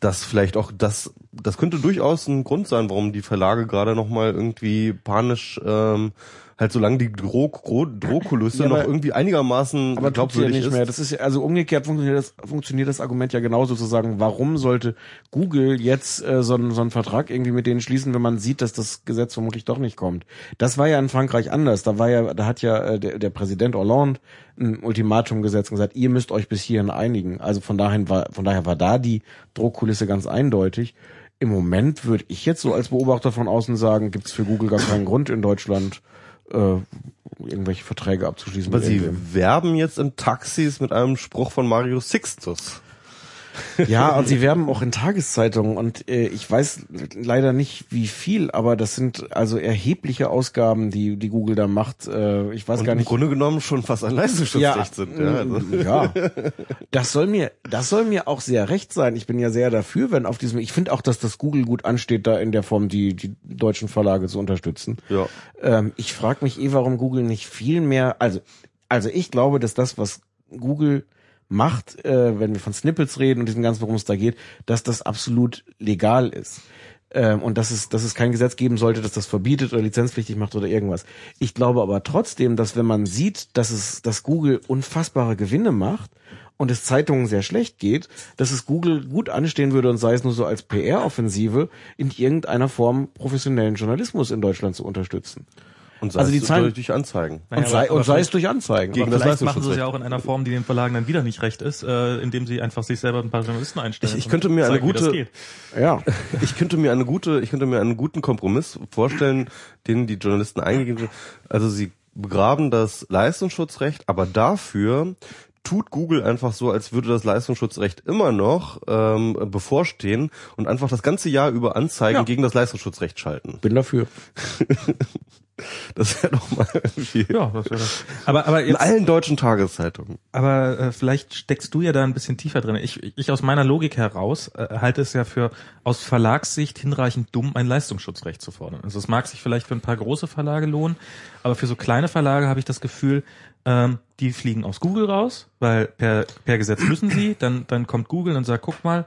dass vielleicht auch das, das könnte durchaus ein Grund sein, warum die Verlage gerade noch mal irgendwie panisch ähm, halt solange die Droh, Droh, Drohkulisse Ja, noch irgendwie einigermaßen Aber sie ja glaubwürdig nicht ist. mehr. Das ist ja, also umgekehrt funktioniert das, funktioniert das Argument ja genauso zu sagen, warum sollte Google jetzt äh, so, einen, so einen Vertrag irgendwie mit denen schließen, wenn man sieht, dass das Gesetz vermutlich doch nicht kommt. Das war ja in Frankreich anders. Da war ja, da hat ja äh, der, der Präsident Hollande ein Ultimatum gesetzt und gesagt, ihr müsst euch bis hierhin einigen. Also von daher war, von daher war da die Drohkulisse ganz eindeutig. Im Moment würde ich jetzt so als Beobachter von außen sagen, gibt es für Google gar keinen Grund in Deutschland äh, irgendwelche Verträge abzuschließen. Aber sie werben jetzt in Taxis mit einem Spruch von Mario Sixtus. Ja, und sie werben auch in Tageszeitungen und äh, ich weiß leider nicht wie viel, aber das sind also erhebliche Ausgaben, die die Google da macht. Äh, ich weiß Und gar im nicht. Grunde genommen schon fast ein Leistungsschutzrecht sind. Ja, also. mm, ja. Das soll mir, das soll mir auch sehr recht sein. Ich bin ja sehr dafür, wenn auf diesem, ich finde auch, dass das Google gut ansteht, da in der Form die, die deutschen Verlage zu unterstützen. ja. Ähm, ich frage mich eh, warum Google nicht viel mehr, also, also ich glaube, dass das, was Google macht, äh, wenn wir von Snippets reden und diesem ganzen, worum es da geht, dass das absolut legal ist. Ähm, und dass es, dass es kein Gesetz geben sollte, das das verbietet oder lizenzpflichtig macht oder irgendwas. Ich glaube aber trotzdem, dass wenn man sieht, dass es, dass Google unfassbare Gewinne macht und es Zeitungen sehr schlecht geht, dass es Google gut anstehen würde und sei es nur so als PR-Offensive, in irgendeiner Form professionellen Journalismus in Deutschland zu unterstützen. Und sei Also die es Zahlen- durch Anzeigen. Naja, und sei, aber- und sei es vielleicht- durch Anzeigen. Gegen Aber das vielleicht machen sie es ja auch in einer Form, die den Verlagen dann wieder nicht recht ist, äh, indem sie einfach sich selber ein paar Journalisten einstellen. Ich- ich könnte mir eine zeigen, gute- ja. Ich könnte mir eine gute, ich könnte mir einen guten Kompromiss vorstellen, den die Journalisten eingegeben haben. Also sie begraben das Leistungsschutzrecht, aber dafür tut Google einfach so, als würde das Leistungsschutzrecht immer noch ähm, bevorstehen und einfach das ganze Jahr über Anzeigen Ja. gegen das Leistungsschutzrecht schalten. Bin dafür. *laughs* Das wäre doch mal irgendwie Ja, das wäre das. Aber, aber in allen deutschen Tageszeitungen. aber äh, vielleicht steckst du ja da ein bisschen tiefer drin. Ich, ich aus meiner Logik heraus äh, halte es ja für aus Verlagssicht hinreichend dumm, ein Leistungsschutzrecht zu fordern. Also es mag sich vielleicht für ein paar große Verlage lohnen, aber für so kleine Verlage habe ich das Gefühl, ähm, die fliegen aus Google raus, weil per, per Gesetz müssen sie, *clears throat* dann, dann kommt Google und sagt, guck mal,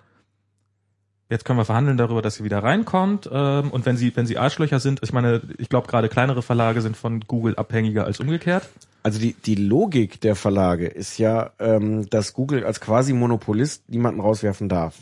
jetzt können wir verhandeln darüber, dass sie wieder reinkommt. Ähm, und wenn sie, wenn sie Arschlöcher sind, ich meine, ich glaube gerade kleinere Verlage sind von Google abhängiger als umgekehrt. Also die, die Logik der Verlage ist ja, ähm, dass Google als quasi Monopolist niemanden rauswerfen darf.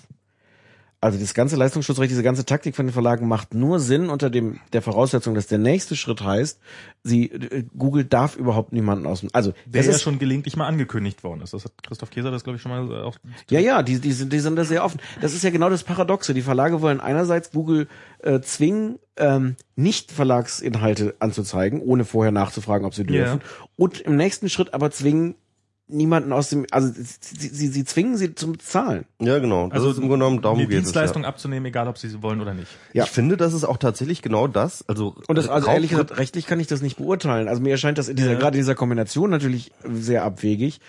Also das ganze Leistungsschutzrecht, diese ganze Taktik von den Verlagen macht nur Sinn unter dem der Voraussetzung, dass der nächste Schritt heißt, sie äh, Google darf überhaupt niemanden aus dem also Der das ja ist schon gelegentlich mal angekündigt worden ist. Das hat Christoph Käser das, glaube ich, schon mal auch. Ja, ja, die, die, sind, die sind da sehr offen. Das ist ja genau das Paradoxe. Die Verlage wollen einerseits Google äh, zwingen, ähm, nicht Verlagsinhalte anzuzeigen, ohne vorher nachzufragen, ob sie dürfen. Und im nächsten Schritt aber zwingen, niemanden aus dem, also sie, sie, sie zwingen sie zum Zahlen. Ja, genau. Das Also ist im Grunde genommen darum die geht es, Dienstleistung abzunehmen, egal ob sie sie wollen oder nicht. Ja. Ich finde, das ist auch tatsächlich genau das. Also Und das, also ehrlich gesagt, rechtlich kann ich das nicht beurteilen. Also mir erscheint das in dieser, Ja. gerade in dieser Kombination natürlich sehr abwegig.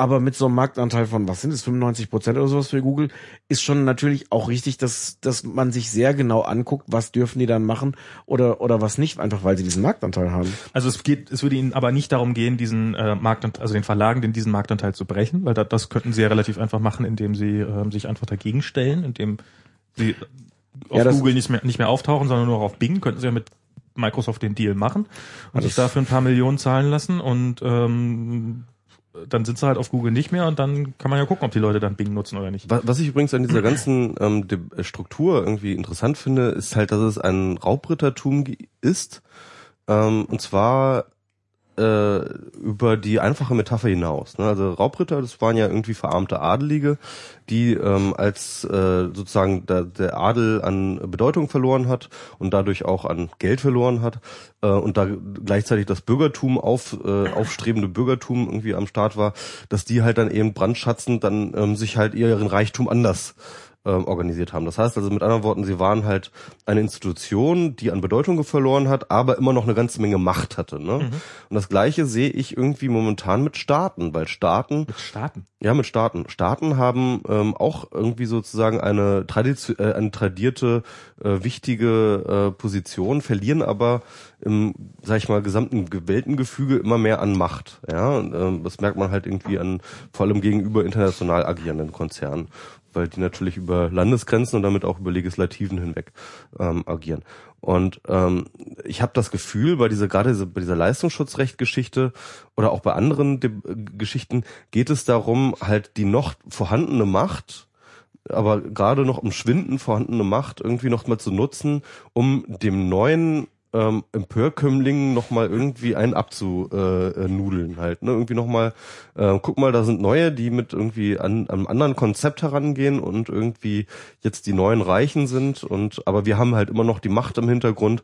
Aber mit so einem Marktanteil von, was sind es, 95 Prozent oder sowas für Google, ist schon natürlich auch richtig, dass, dass man sich sehr genau anguckt, was dürfen die dann machen oder, oder was nicht, einfach weil sie diesen Marktanteil haben. Also es geht, es würde ihnen aber nicht darum gehen, diesen äh, Marktanteil, also den Verlagen, den diesen Marktanteil zu brechen, weil da, das könnten sie ja relativ einfach machen, indem sie ähm, sich einfach dagegen stellen, indem sie auf Ja, Google nicht mehr nicht mehr auftauchen, sondern nur auf Bing, könnten sie ja mit Microsoft den Deal machen und Also sich dafür ein paar Millionen zahlen lassen und ähm, dann sind sie halt auf Google nicht mehr und dann kann man ja gucken, ob die Leute dann Bing nutzen oder nicht. Wa- Was ich übrigens an dieser ganzen ähm, äh, Struktur irgendwie interessant finde, ist halt, dass es ein Raubrittertum ist. Ähm, und zwar äh, über die einfache Metapher hinaus. Ne? Also Raubritter, das waren ja irgendwie verarmte Adelige, die ähm, als äh, sozusagen da, der Adel an Bedeutung verloren hat und dadurch auch an Geld verloren hat äh, und da gleichzeitig das Bürgertum auf äh, aufstrebende Bürgertum irgendwie am Start war, dass die halt dann eben brandschatzend dann ähm, sich halt ihren Reichtum anders ähm, organisiert haben. Das heißt also mit anderen Worten, sie waren halt eine Institution, die an Bedeutung verloren hat, aber immer noch eine ganze Menge Macht hatte. Ne? Und das Gleiche sehe ich irgendwie momentan mit Staaten, weil Staaten Mit Staaten. ja, mit Staaten. Staaten haben, ähm, ähm, auch irgendwie sozusagen eine, Tradition, äh, eine tradierte, äh, wichtige äh, Position, verlieren aber im, sag ich mal, gesamten Weltengefüge immer mehr an Macht. Ja, und, ähm, das merkt man halt irgendwie an vor allem gegenüber international agierenden Konzernen weil die natürlich über Landesgrenzen und damit auch über Legislativen hinweg ähm, agieren. Und ähm, ich habe das Gefühl, bei dieser gerade diese, bei dieser Leistungsschutzrechtgeschichte oder auch bei anderen De Geschichten geht es darum, halt die noch vorhandene Macht aber gerade noch im Schwinden vorhandene Macht irgendwie noch mal zu nutzen, um dem neuen ähm, Empörkömmlingen noch mal irgendwie einen abzunudeln halt. Ne? Irgendwie noch mal, äh, guck mal, da sind neue, die mit irgendwie an einem anderen Konzept herangehen und irgendwie jetzt die neuen Reichen sind und aber wir haben halt immer noch die Macht im Hintergrund.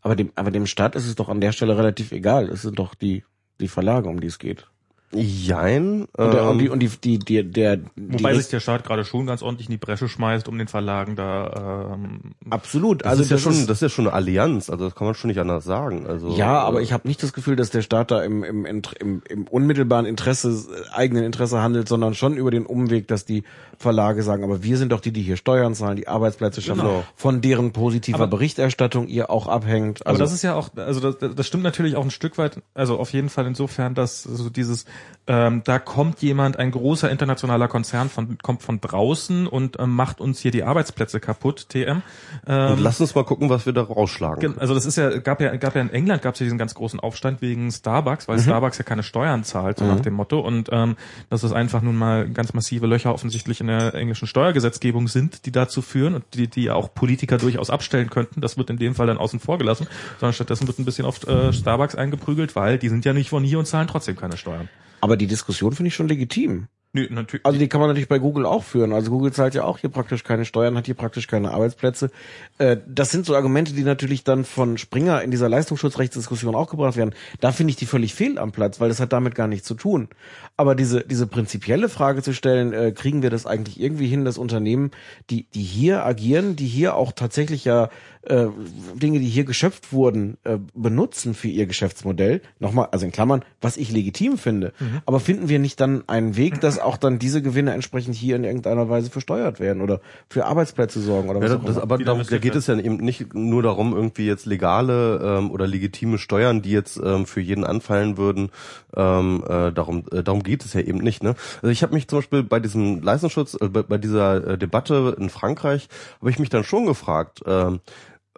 Aber dem, aber dem Staat ist es doch an der Stelle relativ egal. Es sind doch die, die Verlage, um die es geht. Jein. Und, der, und die, Ähm, und die, die, die, der, Wobei die, sich der Staat gerade schon ganz ordentlich in die Bresche schmeißt, um den Verlagen da ähm, absolut. das Also ist ja schon, das ist ja schon eine Allianz, also das kann man schon nicht anders sagen. Also Ja, aber äh, ich habe nicht das Gefühl, dass der Staat da im, im, im, im unmittelbaren Interesse, äh, eigenen Interesse handelt, sondern schon über den Umweg, dass die Verlage sagen, aber wir sind doch die, die hier Steuern zahlen, die Arbeitsplätze schaffen, Genau. von deren positiver Aber- Berichterstattung ihr auch abhängt. Aber Also das ist ja auch, also das, das stimmt natürlich auch ein Stück weit, also auf jeden Fall insofern, dass so dieses, ähm, da kommt jemand, ein großer internationaler Konzern von, kommt von draußen und ähm, macht uns hier die Arbeitsplätze kaputt, TM. Ähm, und lass uns mal gucken, was wir da rausschlagen. Gen- Also das ist ja, gab ja, gab ja in England gab es ja diesen ganz großen Aufstand wegen Starbucks, Mhm. weil Starbucks ja keine Steuern zahlt, so nach dem Motto. Und ähm, dass es einfach nun mal ganz massive Löcher offensichtlich in der englischen Steuergesetzgebung sind, die dazu führen und die, die ja auch Politiker durchaus abstellen könnten. Das wird in dem Fall dann außen vor gelassen, sondern stattdessen wird ein bisschen auf äh, Starbucks eingeprügelt, weil die sind ja nicht von hier und zahlen trotzdem keine Steuern. Aber die Diskussion finde ich schon legitim. Nö, natürlich. Also die kann man natürlich bei Google auch führen. Also Google zahlt ja auch hier praktisch keine Steuern, hat hier praktisch keine Arbeitsplätze. Äh, Das sind so Argumente, die natürlich dann von Springer in dieser Leistungsschutzrechtsdiskussion auch gebracht werden. Da finde ich die völlig fehl am Platz, weil das hat damit gar nichts zu tun. Aber diese, diese prinzipielle Frage zu stellen, äh, kriegen wir das eigentlich irgendwie hin, dass Unternehmen, die, die hier agieren, die hier auch tatsächlich ja äh, Dinge, die hier geschöpft wurden, äh, benutzen für ihr Geschäftsmodell. Nochmal, also in Klammern, was ich legitim finde. Aber finden wir nicht dann einen Weg, dass auch dann diese Gewinne entsprechend hier in irgendeiner Weise versteuert werden oder für Arbeitsplätze sorgen oder was Ja, auch das, immer? aber darum, da geht es ja eben nicht nur darum, irgendwie jetzt legale ähm, oder legitime Steuern, die jetzt ähm, für jeden anfallen würden. Ähm, äh, darum, äh, darum geht es ja eben nicht. Ne? Also ich habe mich zum Beispiel bei diesem Leistungsschutz, äh, bei, bei dieser äh, Debatte in Frankreich, habe ich mich dann schon gefragt. Ähm,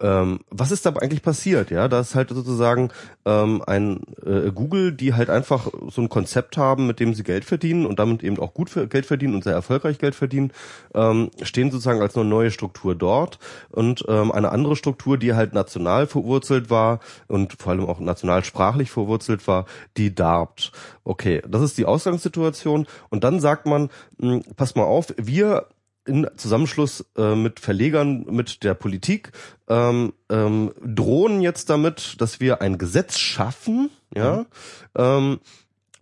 ähm, was ist da eigentlich passiert? Ja, da ist halt sozusagen ähm, ein äh, Google, die halt einfach so ein Konzept haben, mit dem sie Geld verdienen und damit eben auch gut Geld verdienen und sehr erfolgreich Geld verdienen, ähm, stehen sozusagen als eine neue Struktur dort und ähm, eine andere Struktur, die halt national verwurzelt war und vor allem auch nationalsprachlich verwurzelt war, die darbt. Okay, das ist die Ausgangssituation und dann sagt man, mh, pass mal auf, wir in Zusammenschluss äh, mit Verlegern, mit der Politik, ähm, ähm, drohen jetzt damit, dass wir ein Gesetz schaffen, ja, ähm,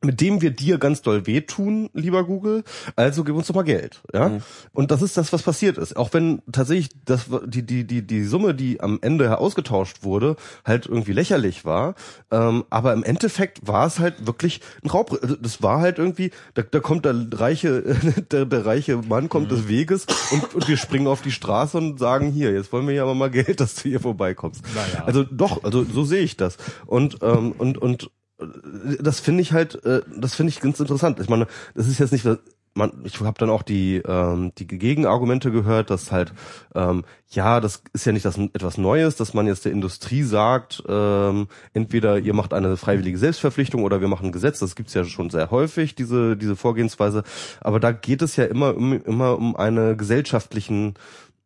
mit dem wir dir ganz doll wehtun, lieber Google, also gib uns doch mal Geld, ja. Und das ist das, was passiert ist. Auch wenn tatsächlich das, die, die, die, die Summe, die am Ende ausgetauscht wurde, halt irgendwie lächerlich war, ähm, aber im Endeffekt war es halt wirklich ein Raub, also das war halt irgendwie, da, da kommt der reiche, *laughs* der, der reiche Mann kommt des Weges und, und wir springen auf die Straße und sagen, hier, jetzt wollen wir ja aber mal Geld, *laughs* dass du hier vorbeikommst. Naja. Also doch, also so sehe ich das. Und, ähm, und, und das finde ich halt, äh, das finde ich ganz interessant. Ich meine, das ist jetzt nicht, man, ich habe dann auch die ähm, die Gegenargumente gehört, dass halt ähm, ja, das ist ja nicht das etwas Neues, dass man jetzt der Industrie sagt, ähm, entweder ihr macht eine freiwillige Selbstverpflichtung oder wir machen ein Gesetz. Das gibt's ja schon sehr häufig diese diese Vorgehensweise. Aber da geht es ja immer um, immer um eine gesellschaftlichen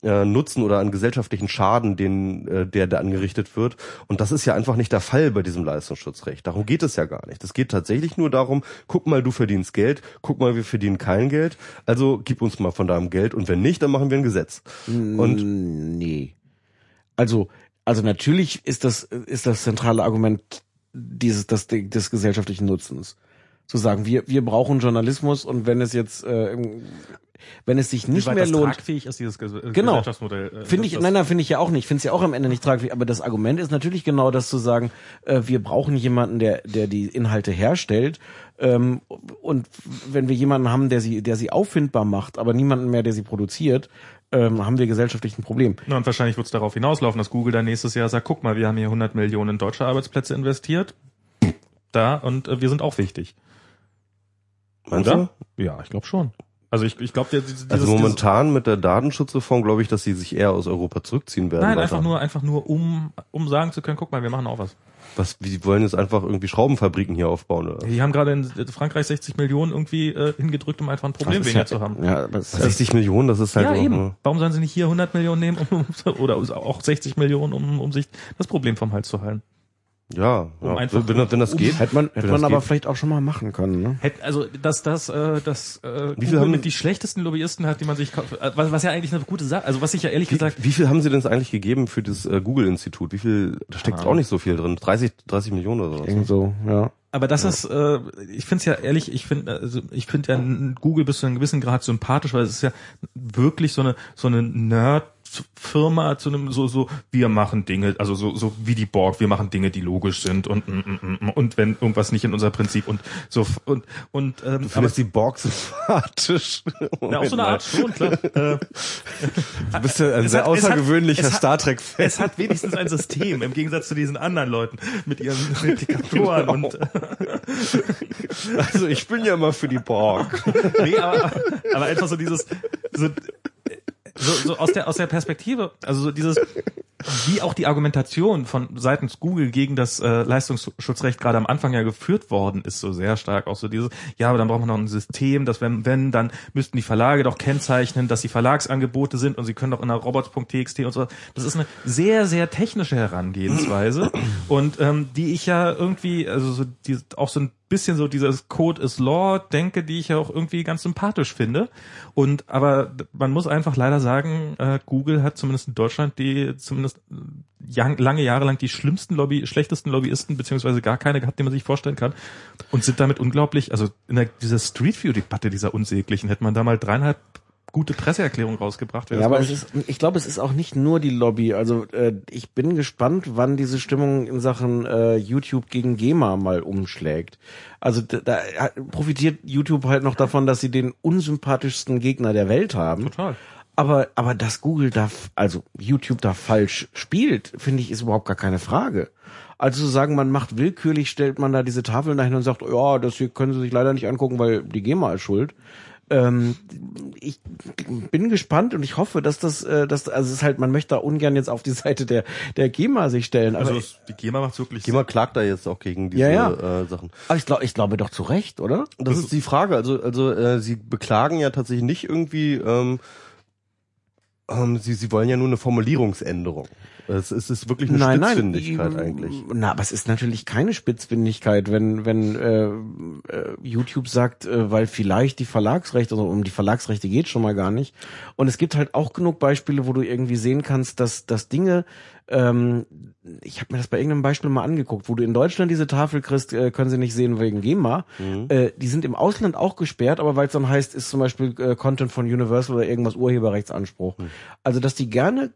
äh, Nutzen oder einen gesellschaftlichen Schaden, den äh, der da angerichtet wird. Und das ist ja einfach nicht der Fall bei diesem Leistungsschutzrecht. Darum geht es ja gar nicht. Es geht tatsächlich nur darum, guck mal, du verdienst Geld, guck mal, wir verdienen kein Geld. Also gib uns mal von deinem Geld und wenn nicht, dann machen wir ein Gesetz. Und nee. Also, also natürlich ist das, ist das zentrale Argument dieses, das, des gesellschaftlichen Nutzens. Zu sagen, wir, wir brauchen Journalismus und wenn es jetzt, äh, wenn es sich nicht mehr lohnt, tragfähig ist, dieses Ges Genau. Gesellschaftsmodell. äh, Finde ich, nein, nein, finde ich ja auch nicht. Finde es ja auch am Ende nicht tragfähig. Aber das Argument ist natürlich genau das zu sagen, äh, wir brauchen jemanden, der, der die Inhalte herstellt. Ähm, und wenn wir jemanden haben, der sie, der sie auffindbar macht, aber niemanden mehr, der sie produziert, ähm, haben wir gesellschaftlich ein Problem. Na, und wahrscheinlich wird es darauf hinauslaufen, dass Google dann nächstes Jahr sagt, guck mal, wir haben hier 100 Millionen deutsche Arbeitsplätze investiert. Da, und äh, wir sind auch wichtig. Meinst Oder? du? Ja, ich glaube schon. Also ich, ich glaube, Also dieses- momentan mit der Datenschutzreform glaube ich, dass sie sich eher aus Europa zurückziehen werden. Nein, weiter. einfach nur, einfach nur, um, um sagen zu können, guck mal, wir machen auch was. Was, die wollen jetzt einfach irgendwie Schraubenfabriken hier aufbauen, oder? Die haben gerade in Frankreich 60 Millionen irgendwie äh, hingedrückt, um einfach ein Problem Das weniger ja- zu haben. Ja, ist 60 Millionen, das ist halt Ja, auch, eben. Warum sollen sie nicht hier 100 Millionen nehmen, um, um, oder auch 60 Millionen, um, um sich das Problem vom Hals zu halten? Ja, Um ja. einfach- wenn, wenn das um- geht. hätte man, hätte man aber geht. vielleicht auch schon mal machen können. Ne? Hätt, also dass das äh, das äh, Wie viel haben- mit die schlechtesten Lobbyisten hat, die man sich äh, was, was ja eigentlich eine gute Sache, also was ich ja ehrlich gesagt Wie, wie viel haben sie denn eigentlich gegeben für das äh, Google-Institut? Wie viel, da steckt auch nicht so viel drin. 30, 30 Millionen oder sowas. Irgend so, ja. Aber das ist, äh, ich finde es ja ehrlich, ich finde, also ich finde ja Google bis zu einem gewissen Grad sympathisch, weil es ist ja wirklich so eine so eine Nerd-Firma zu einem so so wir machen Dinge, also so so wie die Borg, wir machen Dinge, die logisch sind und mm, mm, mm, und wenn irgendwas nicht in unser Prinzip und so und und ähm, Du findest die Borg *laughs* sympathisch. ja, auf so eine Art schon klar. Äh, Du bist ja ein sehr hat- außergewöhnlicher hat- Star Trek-Fan. es hat wenigstens ein System im Gegensatz zu diesen anderen Leuten mit ihren *laughs* Replikatoren und äh, Also ich bin ja mal für die Borg. nee, aber, aber einfach so dieses so, so, so aus der aus der Perspektive, also so dieses wie auch die Argumentation von seitens Google gegen das äh, Leistungsschutzrecht gerade am Anfang ja geführt worden ist, so sehr stark auch so dieses, ja, aber dann braucht man noch ein System, dass wenn, wenn, dann müssten die Verlage doch kennzeichnen, dass sie Verlagsangebote sind und sie können doch in der robots.txt und so. Das ist eine sehr, sehr technische Herangehensweise und ähm, die ich ja irgendwie, also so die, auch so ein bisschen so dieses Code is Law denke, die ich ja auch irgendwie ganz sympathisch finde. Und aber man muss einfach leider sagen, äh, Google hat zumindest in Deutschland die zumindest äh, jang, lange Jahre lang die schlimmsten Lobby, schlechtesten Lobbyisten beziehungsweise gar keine gehabt, die man sich vorstellen kann und sind damit unglaublich, also in der, dieser Street View Debatte dieser unsäglichen hätte man da mal dreieinhalb gute Presseerklärungen rausgebracht. Ja, aber es ist, ich glaube, es ist auch nicht nur die Lobby. Also äh, ich bin gespannt, wann diese Stimmung in Sachen äh, YouTube gegen GEMA mal umschlägt. Also da, da hat- profitiert YouTube halt noch davon, dass sie den unsympathischsten Gegner der Welt haben. Total. Aber aber dass Google da, also YouTube da falsch spielt, finde ich, ist überhaupt gar keine Frage. Also zu sagen, man macht willkürlich, stellt man da diese Tafeln dahin und sagt, ja, das hier können Sie sich leider nicht angucken, weil die GEMA ist schuld. Ähm, ich bin gespannt und ich hoffe, dass das, äh, dass, also es ist halt, man möchte da ungern jetzt auf die Seite der der GEMA sich stellen, Also es- die GEMA macht wirklich GEMA klagt da jetzt auch gegen diese Ja, ja. Äh, Sachen. aber ich glaube, ich glaube doch zu Recht, oder? Das ist die Frage. Also, also äh, sie beklagen ja tatsächlich nicht irgendwie. Ähm, ähm, sie, sie wollen ja nur eine Formulierungsänderung. Es ist, es ist wirklich eine Nein, nein. Spitzfindigkeit die- eigentlich. Na, aber es ist natürlich keine Spitzfindigkeit, wenn wenn äh, äh, YouTube sagt, äh, weil vielleicht die Verlagsrechte, also um die Verlagsrechte geht schon mal gar nicht. Und es gibt halt auch genug Beispiele, wo du irgendwie sehen kannst, dass dass Dinge ähm, ich habe mir das bei irgendeinem Beispiel mal angeguckt, wo du in Deutschland diese Tafel kriegst, äh, können sie nicht sehen wegen GEMA. Äh, die sind im Ausland auch gesperrt, aber weil es dann heißt, ist zum Beispiel äh, Content von Universal oder irgendwas Urheberrechtsanspruch. Also, dass die gerne,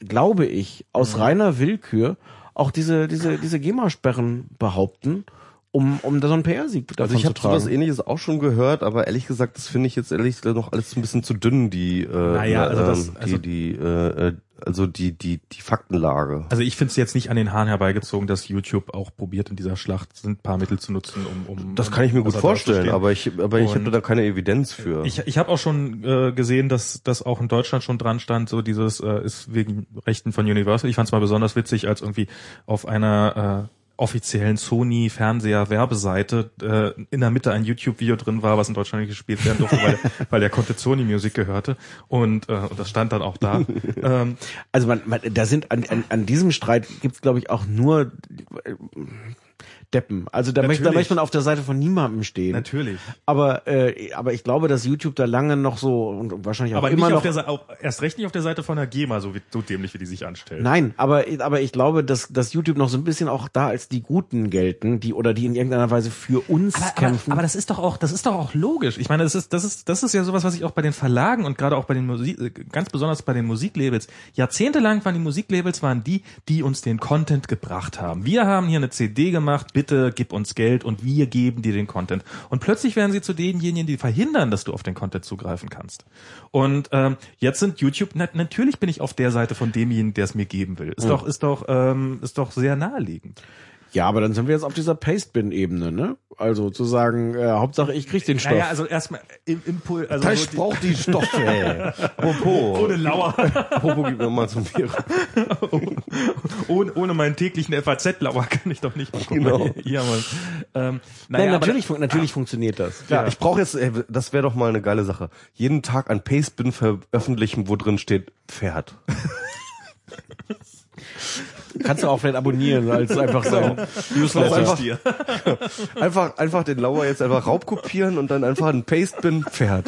glaube ich, aus reiner Willkür auch diese diese diese GEMA-Sperren behaupten, um um da so einen PR-Sieg davon Also ich zu habe sowas ähnliches auch schon gehört, aber ehrlich gesagt, das finde ich jetzt ehrlich gesagt noch alles ein bisschen zu dünn, die, äh, Naja, also das- ähm, also- die, die, äh, äh, also die, die, die Faktenlage. Also ich finde es jetzt nicht an den Haaren herbeigezogen, dass YouTube auch probiert in dieser Schlacht ein paar Mittel zu nutzen, um um Das kann ich mir gut also vorstellen, aber ich, aber ich habe da keine Evidenz für. Ich, ich habe auch schon äh, gesehen, dass das auch in Deutschland schon dran stand, so dieses äh, ist wegen Rechten von Universal. Ich fand es mal besonders witzig, als irgendwie auf einer äh, offiziellen Sony Fernseher Werbeseite äh, in der Mitte ein YouTube-Video drin war, was in Deutschland nicht gespielt werden durfte, weil, *laughs* weil der Content Sony Music gehörte und, äh, und das stand dann auch da. *laughs* ähm, Also man, man da sind an, an, an diesem Streit gibt's glaube ich auch nur Deppen. Also da möchte, da möchte man auf der Seite von niemandem stehen. Natürlich. Aber, äh, aber ich glaube, dass YouTube da lange noch so und wahrscheinlich auch Aber immer nicht noch auf der Seite, auch erst recht nicht auf der Seite von der GEMA, so, wie, so dämlich, wie die sich anstellen. Nein, aber, aber ich glaube, dass, dass YouTube noch so ein bisschen auch da als die Guten gelten, die oder die in irgendeiner Weise für uns Aber, aber, kämpfen. aber das ist doch auch, das ist doch auch logisch. Ich meine, das ist, das ist, das ist ja sowas, was ich auch bei den Verlagen und gerade auch bei den Musik, äh, ganz besonders bei den Musiklabels, jahrzehntelang waren die Musiklabels waren die, die uns den Content gebracht haben. Wir haben hier eine CD gemacht, bitte gib uns Geld und wir geben dir den Content. Und plötzlich werden sie zu denjenigen, die verhindern, dass du auf den Content zugreifen kannst. Und ähm, jetzt sind YouTube, na, natürlich bin ich auf der Seite von demjenigen, der es mir geben will. Ist doch, ist doch, ähm, ist doch sehr naheliegend. Ja, aber dann sind wir jetzt auf dieser Paste-Bin-Ebene, ne? Also zu sagen, äh, Hauptsache ich krieg den Stoff. Naja, also erstmal im Impul, also Teich so die- Stoffe, ey. *laughs* Ohne Lauer. Apropos, gib mir mal zum Bier. *laughs* ohne, ohne meinen täglichen FAZ-Lauer kann ich doch nicht bekommen. Genau. *laughs* Hier, Mann. Ähm, Nein, naja, natürlich, fun natürlich funktioniert das. Ja, ich brauche jetzt, ey, das wäre doch mal eine geile Sache. Jeden Tag ein Pastebin veröffentlichen, wo drin steht Pferd. Kannst du auch vielleicht abonnieren als einfach sein Newsletter. einfach- dir. Einfach, einfach den Lauer jetzt einfach raubkopieren und dann einfach ein Pastebin Pferd.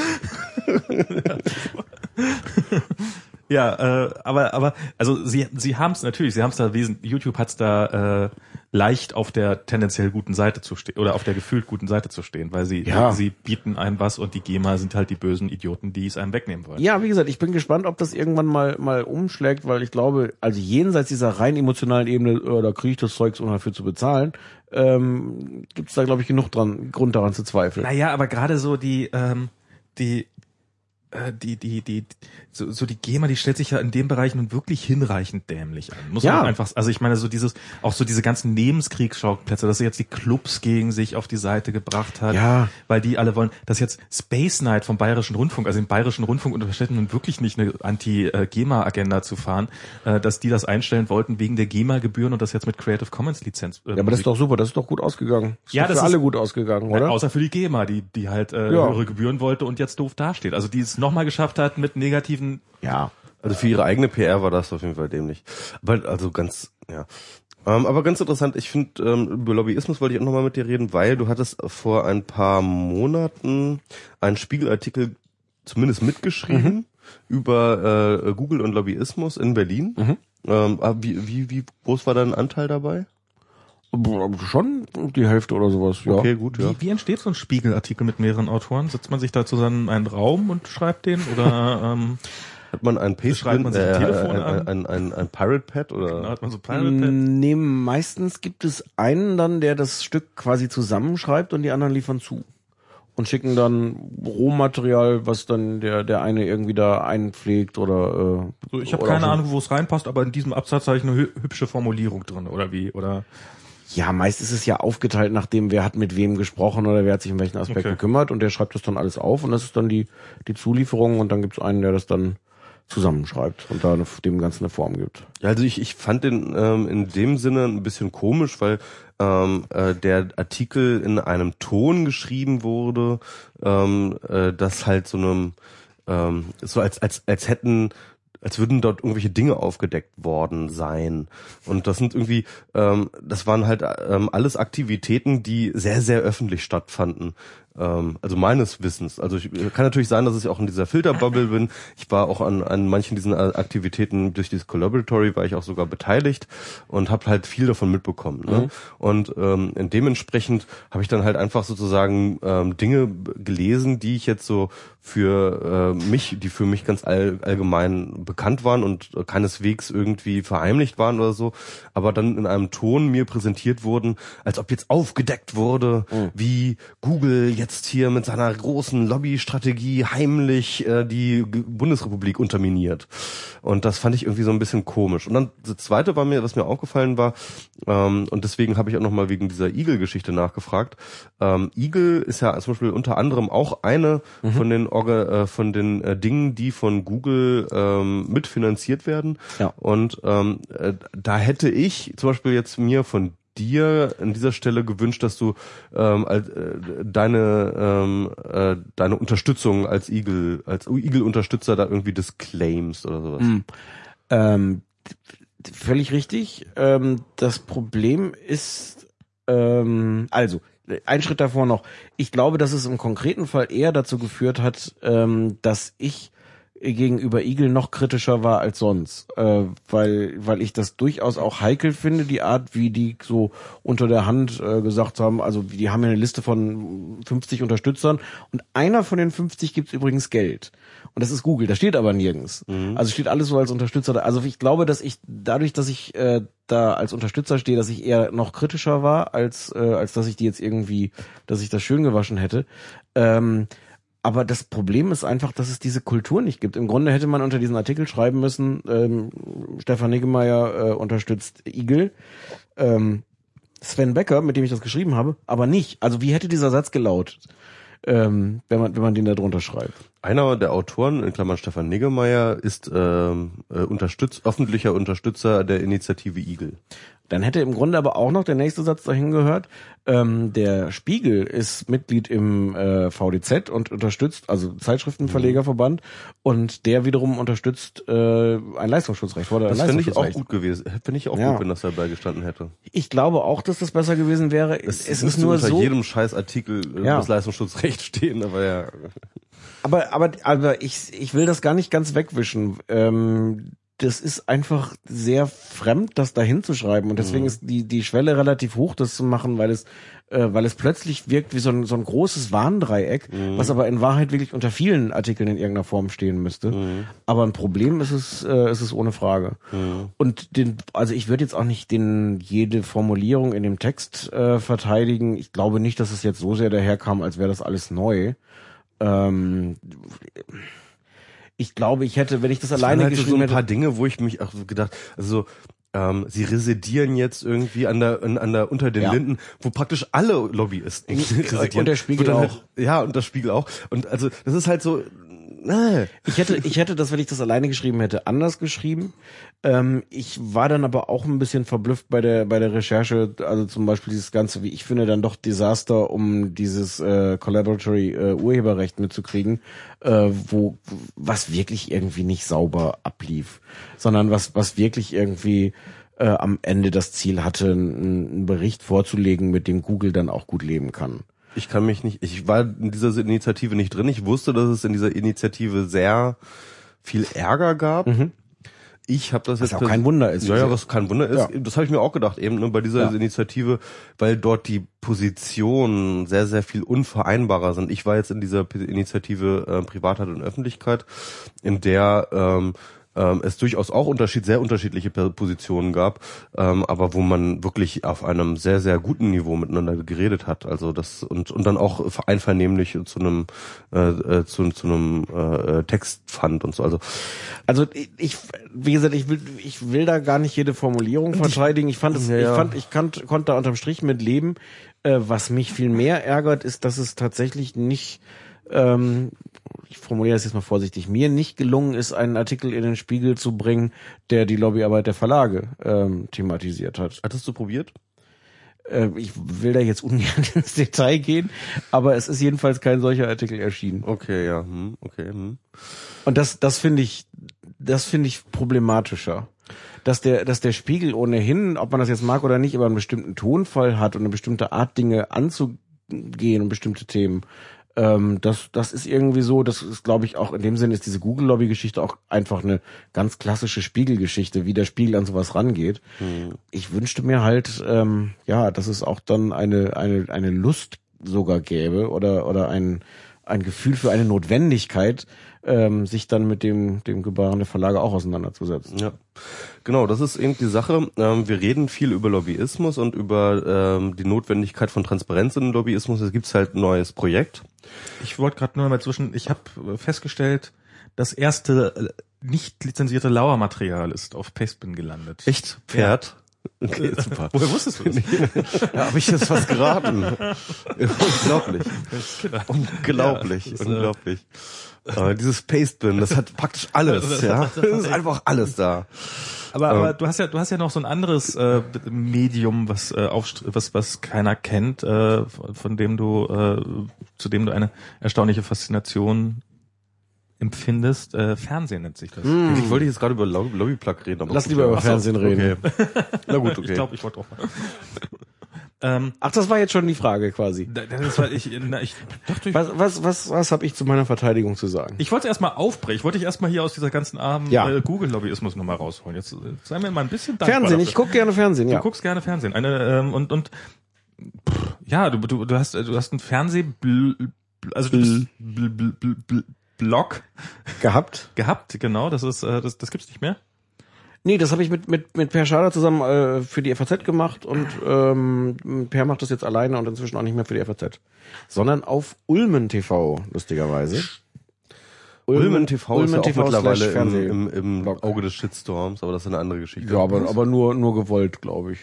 Ja, äh, aber aber also sie sie haben es natürlich, sie haben es da wesentlich YouTube hat es da äh, leicht auf der tendenziell guten Seite zu stehen oder auf der gefühlt guten Seite zu stehen, weil sie Ja. sie bieten einem was und die GEMA sind halt die bösen Idioten, die es einem wegnehmen wollen. Ja, wie gesagt, ich bin gespannt, ob das irgendwann mal mal umschlägt, weil ich glaube, also jenseits dieser rein emotionalen Ebene, äh, da kriege ich das Zeugs, um dafür zu bezahlen, ähm, gibt es da, glaube ich, genug dran, Grund daran zu zweifeln. Naja, aber gerade so die, ähm, die, äh, die, die, die, so, so die GEMA, die stellt sich ja in dem Bereich nun wirklich hinreichend dämlich an. Muss Ja. man einfach, also ich meine, so dieses, auch so diese ganzen Nebenskriegsschauplätze, dass sie jetzt die Clubs gegen sich auf die Seite gebracht hat, Ja. weil die alle wollen, dass jetzt Space Night vom Bayerischen Rundfunk, also im Bayerischen Rundfunk unterstellt nun wirklich nicht eine Anti-GEMA-Agenda zu fahren, äh, dass die das einstellen wollten wegen der GEMA-Gebühren und das jetzt mit Creative Commons Lizenz. äh, Ja, aber das ist doch super, das ist doch gut ausgegangen. Das ist Ja, das für ist- alle gut ausgegangen, oder? Außer für die GEMA, die, die halt äh, Ja. höhere Gebühren wollte und jetzt doof dasteht. Also die es nochmal geschafft hat mit negativen. Ja. Also für ihre eigene PR war das auf jeden Fall dämlich. Aber also ganz, ja. Ähm, aber ganz interessant, ich finde, ähm, über Lobbyismus wollte ich auch nochmal mit dir reden, weil du hattest vor ein paar Monaten einen Spiegelartikel zumindest mitgeschrieben über äh, Google und Lobbyismus in Berlin. Ähm, aber wie, wie, wie groß war dein Anteil dabei? Schon die Hälfte oder sowas, ja. Okay, gut, ja. Wie, wie entsteht so ein Spiegelartikel mit mehreren Autoren? Setzt man sich da zusammen in einen Raum und schreibt den? Oder *laughs* ähm, Hat man ein Schreibt Pastebin, man sich äh, Telefon ein, an? ein, ein, ein Pirate Pad oder? hat man so Pirate Pad? Nee, meistens gibt es einen dann, der das Stück quasi zusammenschreibt und die anderen liefern zu. Und schicken dann Rohmaterial, was dann der, der eine irgendwie da einpflegt oder äh, So, ich habe keine. Ahnung, wo es reinpasst, aber in diesem Absatz habe ich eine hü hübsche Formulierung drin, oder wie? Oder Ja, meist ist es ja aufgeteilt nach dem, wer hat mit wem gesprochen oder wer hat sich um welchen Aspekt Okay. gekümmert und der schreibt das dann alles auf und das ist dann die, die Zulieferung und dann gibt es einen, der das dann zusammenschreibt und da dem Ganzen eine Form gibt. Ja, also ich, ich fand den ähm, in dem Sinne ein bisschen komisch, weil ähm, äh, der Artikel in einem Ton geschrieben wurde, ähm, äh, das halt so einem ähm, so als als als hätten als würden dort irgendwelche Dinge aufgedeckt worden sein. Und das sind irgendwie, ähm, das waren halt ähm, alles Aktivitäten, die sehr, sehr öffentlich stattfanden. Ähm, also meines Wissens. Also ich kann natürlich sein, dass ich auch in dieser Filterbubble bin. Ich war auch an, an manchen diesen Aktivitäten durch dieses Collaboratory war ich auch sogar beteiligt und habe halt viel davon mitbekommen. Ne? Und ähm, dementsprechend habe ich dann halt einfach sozusagen ähm, Dinge gelesen, die ich jetzt so für äh, mich, die für mich ganz all, allgemein bekannt waren und äh, keineswegs irgendwie verheimlicht waren oder so, aber dann in einem Ton mir präsentiert wurden, als ob jetzt aufgedeckt wurde, wie Google jetzt hier mit seiner großen Lobbystrategie heimlich äh, die G- Bundesrepublik unterminiert. Und das fand ich irgendwie so ein bisschen komisch. Und dann das zweite war mir, was mir aufgefallen war, ähm, und deswegen habe ich auch nochmal wegen dieser Eagle-Geschichte nachgefragt. Ähm, Eagle ist ja zum Beispiel unter anderem auch eine von den Orga, äh, von den äh, Dingen, die von Google ähm, mitfinanziert werden. Ja. Und ähm, äh, da hätte ich zum Beispiel jetzt mir von dir an dieser Stelle gewünscht, dass du ähm, als, äh, deine ähm, äh, deine Unterstützung als Eagle als Eagle Unterstützer da irgendwie disclaimst oder sowas. Ähm, d- d- völlig richtig. Ähm, das Problem ist Ähm, also, ein Schritt davor noch. Ich glaube, dass es im konkreten Fall eher dazu geführt hat, ähm, dass ich gegenüber Igel noch kritischer war als sonst, äh, weil weil ich das durchaus auch heikel finde, die Art, wie die so unter der Hand äh, gesagt haben, also die haben ja eine Liste von 50 Unterstützern. Und einer von den 50 gibt's übrigens Geld und das ist Google, da steht aber nirgends. Also steht alles so als Unterstützer. da. Also ich glaube, dass ich dadurch, dass ich äh, da als Unterstützer stehe, dass ich eher noch kritischer war, als äh, als dass ich die jetzt irgendwie, dass ich das schön gewaschen hätte. Ähm, aber das Problem ist einfach, dass es diese Kultur nicht gibt. Im Grunde hätte man unter diesen Artikel schreiben müssen, ähm, Stefan Niggemeier äh, unterstützt Igel. Ähm, Sven Becker, mit dem ich das geschrieben habe, aber nicht. Also wie hätte dieser Satz gelautet, ähm, wenn man wenn man den da drunter schreibt? Einer der Autoren, in Klammern Stefan Niggemeier, ist ähm, äh, unterstützt, öffentlicher Unterstützer der Initiative Igel. Dann hätte im Grunde aber auch noch der nächste Satz dahin gehört. Ähm, der Spiegel ist Mitglied im äh, VDZ und unterstützt, also Zeitschriftenverlegerverband, und der wiederum unterstützt äh, ein Leistungsschutzrecht. Oder Das finde ich auch gut gewesen. Finde ich auch Ja. gut, wenn das dabei gestanden hätte. Ich glaube auch, dass das besser gewesen wäre. Es, ist müsste nur unter so. jedem Scheißartikel äh, Ja. das Leistungsschutzrecht *laughs* stehen, aber ja. Aber, aber, aber ich, ich will das gar nicht ganz wegwischen. Ähm, das ist einfach sehr fremd, das da hinzuschreiben. Und deswegen ist die, die Schwelle relativ hoch, das zu machen, weil es, äh, weil es plötzlich wirkt wie so ein, so ein großes Warndreieck, was aber in Wahrheit wirklich unter vielen Artikeln in irgendeiner Form stehen müsste. Aber ein Problem ist es, äh, ist es ohne Frage. Und den, also ich würde jetzt auch nicht den, jede Formulierung in dem Text äh, verteidigen. Ich glaube nicht, dass es jetzt so sehr daherkam, als wäre das alles neu. Ähm, ich glaube, ich hätte, wenn ich das Es alleine halt so geschrieben ein paar hätte. Dinge, wo ich mich auch so gedacht, also ähm, sie residieren jetzt irgendwie an der, an, an der unter den Ja. Linden, wo praktisch alle Lobbyisten *laughs* residieren. Und der Spiegel dann auch. Halt, ja, und das Spiegel auch. Und also das ist halt so. Äh, Ich hätte, ich hätte das, wenn ich das alleine geschrieben hätte, anders geschrieben. Ähm, ich war dann aber auch ein bisschen verblüfft bei der bei der Recherche. Also zum Beispiel dieses ganze, wie ich finde, dann doch Desaster, um dieses äh, Collaboratory äh, Urheberrecht mitzukriegen, äh, wo was wirklich irgendwie nicht sauber ablief, sondern was was wirklich irgendwie äh, am Ende das Ziel hatte, einen, einen Bericht vorzulegen, mit dem Google dann auch gut leben kann. ich kann mich nicht, ich war in dieser Initiative nicht drin. Ich wusste, dass es in dieser Initiative sehr viel Ärger gab. Ich habe das Was jetzt auch kein Wunder ist. Ja, ja, was kein Wunder ist. Ja. Das habe ich mir auch gedacht, eben ne, bei dieser Ja. Initiative, weil dort die Positionen sehr, sehr viel unvereinbarer sind. Ich war jetzt in dieser P- Initiative äh, Privatheit und Öffentlichkeit, in der ähm, ähm, es durchaus auch Unterschied, sehr unterschiedliche Positionen gab, ähm, aber wo man wirklich auf einem sehr, sehr guten Niveau miteinander geredet hat. Also das und und dann auch einvernehmlich zu einem äh, äh, zu, zu einem äh, Text fand und so. Also Also ich, wie gesagt, ich will, ich will da gar nicht jede Formulierung verteidigen. Ich fand es, Ja, ja. ich fand, ich kann, konnte da unterm Strich mit leben. Äh, was mich viel mehr ärgert, ist, dass es tatsächlich nicht, ähm, ich formuliere das jetzt mal vorsichtig, mir nicht gelungen ist, einen Artikel in den Spiegel zu bringen, der die Lobbyarbeit der Verlage ähm, thematisiert hat. hattest du probiert? Äh, ich will da jetzt ungern *laughs* ins Detail gehen, aber es ist jedenfalls kein solcher Artikel erschienen. Okay, ja, hm, okay. Hm. Und das, das finde ich, das finde ich problematischer. Dass der, dass der Spiegel ohnehin, ob man das jetzt mag oder nicht, aber einen bestimmten Tonfall hat und eine bestimmte Art, Dinge anzugehen und bestimmte Themen. Ähm, das, das ist irgendwie so, das ist, glaube ich, auch in dem Sinne ist diese Google-Lobby-Geschichte auch einfach eine ganz klassische Spiegelgeschichte, wie der Spiegel an sowas rangeht. Ich wünschte mir halt, ähm, ja, dass es auch dann eine, eine, eine Lust sogar gäbe oder, oder ein, ein Gefühl für eine Notwendigkeit, ähm, sich dann mit dem, dem Gebaren der Verlage auch auseinanderzusetzen. Ja, genau, das ist eben die Sache. Ähm, wir reden viel über Lobbyismus und über ähm, die Notwendigkeit von Transparenz in Lobbyismus. Es gibt halt ein neues Projekt. Ich wollte gerade nur mal zwischen, ich habe festgestellt, das erste äh, nicht lizenzierte Lauermaterial ist auf Pastebin gelandet. Echt? Pferd? Okay, super. Woher wusstest du das? Ja, habe ich jetzt was geraten? *laughs* unglaublich. Unglaublich, Ja, äh, unglaublich. Äh, dieses Pastebin, das hat praktisch alles, *laughs* ja. Das ist einfach alles da. Aber, aber du hast ja, du hast ja noch so ein anderes äh, Medium, was äh, aufst- was was keiner kennt, äh, von von dem du äh, zu dem du eine erstaunliche Faszination empfindest. Äh, Fernsehen nennt sich das. Ich wollte jetzt gerade über Lob- Lobbyplug reden. Aber Lass lieber über Fernsehen reden. Okay. Na gut, *laughs* okay. Ich glaube, ich wollte auch. Ähm, Ach, das war jetzt schon die Frage quasi. da- das war ich, na, ich dachte, ich, Was, was, was, was habe ich zu meiner Verteidigung zu sagen? ich wollte erstmal aufbrechen. Ich wollte dich erstmal hier aus dieser ganzen armen Ja. äh, Google-Lobbyismus nochmal rausholen. Jetzt äh, sei mir mal ein bisschen dankbar Fernsehen, dafür. ich gucke gerne Fernsehen, Du ja. guckst gerne Fernsehen. Eine ähm, und und pff, ja, du du du hast du hast einen Fernseh also du bist bl, bl, bl, bl, Blog Gehabt? *laughs* gehabt, genau, das ist äh, das das gibt's nicht mehr. Nee, das habe ich mit, mit, mit Per Schader zusammen äh, für die FAZ gemacht und ähm, Per macht das jetzt alleine und inzwischen auch nicht mehr für die FAZ. Sondern auf Ulmen TV, lustigerweise. Ulmen TV ist ja auch TV mittlerweile slash im, im, im. Auge des Shitstorms, aber das ist eine andere Geschichte. Ja, aber, aber nur, nur gewollt, glaube ich.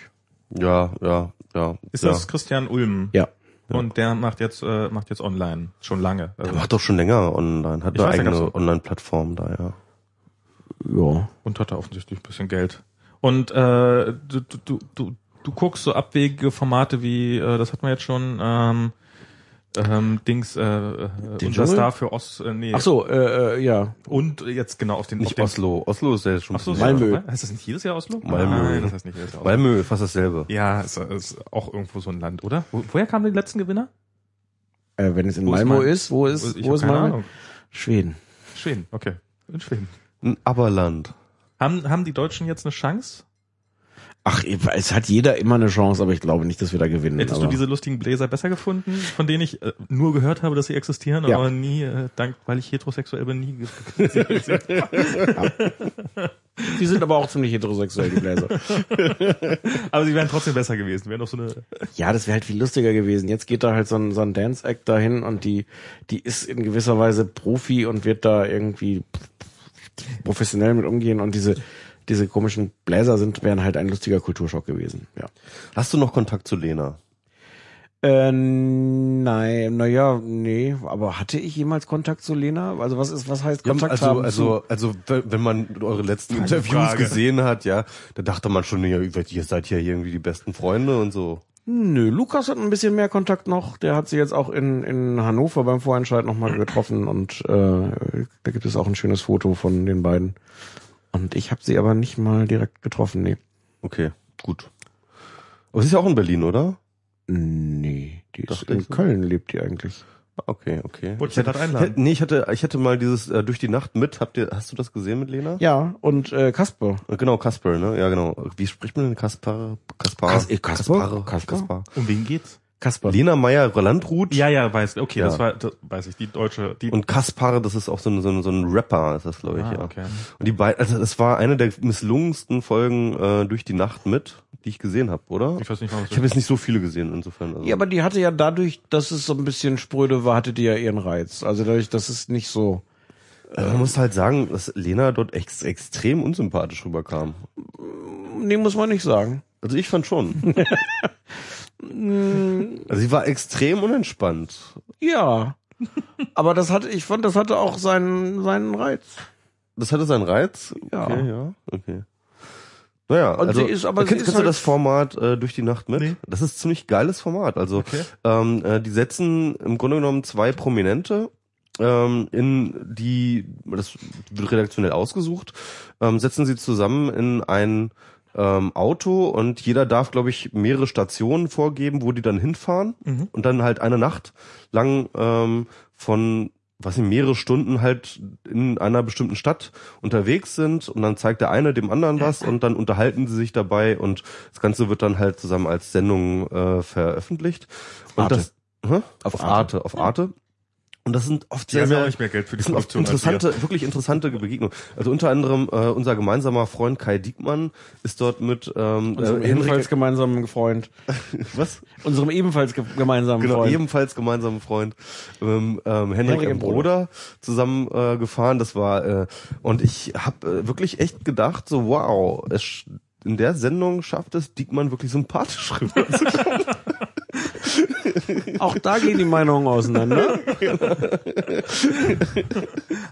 Ja, ja, ja. Ist ja. das Christian Ulm? Ja. Und der macht jetzt äh, macht jetzt online schon lange. Also, Der macht doch schon länger online, hat Ich eine eigene so. Online-Plattform da, ja. Ja. und hat da offensichtlich ein bisschen Geld. Und äh, du, du, du, du, guckst so abwegige Formate wie, äh, das hat man jetzt schon, ähm, ähm, Dings, äh, äh, unser Dschungel? Star für Ost, äh, nee. Ach so, äh, äh, ja. Und jetzt genau auf den Nicht auf den, Oslo. Oslo ist ja schon Ach so. Malmö. Ja, heißt das nicht jedes Jahr Oslo? Malmö. Nein, das heißt nicht jedes Jahr Oslo. Malmö, fast dasselbe. Ja, ist, ist auch irgendwo so ein Land, oder? Wo, woher kamen die letzten Gewinner? Äh, wenn es in Wo ist Malmö Mal- ist, wo ist, wo ist Malmö? Ahnung. Schweden. Schweden, okay. In Schweden. Ein Aberland. Haben, haben die Deutschen jetzt eine Chance? Ach, es hat jeder immer eine Chance, aber ich glaube nicht, dass wir da gewinnen. Hättest aber du diese lustigen Bläser besser gefunden, von denen ich äh, nur gehört habe, dass sie existieren, Ja. aber nie, äh, dank, weil ich heterosexuell bin, nie gesehen habe. die sind aber auch ziemlich heterosexuell, die Bläser. *laughs* Aber sie wären trotzdem besser gewesen. Wären doch so eine. Ja, das wäre halt viel lustiger gewesen. Jetzt geht da halt so ein, so ein Dance-Act dahin und die, die ist in gewisser Weise Profi und wird da irgendwie professionell mit umgehen und diese, diese komischen Bläser sind, wären halt ein lustiger Kulturschock gewesen, ja. Hast du noch Kontakt zu Lena? Äh, nein, naja, nee, aber hatte ich jemals Kontakt zu Lena? Also was ist, was heißt Kontakt also, haben? also, also, wenn man eure letzten Interviews Frage. gesehen hat, ja, da dachte man schon, ja, ihr seid ja hier irgendwie die besten Freunde und so. Nö, Lukas hat ein bisschen mehr Kontakt noch. Der hat sie jetzt auch in, in Hannover beim Vorentscheid nochmal getroffen und äh, da gibt es auch ein schönes Foto von den beiden. Und ich habe sie aber nicht mal direkt getroffen, nee. Okay, gut. Aber sie ist ja auch in Berlin, oder? Nee, die ist Dachte in. Köln lebt die eigentlich. Okay, okay. Wollte ich gerade Ich einladen. hätte, nee, ich hatte, ich hatte mal dieses äh, durch die Nacht mit. Habt ihr, hast du das gesehen mit Lena? Ja, und äh, Kasper. Äh, Genau, Kasper, ne? Ja, genau. Wie spricht man denn Kaspar? Kaspar? Kas- äh, Kasper? Kaspar? Kasper? Kaspar. Um wen geht's? Kasper. Lena Meyer-Landrut. Ja, ja, weiß. Okay, Ja. das war, das weiß ich. Die deutsche, die. Und Kaspar, das ist auch so ein, so ein, so ein Rapper, ist das, glaube ich, ah, ja. okay. Und die beiden, also das war eine der misslungensten Folgen äh, durch die Nacht mit, die ich gesehen habe, oder? Ich weiß nicht was Ich habe jetzt nicht so viele gesehen, insofern. Also. Ja, aber die hatte ja dadurch, dass es so ein bisschen spröde war, hatte die ja ihren Reiz. Also dadurch, dass es nicht so. Also man muss halt sagen, dass Lena dort ex extrem unsympathisch rüberkam. Nee, muss man nicht sagen. Also ich fand schon. *laughs* also sie war extrem unentspannt. Ja. Aber das hatte, ich fand, das hatte auch seinen, seinen Reiz. Das hatte seinen Reiz. Ja. Okay, ja, okay. Naja, Und also, sie ist- aber sie kennst, ist kennst du halt- das Format äh, durch die Nacht mit? Nee. Das ist ein ziemlich geiles Format. Also Okay. ähm, äh, die setzen im Grunde genommen zwei Prominente ähm, in die, das wird redaktionell ausgesucht, ähm, setzen sie zusammen in ein ähm, Auto und jeder darf, glaube ich, mehrere Stationen vorgeben, wo die dann hinfahren Mhm. und dann halt eine Nacht lang ähm, von was in mehrere Stunden halt in einer bestimmten Stadt unterwegs sind und dann zeigt der eine dem anderen was und dann unterhalten sie sich dabei und das Ganze wird dann halt zusammen als Sendung äh, veröffentlicht. Und Arte. das hä? Auf auf Arte, auf Arte. Und das sind oft sehr, haben ja auch sehr nicht mehr Geld für die das sind oft Produktion als wir. interessante, wirklich interessante Begegnungen. Also unter anderem äh, unser gemeinsamer Freund Kai Diekmann ist dort mit ähm, Unserem äh, ebenfalls Henrik, gemeinsamen Freund. *laughs* was? Unserem ebenfalls ge gemeinsamen Genau, Freund. ebenfalls gemeinsamen Freund ähm, ähm, Henrik Henrik im Broder zusammen äh, gefahren. Das war äh, und ich habe äh, wirklich echt gedacht, so wow, es, sch- in der Sendung schafft es Diekmann wirklich sympathisch rüber. *laughs* *laughs* Auch da gehen die Meinungen auseinander.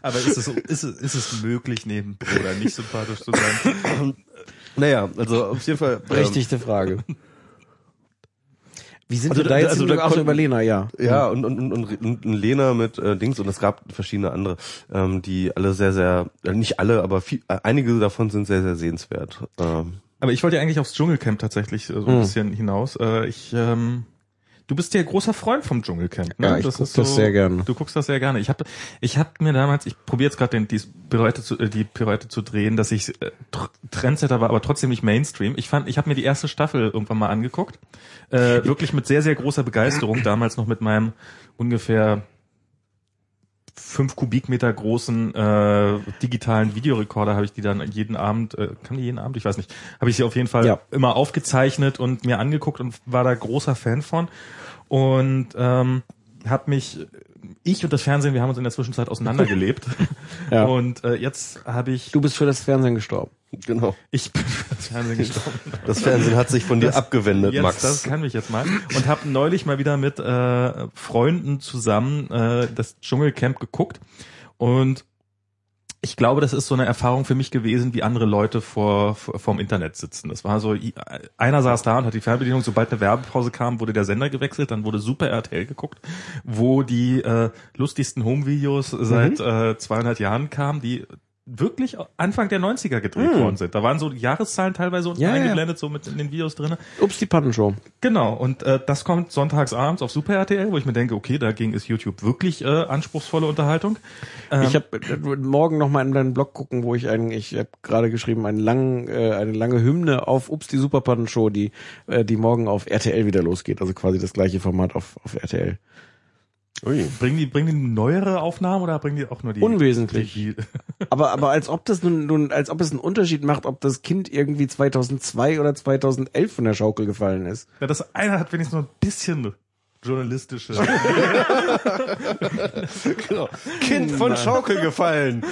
Aber ist es, ist es, ist es möglich, neben Bruder nicht sympathisch zu sein? naja, also auf jeden Fall. ähm, Berechtigte Frage. Wie sind Also wir da jetzt? also Also da konnten- über Lena, ja. Ja, und, und, und, und, und Lena mit äh, Dings und es gab verschiedene andere, ähm, die alle sehr, sehr, äh, nicht alle, aber viel, äh, einige davon sind sehr, sehr sehenswert. Ähm, aber ich wollte ja eigentlich aufs Dschungelcamp tatsächlich äh, so ein Hm. bisschen hinaus. Äh, ich, ähm, du bist ja großer Freund vom Dschungelcamp. Ne? Ja, ich guck das sehr gerne. Du guckst das sehr gerne. Ich habe, ich hab mir damals, ich probiere jetzt gerade den die Pirouette zu, äh, die Pirouette zu drehen, dass ich äh, tr- Trendsetter war, aber trotzdem nicht Mainstream. Ich fand, ich habe mir die erste Staffel irgendwann mal angeguckt, äh, wirklich mit sehr sehr großer Begeisterung. Damals noch mit meinem ungefähr fünf Kubikmeter großen äh, digitalen Videorekorder habe ich die dann jeden Abend, äh, kann die jeden Abend, ich weiß nicht, habe ich sie auf jeden Fall Ja. immer aufgezeichnet und mir angeguckt und war da großer Fan von. Und ähm, habe mich ich und das Fernsehen, wir haben uns in der Zwischenzeit auseinandergelebt *laughs* Ja. und äh, jetzt habe ich Du bist für das Fernsehen gestorben. Genau. ich bin für das Fernsehen gestorben. Das Fernsehen hat sich von dir abgewendet, jetzt, Max. Das kann mich jetzt mal. Und habe neulich mal wieder mit äh, Freunden zusammen äh, das Dschungelcamp geguckt. Und ich glaube, das ist so eine Erfahrung für mich gewesen, wie andere Leute vor, vor vorm Internet sitzen. Das war so, einer saß da und hat die Fernbedienung, sobald eine Werbepause kam, wurde der Sender gewechselt, dann wurde Super RTL geguckt, wo die äh, lustigsten Home-Videos seit äh, 200 Jahren kamen, die wirklich Anfang der 90er gedreht worden sind. Da waren so Jahreszahlen teilweise unten Ja, ja. eingeblendet, so mit in den Videos drinne. Ups, die Pattenshow. Genau, und äh, das kommt sonntags abends auf Super RTL, wo ich mir denke, okay, dagegen ist YouTube wirklich äh, anspruchsvolle Unterhaltung. Ähm, Ich habe morgen noch mal in deinen Blog gucken, wo ich eigentlich, ich habe gerade geschrieben, einen langen, äh, eine lange Hymne auf Ups, die Superpattenshow, die, äh, die morgen auf RTL wieder losgeht. Also quasi das gleiche Format auf, auf RTL. Ui. bringen die bringen die neuere Aufnahmen oder bringen die auch nur die Unwesentlich. Die, Aber, aber als ob das nun, nun, als ob es einen Unterschied macht, ob das Kind irgendwie 2002 oder 2011 von der Schaukel gefallen ist. ja, das eine hat wenigstens noch ein bisschen journalistische. *laughs* Genau. Kind von Schaukel gefallen.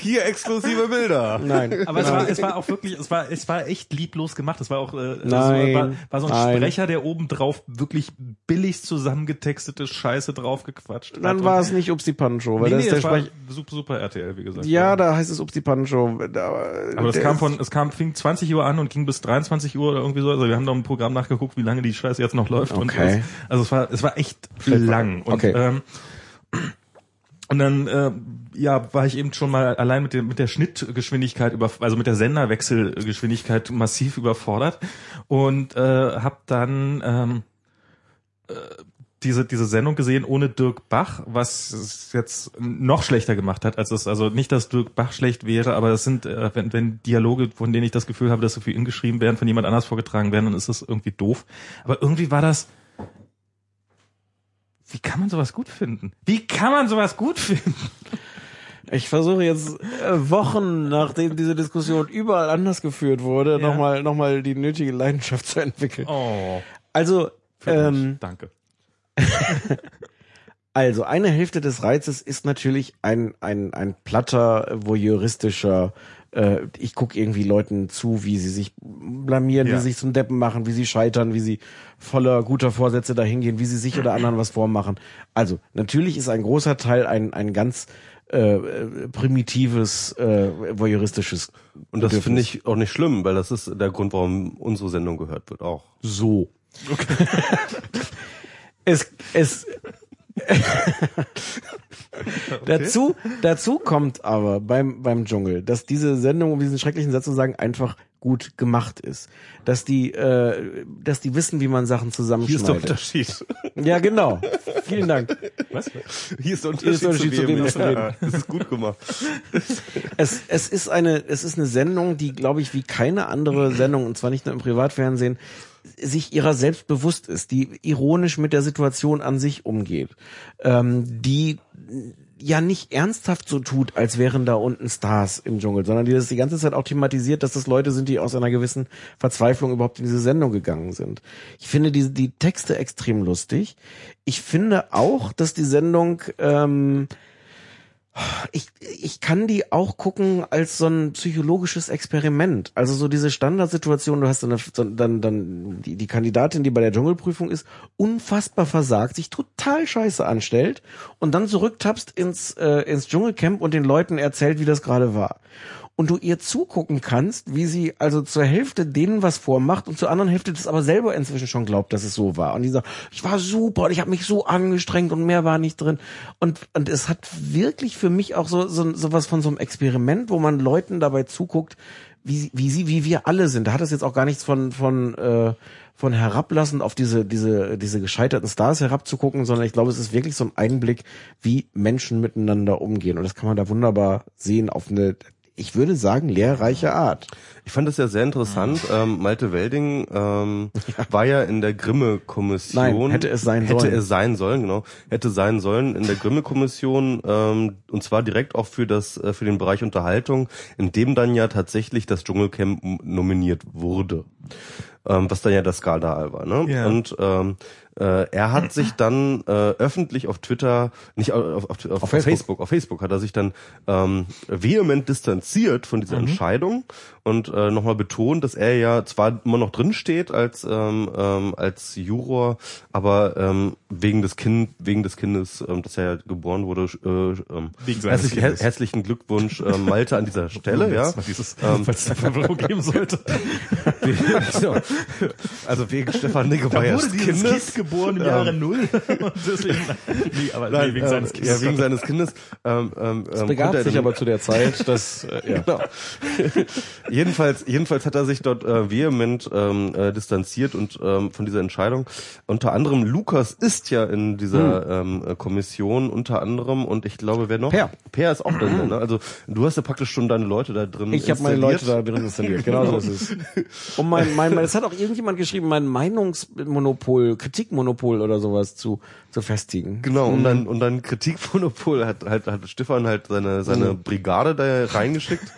Hier exklusive Bilder. Nein. Aber es war, es war auch wirklich, es war, es war echt lieblos gemacht. Es war auch, äh, Nein, es war, war so ein nein. Sprecher, der oben drauf wirklich billig zusammengetextete Scheiße draufgequatscht hat. Dann war es nicht Ups, die Pattenshow, weil nee, das nee, ist der es war Sprech. super, super RTL, wie gesagt. Ja, da heißt es Ups, die Pattenshow. Da- Aber das kam von, es kam, fing 20 Uhr an und ging bis 23 Uhr oder irgendwie so. Also wir haben noch ein Programm nachgeguckt, wie lange die Scheiße jetzt noch läuft. Und Okay. es, also es war, es war echt lang. Und, Okay. ähm, und dann, äh, ja, war ich eben schon mal allein mit, dem, mit der Schnittgeschwindigkeit über, also mit der Senderwechselgeschwindigkeit massiv überfordert und äh, habe dann ähm, äh, diese diese Sendung gesehen ohne Dirk Bach, was es jetzt noch schlechter gemacht hat, als es also nicht, dass Dirk Bach schlecht wäre, aber es sind äh, wenn, wenn Dialoge, von denen ich das Gefühl habe, dass sie für ihn geschrieben werden, von jemand anders vorgetragen werden, dann ist das irgendwie doof. Aber irgendwie war das wie kann man sowas gut finden? Wie kann man sowas gut finden? Ich versuche jetzt äh, Wochen, nachdem diese Diskussion überall anders geführt wurde, Ja. nochmal noch mal die nötige Leidenschaft zu entwickeln. Oh, Also, ähm, danke. *laughs* also eine Hälfte des Reizes ist natürlich ein, ein, ein platter, voyeuristischer, äh, ich gucke irgendwie Leuten zu, wie sie sich blamieren, Ja. wie sie sich zum Deppen machen, wie sie scheitern, wie sie voller guter Vorsätze dahingehen, wie sie sich oder anderen was vormachen. Also, natürlich ist ein großer Teil ein, ein ganz äh, primitives, äh, voyeuristisches Und das finde ich auch nicht schlimm, weil das ist der Grund, warum unsere Sendung gehört wird auch. So. *laughs* es, es, *laughs* dazu, dazu kommt aber beim, beim Dschungel, dass diese Sendung, um diesen schrecklichen Satz zu sagen, einfach gut gemacht ist. Dass die, äh, dass die wissen, wie man Sachen zusammenschneidet. Unterschied. *laughs* Ja, genau. Vielen Dank. Was? Hier ist der Hier ist der Unterschied zu dem, was wir ja, *laughs* Das ist gut gemacht. Es, es ist eine, es ist eine Sendung, die, glaube ich, wie keine andere Sendung, und zwar nicht nur im Privatfernsehen, sich ihrer selbst bewusst ist, die ironisch mit der Situation an sich umgeht, ähm, die ja nicht ernsthaft so tut, als wären da unten Stars im Dschungel, sondern die das die ganze Zeit auch thematisiert, dass das Leute sind, die aus einer gewissen Verzweiflung überhaupt in diese Sendung gegangen sind. Ich finde die, die Texte extrem lustig. Ich finde auch, dass die Sendung ähm, ich, ich kann die auch gucken als so ein psychologisches Experiment. Also so diese Standardsituation, du hast so, dann, dann die, die Kandidatin, die bei der Dschungelprüfung ist, unfassbar versagt, sich total scheiße anstellt und dann zurücktappst ins, äh, ins Dschungelcamp und den Leuten erzählt, wie das gerade war. Und du ihr zugucken kannst, wie sie also zur Hälfte denen was vormacht und zur anderen Hälfte das aber selber inzwischen schon glaubt, dass es so war. Und die sagt, ich war super und ich habe mich so angestrengt und mehr war nicht drin. Und, und es hat wirklich für mich auch so, so, so was von so einem Experiment, wo man Leuten dabei zuguckt, wie, wie sie, wie wir alle sind. Da hat es jetzt auch gar nichts von, von, äh, von herablassend auf diese, diese, diese gescheiterten Stars herabzugucken, sondern ich glaube, es ist wirklich so ein Einblick, wie Menschen miteinander umgehen. Und das kann man da wunderbar sehen auf eine, ich würde sagen, lehrreiche Art. Ich fand das ja sehr interessant. Ähm, Malte Welding ähm, *laughs* war ja in der Grimme-Kommission. Nein, hätte es sein hätte sollen. es sein sollen, genau. Hätte sein sollen in der Grimme-Kommission ähm, und zwar direkt auch für das äh, für den Bereich Unterhaltung, in dem dann ja tatsächlich das Dschungelcamp nominiert wurde. Ähm, was dann ja das Skandal war, ne? Ja. Und ähm, äh, er hat sich dann äh, öffentlich auf Twitter, nicht auf, auf, auf, auf Facebook. Facebook. auf Facebook hat er sich dann ähm, vehement distanziert von dieser Entscheidung und äh, nochmal betont, dass er ja zwar immer noch drin steht als ähm, ähm, als Juror, aber ähm, wegen des Kind wegen des Kindes, ähm, das ja geboren wurde, äh, ähm, herzlich, her herzlichen Glückwunsch äh, Malte an dieser *laughs* Stelle, ja. Dieses, falls es Verwirrung geben sollte. *laughs* Also wegen Stefan Nickebayers Kindes. Geboren im Jahre Null. *laughs* Und deswegen, nee, aber Nein, nee, wegen ähm, seines Kindes. Ja, wegen seines Kindes. Ähm, ähm, ähm, Begab er sich aber zu der Zeit, dass, äh, *laughs* ja. Genau. *laughs* jedenfalls, jedenfalls hat er sich dort äh, vehement ähm, äh, distanziert und ähm, von dieser Entscheidung. Unter anderem Lukas ist ja in dieser ähm, äh, Kommission unter anderem und ich glaube, wer noch? Per. Per ist auch drin. *clears throat* Ne? Also du hast ja praktisch schon deine Leute da drin. Ich habe meine Leute da drin installiert, genau so ist es. Um mein, mein, mein, das hat auch irgendjemand geschrieben, mein Meinungsmonopol, Kritikmonopol oder sowas zu, zu festigen. Genau, und dann, und dann Kritikmonopol hat, halt, hat Stefan halt seine, seine Brigade da reingeschickt. *laughs*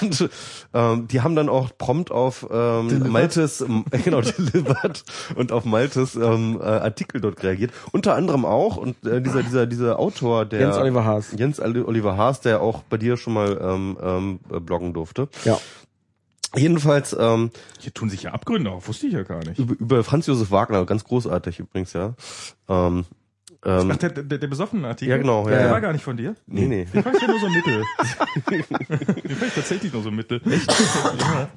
Und ähm, die haben dann auch prompt auf ähm, Maltes, ähm, *laughs* genau, delivered und auf Maltes ähm, äh, Artikel dort reagiert. Unter anderem auch, und äh, dieser, dieser, dieser Autor, der Jens Oliver Haas. Jens Oliver Haas, der auch bei dir schon mal ähm, ähm, äh, bloggen durfte. Ja. Jedenfalls ähm, Hier tun sich ja Abgründe auf, wusste ich ja gar nicht. über, über Franz Josef Wagner, ganz großartig übrigens, ja. Ähm, ähm, Ach, der, der, der besoffene Artikel? Ja, genau, ja, Der ja. war gar nicht von dir? nee, nee. Den fand ich ja nur so mittel. *laughs* Den fand ich tatsächlich nur so mittel.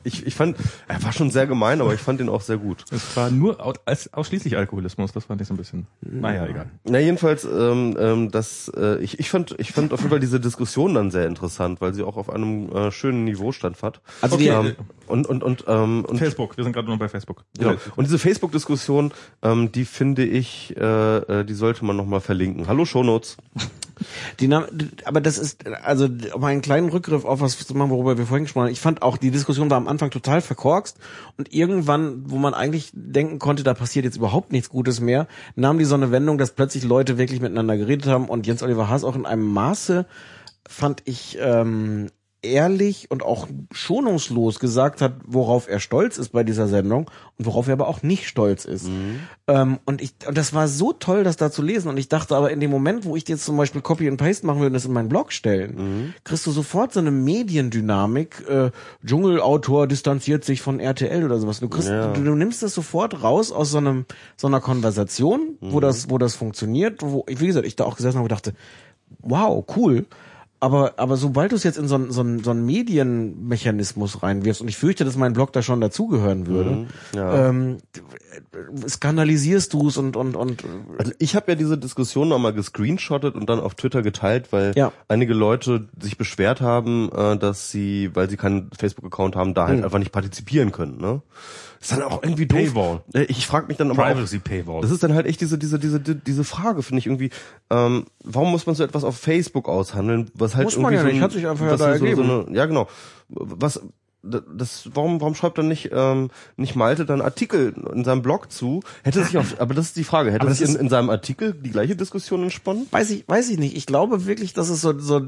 Ich, ich fand, er war schon sehr gemein, aber ich fand ihn auch sehr gut. Es war nur als, ausschließlich Alkoholismus, das fand ich so ein bisschen. Naja, egal. Na jedenfalls, ähm, ähm, das, äh, ich, ich fand, ich fand auf jeden Fall diese Diskussion dann sehr interessant, weil sie auch auf einem äh, schönen Niveau stattfand. Also okay, die- ähm, und und und ähm, und Facebook, wir sind gerade nur bei Facebook. Genau. Und diese Facebook-Diskussion, ähm, die finde ich, äh, äh, die sollte man nochmal verlinken. Hallo Shownotes. Die Nam- aber das ist, also um einen kleinen Rückgriff auf was zu machen, worüber wir vorhin gesprochen haben. Ich fand auch, die Diskussion war am Anfang total verkorkst und irgendwann, wo man eigentlich denken konnte, da passiert jetzt überhaupt nichts Gutes mehr, nahm die so eine Wendung, dass plötzlich Leute wirklich miteinander geredet haben und Jens Oliver Haas auch in einem Maße, fand ich, ähm, ehrlich und auch schonungslos gesagt hat, worauf er stolz ist bei dieser Sendung und worauf er aber auch nicht stolz ist. Ähm, und ich, und das war so toll, das da zu lesen. Und ich dachte aber in dem Moment, wo ich jetzt zum Beispiel Copy and Paste machen würde und das in meinen Blog stellen, kriegst du sofort so eine Mediendynamik. Äh, Dschungelautor distanziert sich von RTL oder sowas. Du kriegst, Ja. du, du nimmst das sofort raus aus so einem, so einer Konversation, wo das, wo das funktioniert, wo, wie gesagt, ich da auch gesessen habe und dachte, wow, cool. Aber, aber sobald du es jetzt in so einen so so einen Medienmechanismus reinwirfst, und ich fürchte, dass mein Blog da schon dazugehören würde, ja. ähm, skandalisierst du es und, und, und Also ich habe ja diese Diskussion nochmal gescreenshottet und dann auf Twitter geteilt, weil Ja. einige Leute sich beschwert haben, äh, dass sie, weil sie keinen Facebook-Account haben, da halt einfach nicht partizipieren können. Ne? Das ist dann auch irgendwie doof. Paywall. Äh, Ich frage mich dann aber auch, Privacy Paywall. Das ist dann halt echt diese, diese, diese, die- diese Frage, finde ich irgendwie, ähm, warum muss man so etwas auf Facebook aushandeln, was halt Muss man irgendwie ja so nicht, ein- hat sich einfach ja da so, so ergeben. eine, ja genau, was, das, warum, warum schreibt dann nicht, ähm, nicht Malte dann Artikel in seinem Blog zu? Hätte sich auf, *laughs* aber das ist die Frage, hätte sich in, in seinem Artikel die gleiche Diskussion entsponnen? weiß ich, weiß ich nicht. Ich glaube wirklich, dass es so, so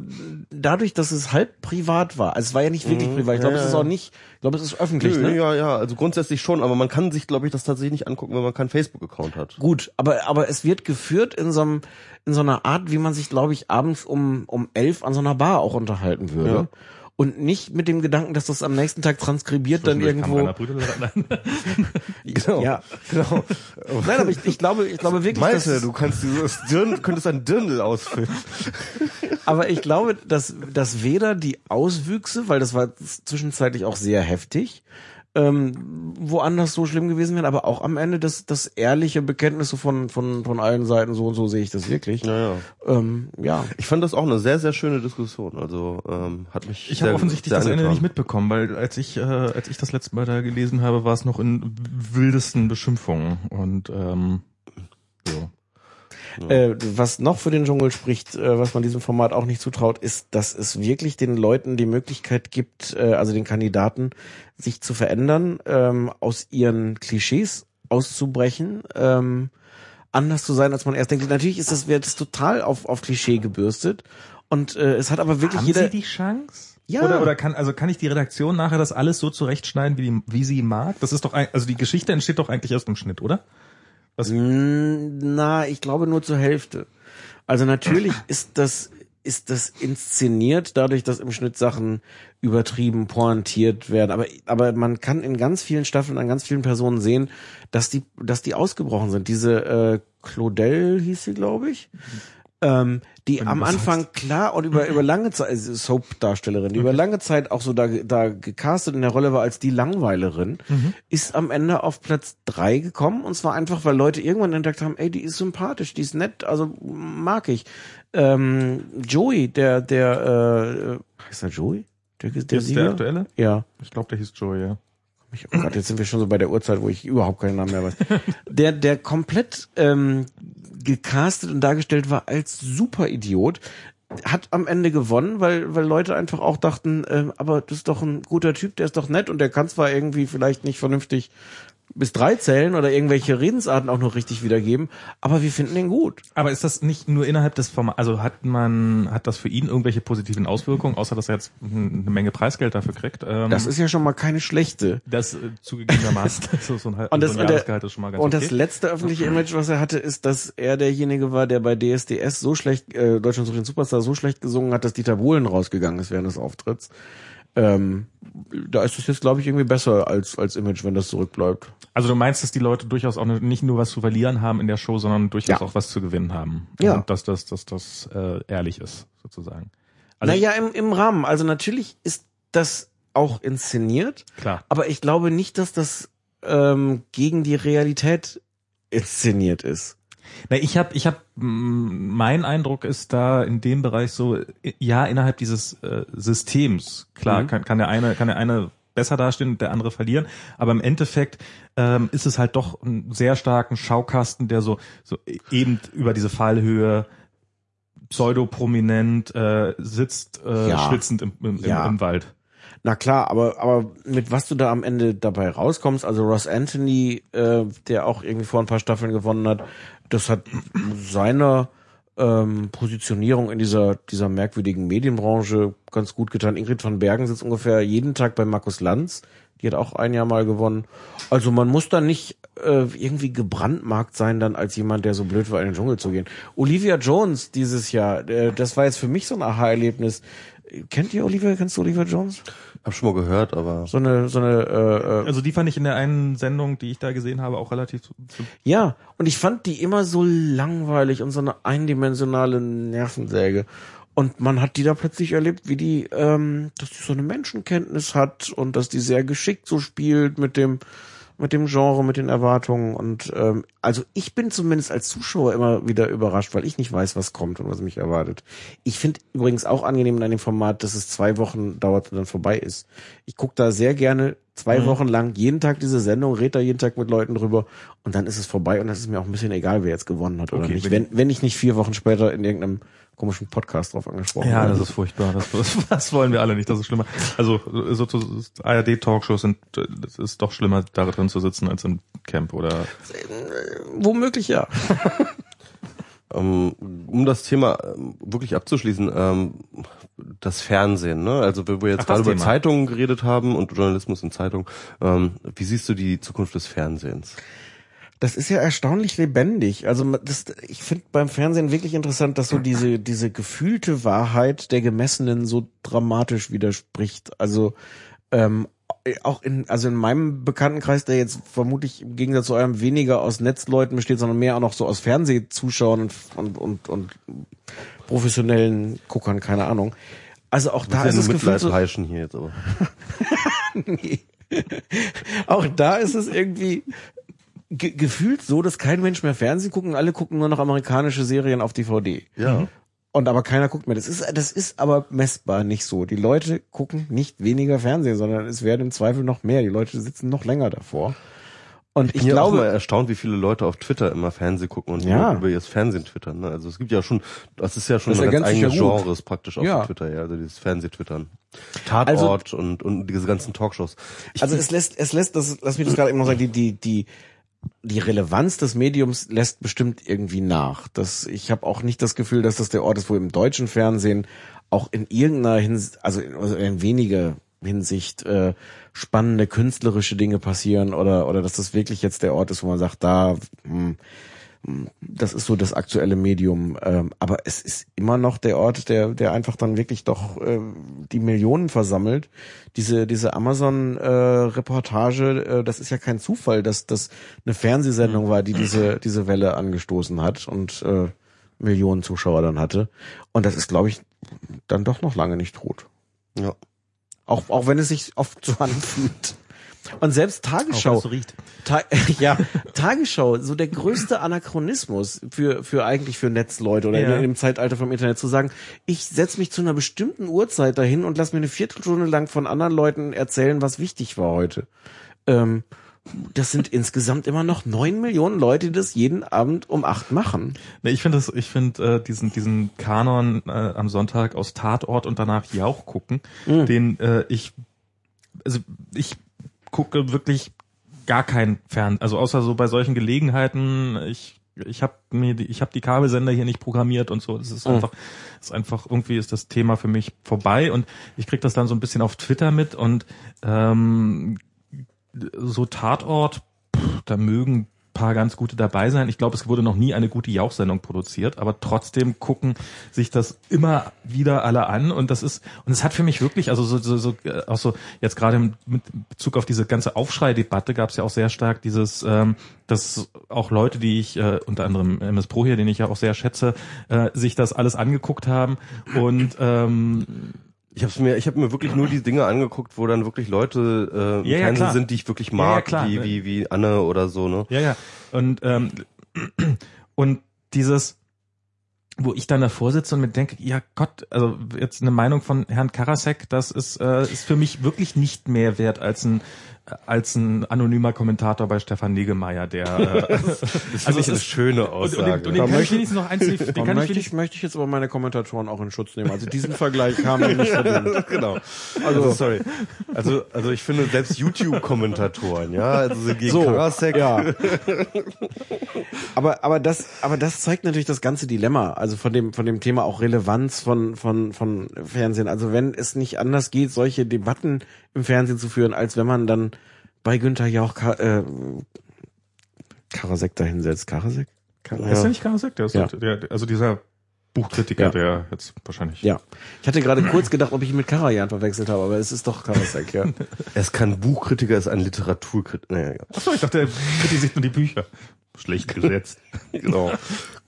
dadurch, dass es halb privat war. Also es war ja nicht wirklich privat. Ich glaube, ja, es ist auch nicht, ich glaube, es ist öffentlich, Nö, ne? Ja, ja, also grundsätzlich schon, aber man kann sich, glaube ich, das tatsächlich nicht angucken, wenn man keinen Facebook-Account hat. Gut, aber, aber es wird geführt in so einem, in so einer Art, wie man sich, glaube ich, abends um, um elf an so einer Bar auch unterhalten würde. Ja. Und nicht mit dem Gedanken, dass das am nächsten Tag transkribiert dann irgendwo. *laughs* Genau. Ja, genau. Nein, aber ich, ich glaube, ich glaube wirklich, dass Malte, es- du kannst dieses Dirn, könntest ein Dirndl ausfüllen. *laughs* aber ich glaube, dass, dass weder die Auswüchse, weil das war zwischenzeitlich auch sehr heftig, ähm, woanders so schlimm gewesen wären, aber auch am Ende das, das ehrliche Bekenntnis so von, von, von allen Seiten, so und so sehe ich das wirklich. Ja, ja. Ähm, ja. Ich fand das auch eine sehr, sehr schöne Diskussion. Also ähm, hat mich. Ich sehr- habe offensichtlich sehr das Ende angetan. nicht mitbekommen, weil als ich äh, als ich das letzte Mal da gelesen habe, war es noch in wildesten Beschimpfungen und ähm, so. Äh, was noch für den Dschungel spricht, äh, was man diesem Format auch nicht zutraut, ist, dass es wirklich den Leuten die Möglichkeit gibt, äh, also den Kandidaten, sich zu verändern, ähm, aus ihren Klischees auszubrechen, ähm, anders zu sein, als man erst denkt. Natürlich ist das, wird es total auf, auf Klischee gebürstet. Und äh, es hat aber wirklich Haben jeder. Sie die Chance? Ja. Oder, oder kann, also kann ich die Redaktion nachher das alles so zurechtschneiden, wie, die, wie sie mag? Das ist doch, ein, also die Geschichte entsteht doch eigentlich erst im Schnitt, oder? Was, Na, ich glaube nur zur Hälfte. Also natürlich *laughs* ist das ist das inszeniert, dadurch, dass im Schnitt Sachen übertrieben pointiert werden. Aber aber man kann in ganz vielen Staffeln an ganz vielen Personen sehen, dass die dass die ausgebrochen sind. Diese äh, Claudel hieß sie, glaube ich. Ähm, die am Anfang klar und über über lange Zeit also Soap-Darstellerin, die über lange Zeit auch so da da gecastet in der Rolle war als die Langweilerin, ist am Ende auf Platz drei gekommen und zwar einfach, weil Leute irgendwann entdeckt haben, ey, die ist sympathisch, die ist nett, also mag ich. Ähm, Joey, der der äh, heißt er Joey? Der, der, der, Sieger? der aktuelle? Ja. Ich glaube, der hieß Joey, ja. Oh Gott, jetzt sind wir schon so bei der Uhrzeit, wo ich überhaupt keinen Namen mehr weiß. *laughs* Der, der komplett ähm, gecastet und dargestellt war als Superidiot, hat am Ende gewonnen, weil, weil Leute einfach auch dachten, äh, aber das ist doch ein guter Typ, der ist doch nett und der kann zwar irgendwie vielleicht nicht vernünftig bis drei zählen oder irgendwelche Redensarten auch noch richtig wiedergeben, aber wir finden ihn gut. Aber ist das nicht nur innerhalb des Formats, also hat man, hat das für ihn irgendwelche positiven Auswirkungen, außer dass er jetzt eine Menge Preisgeld dafür kriegt? Ähm, Das ist ja schon mal keine schlechte. das äh, zugegebenermaßen, *laughs* so, so ein, halb- Und das, so ein und, der, ist schon mal ganz und das okay. letzte öffentliche Image, was er hatte, ist, dass er derjenige war, der bei DSDS so schlecht, äh, Deutschland sucht den Superstar, so schlecht gesungen hat, dass Dieter Bohlen rausgegangen ist während des Auftritts. Ähm, da ist es jetzt, glaube ich, irgendwie besser als, als Image, wenn das zurückbleibt. Also du meinst, dass die Leute durchaus auch nicht nur was zu verlieren haben in der Show, sondern durchaus Ja. auch was zu gewinnen haben. Ja. Und dass das, dass das äh, ehrlich ist, sozusagen. Also naja, im, im Rahmen. Also natürlich ist das auch inszeniert, klar. aber ich glaube nicht, dass das ähm, gegen die Realität inszeniert ist. Na, ich habe, ich habe, mein Eindruck ist da in dem Bereich so, ja, innerhalb dieses äh, Systems, klar, Mhm. kann, kann der eine, kann der eine besser dastehen und der andere verlieren, aber im Endeffekt ähm, ist es halt doch einen sehr starken Schaukasten, der so, so eben über diese Fallhöhe pseudoprominent äh, sitzt, äh, Ja. schwitzend im, im, Ja. im, im Wald. Na klar, aber aber mit was du da am Ende dabei rauskommst, also Ross Anthony, äh, der auch irgendwie vor ein paar Staffeln gewonnen hat, das hat seiner ähm, Positionierung in dieser dieser merkwürdigen Medienbranche ganz gut getan. Ingrid van Bergen sitzt ungefähr jeden Tag bei Markus Lanz, die hat auch ein Jahr mal gewonnen. Also man muss da nicht äh, irgendwie gebrandmarkt sein, dann als jemand, der so blöd war, in den Dschungel zu gehen. Olivia Jones dieses Jahr, äh, das war jetzt für mich so ein Aha-Erlebnis. Kennt ihr Olivia? Kennst du Olivia Jones? Hab schon mal gehört, aber So eine, so eine, äh, äh, Also die fand ich in der einen Sendung, die ich da gesehen habe, auch relativ zu, zu ja. Und ich fand die immer so langweilig und so eine eindimensionale Nervensäge. Und man hat die da plötzlich erlebt, wie die, ähm, dass die so eine Menschenkenntnis hat und dass die sehr geschickt so spielt mit dem, mit dem Genre, mit den Erwartungen. Und ähm, also ich bin zumindest als Zuschauer immer wieder überrascht, weil ich nicht weiß, was kommt und was mich erwartet. Ich finde übrigens auch angenehm an dem Format, dass es zwei Wochen dauert und dann vorbei ist. Ich gucke da sehr gerne zwei Wochen lang jeden Tag diese Sendung, red da jeden Tag mit Leuten drüber und dann ist es vorbei und das ist mir auch ein bisschen egal, wer jetzt gewonnen hat oder Okay, nicht. wenn- Wenn, ich nicht vier Wochen später in irgendeinem komischen Podcast drauf angesprochen Ja, werde. das ist furchtbar. Das, das, das wollen wir alle nicht. Das ist schlimmer. Also so, so ARD-Talkshows sind, das ist doch schlimmer, da drin zu sitzen als im Camp oder. Womöglich ja. *laughs* ähm, um das Thema ähm, wirklich abzuschließen, ähm, das Fernsehen, ne? Also wo wir jetzt Ach, gerade über Thema. Zeitungen geredet haben und Journalismus in Zeitungen, wie siehst du die Zukunft des Fernsehens? Das ist ja erstaunlich lebendig. Also das, ich finde beim Fernsehen wirklich interessant, dass so diese diese gefühlte Wahrheit der Gemessenen so dramatisch widerspricht. Also ähm, auch in also in meinem Bekanntenkreis, der jetzt vermutlich im Gegensatz zu eurem weniger aus Netzleuten besteht, sondern mehr auch noch so aus Fernsehzuschauern und und und, und professionellen Guckern, keine Ahnung. Also auch da ist nur das Gefühl Mitleid so, hier jetzt aber. *laughs* nee. Auch da ist es irgendwie ge gefühlt so, dass kein Mensch mehr Fernsehen gucken, alle gucken nur noch amerikanische Serien auf DVD. Ja. Und aber keiner guckt mehr. Das ist, das ist aber messbar nicht so. Die Leute gucken nicht weniger Fernsehen, sondern es werden im Zweifel noch mehr. Die Leute sitzen noch länger davor. Und ich Ich bin ja auch mal glaube, erstaunt, wie viele Leute auf Twitter immer Fernsehen gucken und Ja. über ihr Fernsehen twittern. Ne? Also es gibt ja schon, das ist ja schon Das ein ganz eigenes gut. Genres praktisch auf Ja. Twitter, ja, also dieses Fernsehtwittern. Tatort und, und diese ganzen Talkshows. Ich also es lässt, es lässt, das, lass mich das gerade eben noch sagen, die, die, die, die Relevanz des Mediums lässt bestimmt irgendwie nach. Das, ich habe auch nicht das Gefühl, dass das der Ort ist, wo im deutschen Fernsehen auch in irgendeiner Hinsicht, also in, also in weniger Hinsicht äh, spannende künstlerische Dinge passieren oder oder dass das wirklich jetzt der Ort ist, wo man sagt, da hm, hm, das ist so das aktuelle Medium, ähm, aber es ist immer noch der Ort, der der einfach dann wirklich doch äh, die Millionen versammelt. Diese diese Amazon äh, Reportage, äh, das ist ja kein Zufall, dass das eine Fernsehsendung war, die diese diese Welle angestoßen hat und äh, Millionen Zuschauer dann hatte. Und das ist, glaube ich, dann doch noch lange nicht tot. ja. Auch, auch wenn es sich oft so *laughs* anfühlt. Und selbst Tagesschau, Auch, so riecht. Ta *laughs* ja, Tagesschau, so der größte Anachronismus für, für eigentlich für Netzleute oder Ja. in, im Zeitalter vom Internet zu sagen, ich setze mich zu einer bestimmten Uhrzeit dahin und lass mir eine Viertelstunde lang von anderen Leuten erzählen, was wichtig war heute. Ähm, das sind insgesamt immer noch neun Millionen Leute, die das jeden Abend um acht machen. Nee, ich finde das, ich finde äh, diesen diesen Kanon äh, am Sonntag aus Tatort und danach Jauch gucken, den äh, ich also ich gucke wirklich gar kein Fern, also außer so bei solchen Gelegenheiten, ich ich habe mir die, ich habe die Kabelsender hier nicht programmiert und so, das ist einfach ist einfach irgendwie ist das Thema für mich vorbei und ich krieg das dann so ein bisschen auf Twitter mit und ähm, so Tatort, pff, da mögen paar ganz gute dabei sein. Ich glaube, es wurde noch nie eine gute Jauchsendung produziert, aber trotzdem gucken sich das immer wieder alle an und das ist und es hat für mich wirklich also so so, so äh, auch so jetzt gerade mit Bezug auf diese ganze Aufschrei-Debatte gab es ja auch sehr stark dieses ähm, dass auch Leute, die ich äh, unter anderem MS Pro hier, den ich ja auch sehr schätze, äh, sich das alles angeguckt haben und ähm, Ich habe mir, ich habe mir wirklich nur die *clears throat* Dinge angeguckt, wo dann wirklich Leute äh, im Ja, ja, Fernsehen klar. sind, die ich wirklich Ja, mag, ja, wie wie wie Anne oder so, ne? Ja, ja. Und, ähm, und dieses, wo ich dann davor sitze und mir denke, ja Gott, also jetzt eine Meinung von Herrn Karasek, das ist, äh, ist für mich wirklich nicht mehr wert als ein als ein anonymer Kommentator bei Stefan Negemeyer, der äh, *laughs* Das Also es eine ist- schöne und, und, Aussage. den, und den kann ich wenigstens noch eins, den kann möchte, ich, möchte ich jetzt aber meine Kommentatoren auch in Schutz nehmen. Also diesen Vergleich haben wir nicht verdient. *laughs* genau. Also, sorry. Also, also ich finde selbst YouTube-Kommentatoren, ja, also so gegen So, Karasek, ja. aber aber das aber das zeigt natürlich das ganze Dilemma, also von dem von dem Thema auch Relevanz von von von Fernsehen. Also wenn es nicht anders geht, solche Debatten im Fernsehen zu führen, als wenn man dann bei Günther Jauch Ka äh, Karasek da hinsetzt. Karasek? Kar ist der nicht Karasek? Der ist Ja. der, der, also dieser Buchkritiker, Ja. der jetzt wahrscheinlich Ja. Ich hatte gerade kurz gedacht, ob ich ihn mit Karajan verwechselt habe, aber es ist doch Karasek, ja. *laughs* er ist kein Buchkritiker, er ist ein Literaturkritiker. Naja, ja. Achso, ich dachte, er kritisiert nur die Bücher. Schlecht gesetzt. *laughs* genau.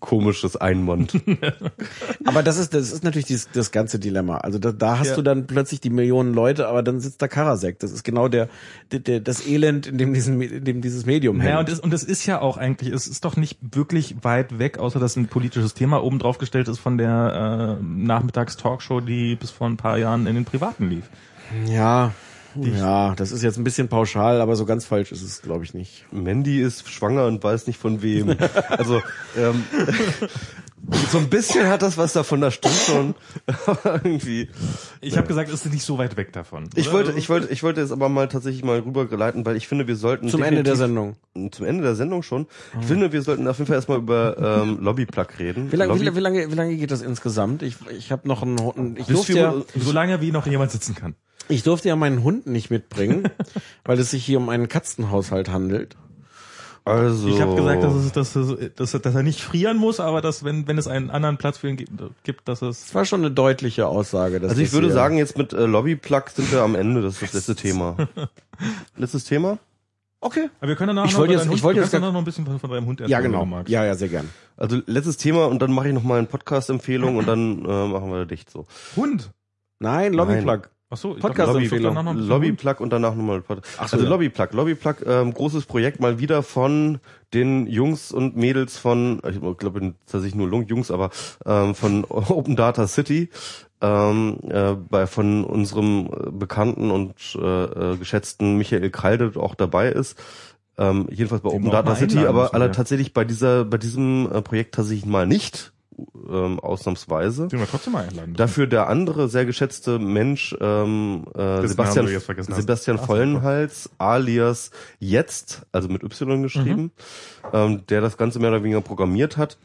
Komisches Einmond. *laughs* Aber das ist, das ist natürlich dieses, das ganze Dilemma. Also da, da hast Ja. du dann plötzlich die Millionen Leute, aber dann sitzt da Karasek. Das ist genau der, der, der das Elend, in dem, diesen, in dem dieses Medium hängt. Ja, und es, und es ist ja auch eigentlich, es ist doch nicht wirklich weit weg, außer dass ein politisches Thema oben drauf gestellt ist von der äh, Nachmittags-Talkshow, die bis vor ein paar Jahren in den Privaten lief. ja, ja, das ist jetzt ein bisschen pauschal, aber so ganz falsch ist es, glaube ich, nicht. Mandy ist schwanger und weiß nicht von wem. *laughs* Also ähm, so ein bisschen hat das was davon, das stimmt schon. Aber irgendwie. Ich habe gesagt, es ist nicht so weit weg davon. Ich wollte, ich wollte, ich wollte jetzt aber mal tatsächlich mal rübergeleiten, weil ich finde, wir sollten Zum Ende der Sendung. Zum Ende der Sendung schon. Ich finde, wir sollten auf jeden Fall erstmal über ähm, Lobbyplug reden. Wie lange, Lobby wie, wie lange, wie lange geht das insgesamt? Ich, ich habe noch einen. Ich durfte, ja, Solange wie noch jemand sitzen kann. Ich durfte ja meinen Hund nicht mitbringen, *laughs* weil es sich hier um einen Katzenhaushalt handelt. also, Ich habe gesagt, dass, es, dass, es, dass, dass er nicht frieren muss, aber dass wenn, wenn es einen anderen Platz für ihn gibt, dass es Das war schon eine deutliche Aussage. Dass also ich würde sagen, jetzt mit äh, Lobbyplug sind wir am Ende. Das ist das letzte Thema. *laughs* Letztes Thema? okay. Aber wir können danach Ich noch, jetzt- ich Hund, wollte jetzt noch ein bisschen von, von deinem Hund Ja, erzählen, wenn genau. du magst. Ja, ja, sehr gern. Also letztes Thema und dann mache ich noch mal eine Podcast-Empfehlung und dann äh, machen wir dicht so. Hund. Nein, Lobbyplug. Ach so, Podcast- Lobby, Lobbyplug und danach nochmal Pod Ach so, Also ja. Lobbyplug, Lobbyplug, ähm, großes Projekt mal wieder von den Jungs und Mädels von, ich glaube tatsächlich nur Jungs, aber ähm, von *laughs* Open Data City, ähm, äh, bei von unserem äh, bekannten und äh, äh, geschätzten Michael Kalde auch dabei ist. Ähm, jedenfalls bei Den Open Data City, aber aller ja. tatsächlich bei dieser, bei diesem äh, Projekt tatsächlich mal nicht, ähm, ausnahmsweise. Den wir trotzdem einladen. Dafür der andere sehr geschätzte Mensch, ähm, äh, Sebastian, hast. Sebastian Ach so, Vollenhals, alias Jetzt, also mit Y geschrieben, Mhm. ähm, der das Ganze mehr oder weniger programmiert hat.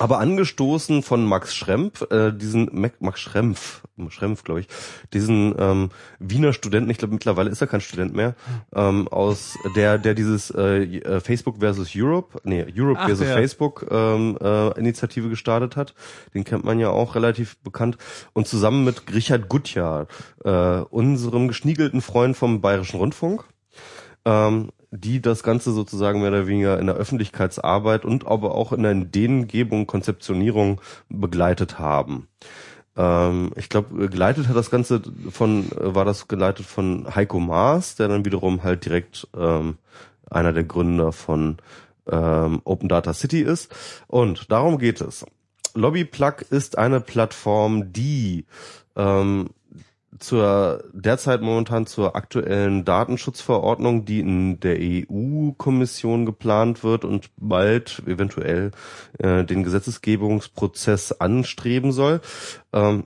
Aber angestoßen von Max Schrempf, äh, diesen Mac- Max Schrempf, Schrempf, glaube ich, diesen ähm, Wiener Studenten, ich glaube mittlerweile ist er kein Student mehr, ähm, aus der, der dieses äh, äh, Facebook versus Europe, nee, Europe Ach, versus der. Facebook ähm, äh, Initiative gestartet hat. Den kennt man ja auch relativ bekannt. Und zusammen mit Richard Gutjahr, äh, unserem geschniegelten Freund vom Bayerischen Rundfunk, ähm, die das Ganze sozusagen mehr oder weniger in der Öffentlichkeitsarbeit und aber auch in der Ideengebung, Konzeptionierung begleitet haben. Ähm, ich glaube, geleitet hat das Ganze von, äh, war das geleitet von Heiko Maas, der dann wiederum halt direkt ähm, einer der Gründer von ähm, Open Data City ist. Und darum geht es. Lobbyplug ist eine Plattform, die ähm, zur derzeit momentan zur aktuellen Datenschutzverordnung, die in der EU-Kommission geplant wird und bald eventuell äh, den Gesetzesgebungsprozess anstreben soll, ähm,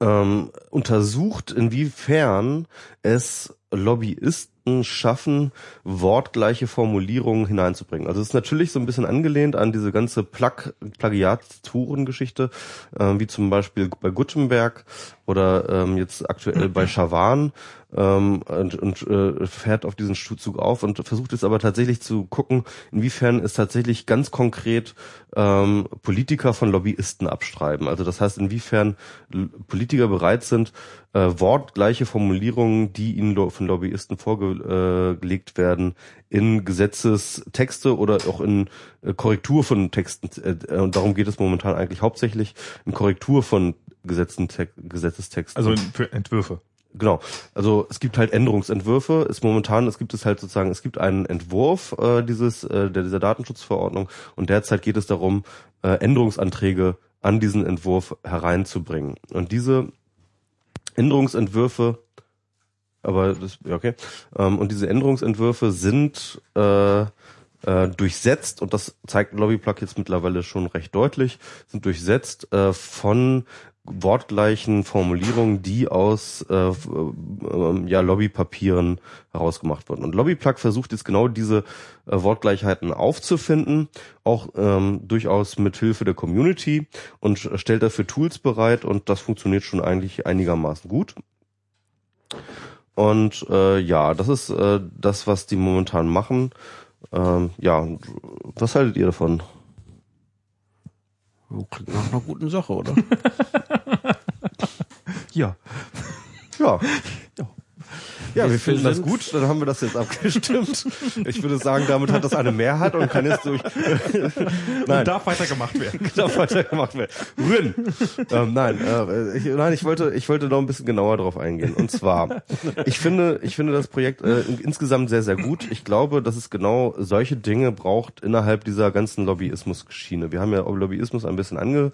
ähm, untersucht, inwiefern es Lobbyisten schaffen, wortgleiche Formulierungen hineinzubringen. Also es ist natürlich so ein bisschen angelehnt an diese ganze Plug Plagiaturen-Geschichte, äh, wie zum Beispiel bei Gutenberg oder ähm, jetzt aktuell bei Schawan ähm, und, und äh, fährt auf diesen Zug auf und versucht jetzt aber tatsächlich zu gucken, inwiefern es tatsächlich ganz konkret ähm, Politiker von Lobbyisten abstreiben. Also das heißt, inwiefern Politiker bereit sind, äh, wortgleiche Formulierungen, die ihnen lo- von Lobbyisten vorgelegt werden, in Gesetzestexte oder auch in äh, Korrektur von Texten, äh, und darum geht es momentan eigentlich hauptsächlich, in Korrektur von Gesetzestexten. Also für Entwürfe. Genau. Also es gibt halt Änderungsentwürfe. Ist momentan, es gibt es halt sozusagen, es gibt einen Entwurf äh, dieses äh, der dieser Datenschutzverordnung und derzeit geht es darum, äh, Änderungsanträge an diesen Entwurf hereinzubringen. Und diese Änderungsentwürfe, aber das okay. Ähm, und diese Änderungsentwürfe sind äh, äh, durchsetzt und das zeigt Lobbyplug jetzt mittlerweile schon recht deutlich, sind durchsetzt äh, von wortgleichen Formulierungen, die aus äh, äh, ja, Lobbypapieren herausgemacht wurden. Und Lobbyplug versucht jetzt genau diese äh, Wortgleichheiten aufzufinden, auch ähm, durchaus mit Hilfe der Community und stellt dafür Tools bereit und das funktioniert schon eigentlich einigermaßen gut. Und äh, ja, das ist äh, das, was die momentan machen. Ähm, ja, was haltet ihr davon? Klingt nach einer guten Sache, oder? *laughs* *laughs* Ja. Ja. Ja. Ja, wir finden das gut, dann haben wir das jetzt abgestimmt. Ich würde sagen, damit hat das eine Mehrheit und kann jetzt durch *laughs* Nein. Und darf weitergemacht werden. *laughs* darf weitergemacht werden. Win. ähm, nein, äh, ich, nein, ich wollte, ich wollte noch ein bisschen genauer drauf eingehen. Und zwar, ich finde, ich finde das Projekt äh, in- insgesamt sehr, sehr gut. Ich glaube, dass es genau solche Dinge braucht innerhalb dieser ganzen Lobbyismus-Schiene. Wir haben ja Lobbyismus ein bisschen ange,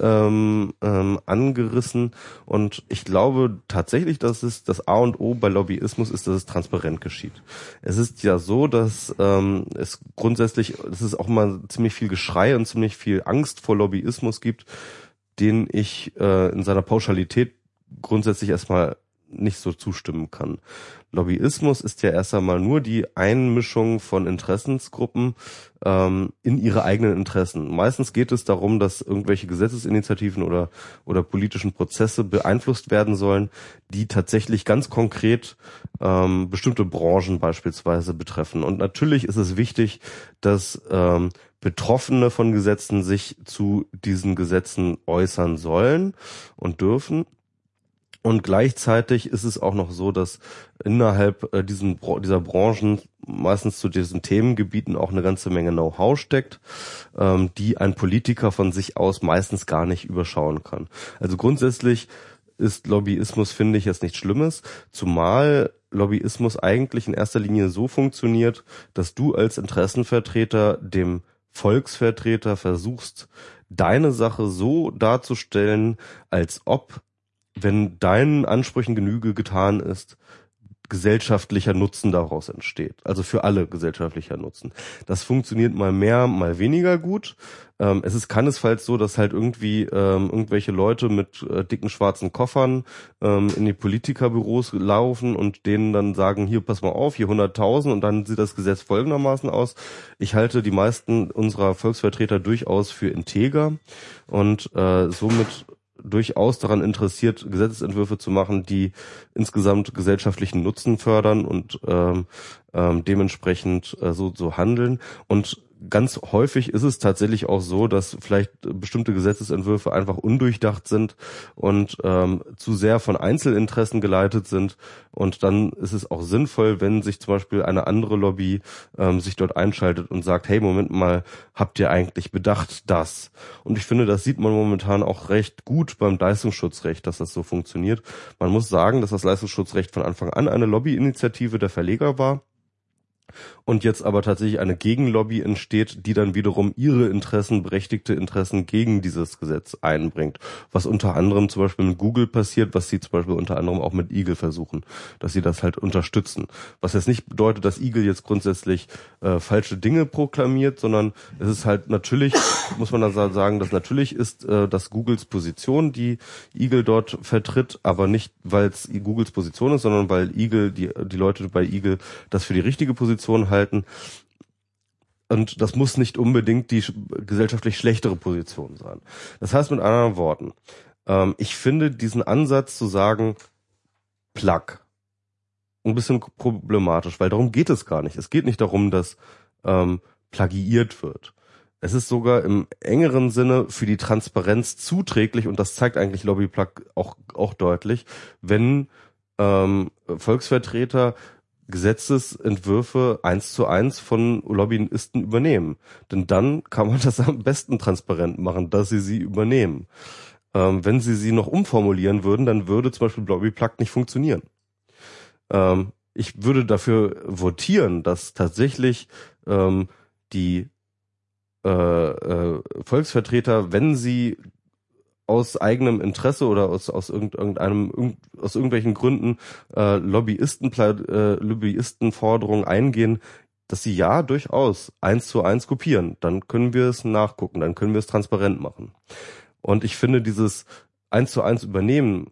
ähm, ähm, angerissen und ich glaube tatsächlich, dass es das A und O bei Lobbyismus ist, dass es transparent geschieht. Es ist ja so, dass ähm, es grundsätzlich, dass es auch mal ziemlich viel Geschrei und ziemlich viel Angst vor Lobbyismus gibt, den ich äh, in seiner Pauschalität grundsätzlich erstmal nicht so zustimmen kann. Lobbyismus ist ja erst einmal nur die Einmischung von Interessensgruppen ähm, in ihre eigenen Interessen. Meistens geht es darum, dass irgendwelche Gesetzesinitiativen oder, oder politischen Prozesse beeinflusst werden sollen, die tatsächlich ganz konkret ähm, bestimmte Branchen beispielsweise betreffen. Und natürlich ist es wichtig, dass ähm, Betroffene von Gesetzen sich zu diesen Gesetzen äußern sollen und dürfen. Und gleichzeitig ist es auch noch so, dass innerhalb äh, diesen, dieser Branchen meistens zu diesen Themengebieten auch eine ganze Menge Know-how steckt, ähm, die ein Politiker von sich aus meistens gar nicht überschauen kann. Also grundsätzlich ist Lobbyismus, finde ich, jetzt nichts Schlimmes, zumal Lobbyismus eigentlich in erster Linie so funktioniert, dass du als Interessenvertreter dem Volksvertreter versuchst, deine Sache so darzustellen, als ob, wenn deinen Ansprüchen Genüge getan ist, gesellschaftlicher Nutzen daraus entsteht. Also für alle gesellschaftlicher Nutzen. Das funktioniert mal mehr, mal weniger gut. Ähm, es ist keinesfalls so, dass halt irgendwie ähm, irgendwelche Leute mit äh, dicken schwarzen Koffern ähm, in die Politikerbüros laufen und denen dann sagen, hier pass mal auf, hier 100.000 und dann sieht das Gesetz folgendermaßen aus. Ich halte die meisten unserer Volksvertreter durchaus für integer und äh, somit durchaus daran interessiert, Gesetzesentwürfe zu machen, die insgesamt gesellschaftlichen Nutzen fördern und ähm, ähm, dementsprechend äh, so, so handeln. Und ganz häufig ist es tatsächlich auch so, dass vielleicht bestimmte Gesetzesentwürfe einfach undurchdacht sind und ähm, zu sehr von Einzelinteressen geleitet sind. Und dann ist es auch sinnvoll, wenn sich zum Beispiel eine andere Lobby ähm, sich dort einschaltet und sagt, hey, Moment mal, habt ihr eigentlich bedacht das? Und ich finde, das sieht man momentan auch recht gut beim Leistungsschutzrecht, dass das so funktioniert. Man muss sagen, dass das Leistungsschutzrecht von Anfang an eine Lobbyinitiative der Verleger war und jetzt aber tatsächlich eine Gegenlobby entsteht, die dann wiederum ihre Interessen, berechtigte Interessen gegen dieses Gesetz einbringt. Was unter anderem zum Beispiel mit Google passiert, was sie zum Beispiel unter anderem auch mit Eagle versuchen, dass sie das halt unterstützen. Was jetzt nicht bedeutet, dass Eagle jetzt grundsätzlich äh, falsche Dinge proklamiert, sondern es ist halt natürlich, muss man da sagen, dass natürlich ist äh, das Googles Position, die Eagle dort vertritt, aber nicht, weil es Googles Position ist, sondern weil Eagle, die, die Leute bei Eagle das für die richtige Position halten. Und das muss nicht unbedingt die gesellschaftlich schlechtere Position sein. Das heißt mit anderen Worten, ähm, ich finde diesen Ansatz zu sagen, Plug, ein bisschen problematisch, weil darum geht es gar nicht. Es geht nicht darum, dass ähm, plagiiert wird. Es ist sogar im engeren Sinne für die Transparenz zuträglich und das zeigt eigentlich Lobbyplug auch, auch deutlich, wenn ähm, Volksvertreter Gesetzesentwürfe eins zu eins von Lobbyisten übernehmen. Denn dann kann man das am besten transparent machen, dass sie sie übernehmen. Ähm, wenn sie sie noch umformulieren würden, dann würde zum Beispiel Lobbyplug nicht funktionieren. Ähm, ich würde dafür votieren, dass tatsächlich ähm, die äh, äh, Volksvertreter, wenn sie aus eigenem Interesse oder aus, aus irgendeinem, aus irgendwelchen Gründen äh, Lobbyisten, äh, Lobbyistenforderungen eingehen, dass sie ja durchaus eins zu eins kopieren. Dann können wir es nachgucken, dann können wir es transparent machen. Und ich finde dieses eins zu eins Übernehmen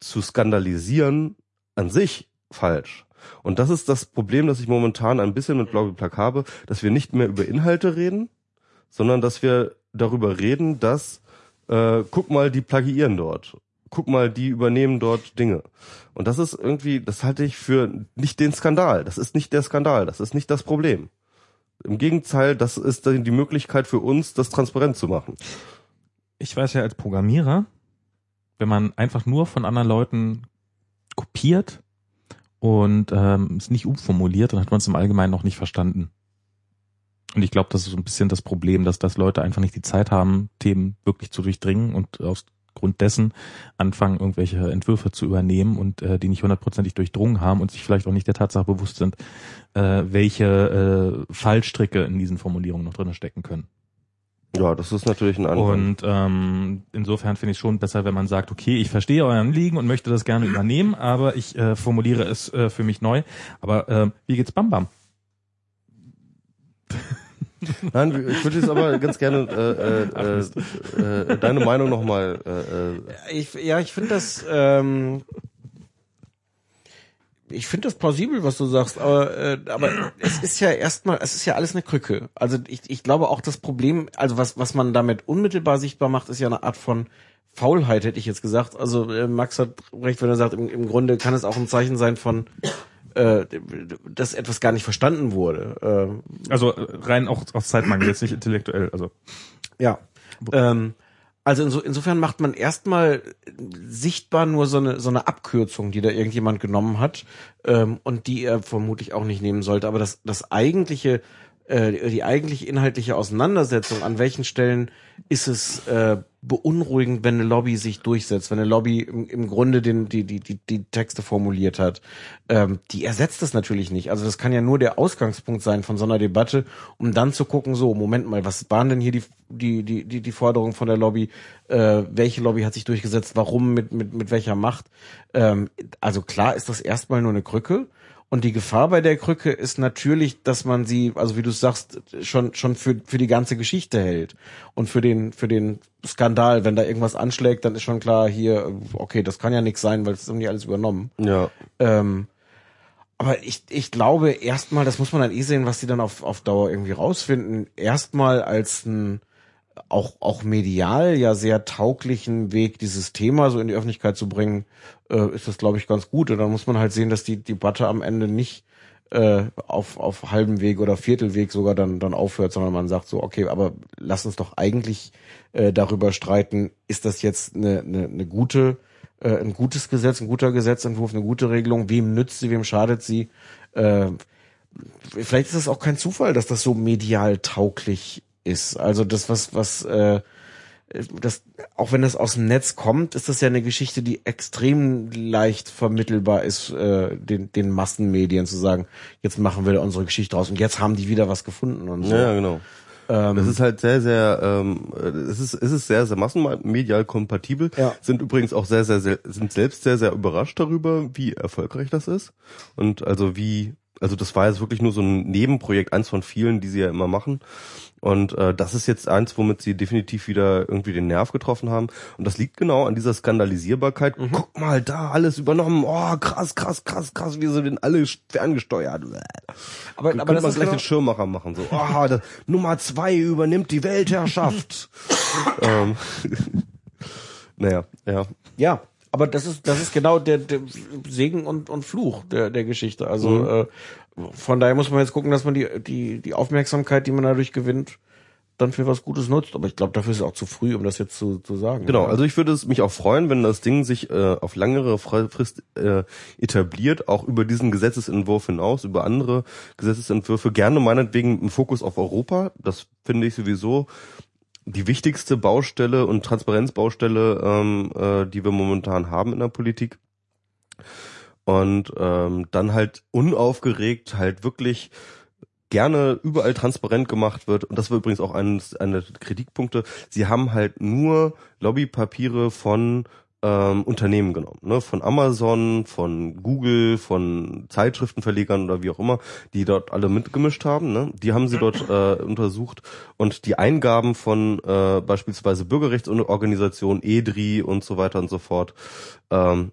zu skandalisieren an sich falsch. Und das ist das Problem, das ich momentan ein bisschen mit Plug habe, dass wir nicht mehr über Inhalte reden, sondern dass wir darüber reden, dass äh, guck mal, die plagiieren dort. Guck mal, die übernehmen dort Dinge. Und das ist irgendwie, das halte ich für nicht den Skandal. Das ist nicht der Skandal. Das ist nicht das Problem. Im Gegenteil, das ist die Möglichkeit für uns, das transparent zu machen. Ich weiß ja als Programmierer, wenn man einfach nur von anderen Leuten kopiert und ähm, es nicht umformuliert, dann hat man es im Allgemeinen noch nicht verstanden. Und ich glaube, das ist so ein bisschen das Problem, dass das Leute einfach nicht die Zeit haben, Themen wirklich zu durchdringen und aus Grund dessen anfangen, irgendwelche Entwürfe zu übernehmen und äh, die nicht hundertprozentig durchdrungen haben und sich vielleicht auch nicht der Tatsache bewusst sind, äh, welche äh, Fallstricke in diesen Formulierungen noch drin stecken können. Ja, das ist natürlich ein Anfang. Und ähm, insofern finde ich es schon besser, wenn man sagt, okay, ich verstehe euren Anliegen und möchte das gerne übernehmen, aber ich äh, formuliere es äh, für mich neu. Aber äh, wie geht's Bam Bam? Nein, ich würde jetzt aber ganz gerne äh, äh, äh, deine Meinung nochmal. Äh, äh. Ich, ja, ich finde das. Ähm, ich finde das plausibel, was du sagst, aber, äh, aber es ist ja erstmal, es ist ja alles eine Krücke. Also ich, ich glaube auch das Problem, also was, was man damit unmittelbar sichtbar macht, ist ja eine Art von Faulheit, hätte ich jetzt gesagt. Also äh, Max hat recht, wenn er sagt, im, im Grunde kann es auch ein Zeichen sein von äh, dass etwas gar nicht verstanden wurde. Äh, also rein auch aus Zeitmangel, jetzt nicht intellektuell. Also ja. Ähm, also inso, insofern macht man erstmal sichtbar nur so eine so eine Abkürzung, die da irgendjemand genommen hat ähm, und die er vermutlich auch nicht nehmen sollte. Aber das das eigentliche äh, die eigentlich inhaltliche Auseinandersetzung, an welchen Stellen ist es äh, beunruhigend, wenn eine Lobby sich durchsetzt, wenn eine Lobby im, im Grunde den, die, die, die, die Texte formuliert hat. Ähm, die ersetzt das natürlich nicht. Also das kann ja nur der Ausgangspunkt sein von so einer Debatte, um dann zu gucken, so, Moment mal, was waren denn hier die, die, die, die, die Forderungen von der Lobby? Äh, welche Lobby hat sich durchgesetzt? Warum? Mit, mit, mit welcher Macht? Ähm, also klar ist das erstmal nur eine Krücke. Und die Gefahr bei der Krücke ist natürlich, dass man sie, also wie du sagst, schon schon für für die ganze Geschichte hält und für den für den Skandal, wenn da irgendwas anschlägt, dann ist schon klar hier, okay, das kann ja nichts sein, weil es ist irgendwie alles übernommen. Ja. Ähm, aber ich, ich glaube erstmal, das muss man dann eh sehen, was die dann auf, auf Dauer irgendwie rausfinden. Erstmal als ein auch, auch medial ja sehr tauglichen Weg, dieses Thema so in die Öffentlichkeit zu bringen, äh, ist das, glaube ich, ganz gut. Und dann muss man halt sehen, dass die Debatte am Ende nicht äh, auf, auf halbem Weg oder Viertelweg sogar dann, dann aufhört, sondern man sagt so, okay, aber lass uns doch eigentlich äh, darüber streiten, ist das jetzt eine, eine, eine gute, äh, ein gutes Gesetz, ein guter Gesetzentwurf, eine gute Regelung, wem nützt sie, wem schadet sie? Äh, vielleicht ist es auch kein Zufall, dass das so medial tauglich ist. Also das, was, was, äh, das, auch wenn das aus dem Netz kommt, ist das ja eine Geschichte, die extrem leicht vermittelbar ist, äh, den, den Massenmedien zu sagen, jetzt machen wir unsere Geschichte raus und jetzt haben die wieder was gefunden und so. Ja, genau. Ähm, das ist halt sehr, sehr, ähm, es ist, es ist sehr, sehr massenmedial kompatibel. Ja. Sind übrigens auch sehr, sehr, sehr, sind selbst sehr, sehr überrascht darüber, wie erfolgreich das ist. Und also wie, also das war jetzt wirklich nur so ein Nebenprojekt, eins von vielen, die sie ja immer machen. Und äh, das ist jetzt eins, womit sie definitiv wieder irgendwie den Nerv getroffen haben. Und das liegt genau an dieser Skandalisierbarkeit. Mhm. Guck mal, da alles übernommen. Oh, krass, krass, krass, krass, wir sind alle ferngesteuert. Aber, Dann aber das man gleich genau, den Schirmmacher machen. So, oh, *laughs* das, Nummer zwei übernimmt die Weltherrschaft. *laughs* ähm, *laughs* naja, ja. ja, aber das ist das ist genau der, der Segen und, und Fluch der der Geschichte. Also Mhm. äh, von daher muss man jetzt gucken, dass man die die die Aufmerksamkeit, die man dadurch gewinnt, dann für was Gutes nutzt. Aber ich glaube, dafür ist es auch zu früh, um das jetzt zu, zu sagen. Genau, also ich würde es mich auch freuen, wenn das Ding sich äh, auf langere Frist äh, etabliert, auch über diesen Gesetzesentwurf hinaus, über andere Gesetzesentwürfe, gerne meinetwegen einen Fokus auf Europa. Das finde ich sowieso die wichtigste Baustelle und Transparenzbaustelle, ähm, äh, die wir momentan haben in der Politik. Und ähm, dann halt unaufgeregt halt wirklich gerne überall transparent gemacht wird. Und das war übrigens auch eines einer der Kritikpunkte. Sie haben halt nur Lobbypapiere von ähm, Unternehmen genommen, ne? von Amazon, von Google, von Zeitschriftenverlegern oder wie auch immer, die dort alle mitgemischt haben. Ne? Die haben sie dort *laughs* äh, untersucht und die Eingaben von äh, beispielsweise Bürgerrechtsorganisationen, EDRI und so weiter und so fort, ähm,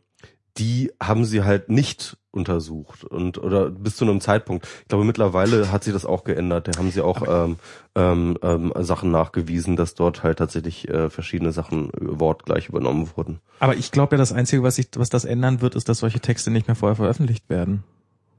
die haben sie halt nicht untersucht und oder bis zu einem Zeitpunkt. Ich glaube mittlerweile hat sich das auch geändert. Da haben sie auch ähm, ähm, ähm, Sachen nachgewiesen, dass dort halt tatsächlich äh, verschiedene Sachen wortgleich übernommen wurden. Aber ich glaube ja, das Einzige, was sich, was das ändern wird, ist, dass solche Texte nicht mehr vorher veröffentlicht werden.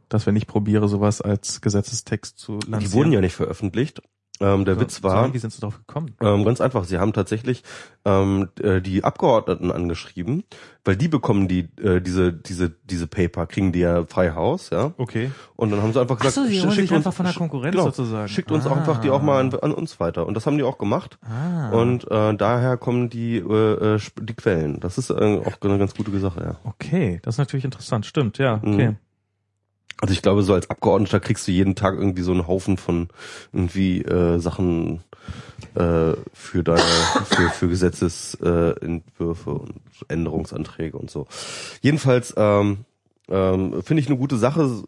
Dass wenn ich probiere, sowas als Gesetzestext zu lancieren. Die wurden ja nicht veröffentlicht. Ähm, der So- Witz war, Wie sind Sie darauf gekommen? Ähm, ganz einfach, sie haben tatsächlich ähm, äh, die Abgeordneten angeschrieben, weil die bekommen die äh, diese diese diese Paper kriegen die ja frei Haus, ja. Okay. Und dann haben sie einfach Ach gesagt, so, sie schickt uns, einfach von der Konkurrenz genau, sozusagen. Schickt uns Ah. einfach die auch mal an, an uns weiter. Und das haben die auch gemacht. Ah. Und äh, daher kommen die äh, äh, die Quellen. Das ist äh, auch eine ganz gute Sache, ja. Okay, das ist natürlich interessant. Stimmt, ja. Okay. Mhm. Also ich glaube, so als Abgeordneter kriegst du jeden Tag irgendwie so einen Haufen von irgendwie äh, Sachen äh, für deine für, für Gesetzesentwürfe äh, und Änderungsanträge und so. Jedenfalls ähm, ähm, finde ich eine gute Sache.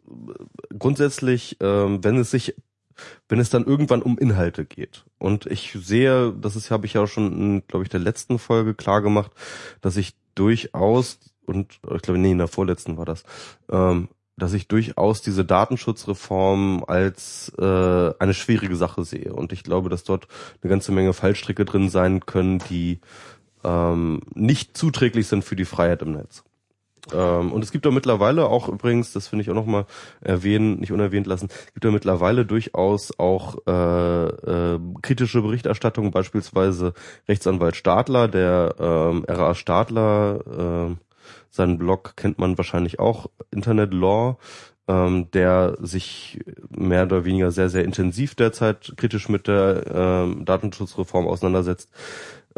Grundsätzlich, ähm, wenn es sich wenn es dann irgendwann um Inhalte geht. Und ich sehe, das ist habe ich ja schon in, glaube ich, der letzten Folge klar gemacht, dass ich durchaus und ich glaube, nee, in der vorletzten war das, ähm, dass ich durchaus diese Datenschutzreform als äh, eine schwierige Sache sehe. Und ich glaube, dass dort eine ganze Menge Fallstricke drin sein können, die ähm, nicht zuträglich sind für die Freiheit im Netz. Ähm, und es gibt da mittlerweile auch übrigens, das finde ich auch nochmal erwähnen, nicht unerwähnt lassen, gibt da mittlerweile durchaus auch äh, äh, kritische Berichterstattung, beispielsweise Rechtsanwalt Stadler, der ähm, RA Stadler, äh, seinen Blog kennt man wahrscheinlich auch, Internet Law, ähm, der sich mehr oder weniger sehr, sehr intensiv derzeit kritisch mit der ähm, Datenschutzreform auseinandersetzt.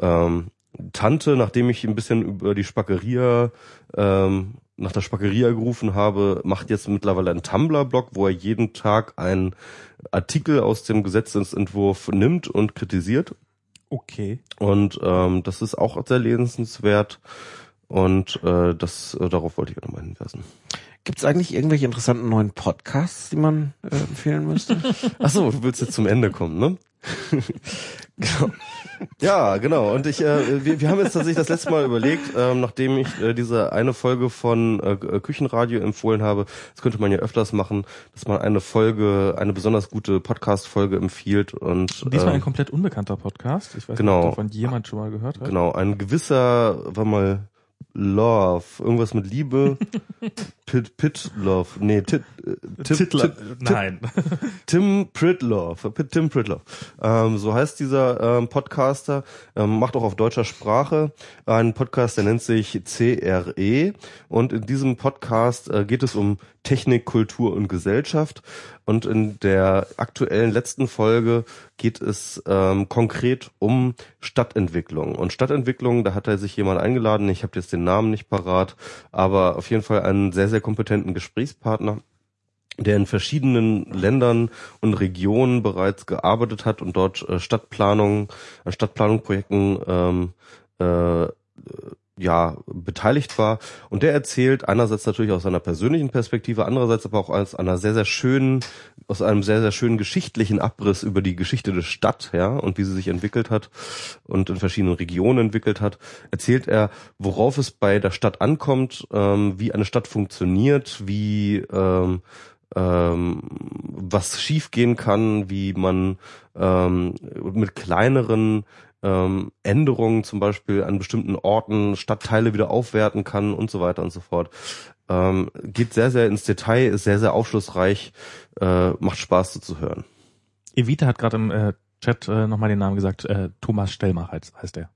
Ähm, Tante, nachdem ich ein bisschen über die Spackeria, ähm, nach der Spackeria gerufen habe, macht jetzt mittlerweile einen Tumblr-Blog, wo er jeden Tag einen Artikel aus dem Gesetzentwurf nimmt und kritisiert. Okay. Und ähm, das ist auch sehr lesenswert. Und äh, das äh, darauf wollte ich auch nochmal hinweisen. Gibt es eigentlich irgendwelche interessanten neuen Podcasts, die man äh, empfehlen müsste? *laughs* Ach so, du willst jetzt zum Ende kommen, ne? *laughs* genau. Ja, genau. Und ich, äh, wir, wir haben jetzt tatsächlich das letzte Mal überlegt, ähm, nachdem ich äh, diese eine Folge von äh, Küchenradio empfohlen habe, das könnte man ja öfters machen, dass man eine Folge, eine besonders gute Podcast-Folge empfiehlt und Diesmal äh, ein komplett unbekannter Podcast. Ich weiß genau. nicht, ob davon jemand schon mal gehört hat. genau ein gewisser, war mal Love, irgendwas mit Liebe, *laughs* Pit, Pit Love, nee, Tit, äh, Titler, Tip, nein. *laughs* Tim Pritlove, Tim Pritlove, ähm, so heißt dieser ähm, Podcaster, ähm, macht auch auf deutscher Sprache. Einen Podcast, der nennt sich CRE und in diesem Podcast äh, geht es um Technik, Kultur und Gesellschaft und in der aktuellen letzten Folge geht es ähm, konkret um Stadtentwicklung. Und Stadtentwicklung, da hat er sich jemand eingeladen, ich habe jetzt den Namen nicht parat, aber auf jeden Fall einen sehr, sehr kompetenten Gesprächspartner der in verschiedenen Ländern und Regionen bereits gearbeitet hat und dort äh, Stadtplanung, an Stadtplanungsprojekten ähm, äh, ja beteiligt war. Und der erzählt einerseits natürlich aus seiner persönlichen Perspektive, andererseits aber auch aus einer sehr sehr schönen aus einem sehr sehr schönen geschichtlichen Abriss über die Geschichte der Stadt, ja, und wie sie sich entwickelt hat und in verschiedenen Regionen entwickelt hat, erzählt er, worauf es bei der Stadt ankommt, ähm, wie eine Stadt funktioniert, wie ähm, ähm, was schiefgehen kann, wie man ähm, mit kleineren ähm, Änderungen zum Beispiel an bestimmten Orten Stadtteile wieder aufwerten kann und so weiter und so fort. Ähm, geht sehr, sehr ins Detail, ist sehr, sehr aufschlussreich, äh, macht Spaß so zu hören. Evita hat gerade im äh, Chat äh, nochmal den Namen gesagt. Äh, Thomas Stellmach heißt, heißt er.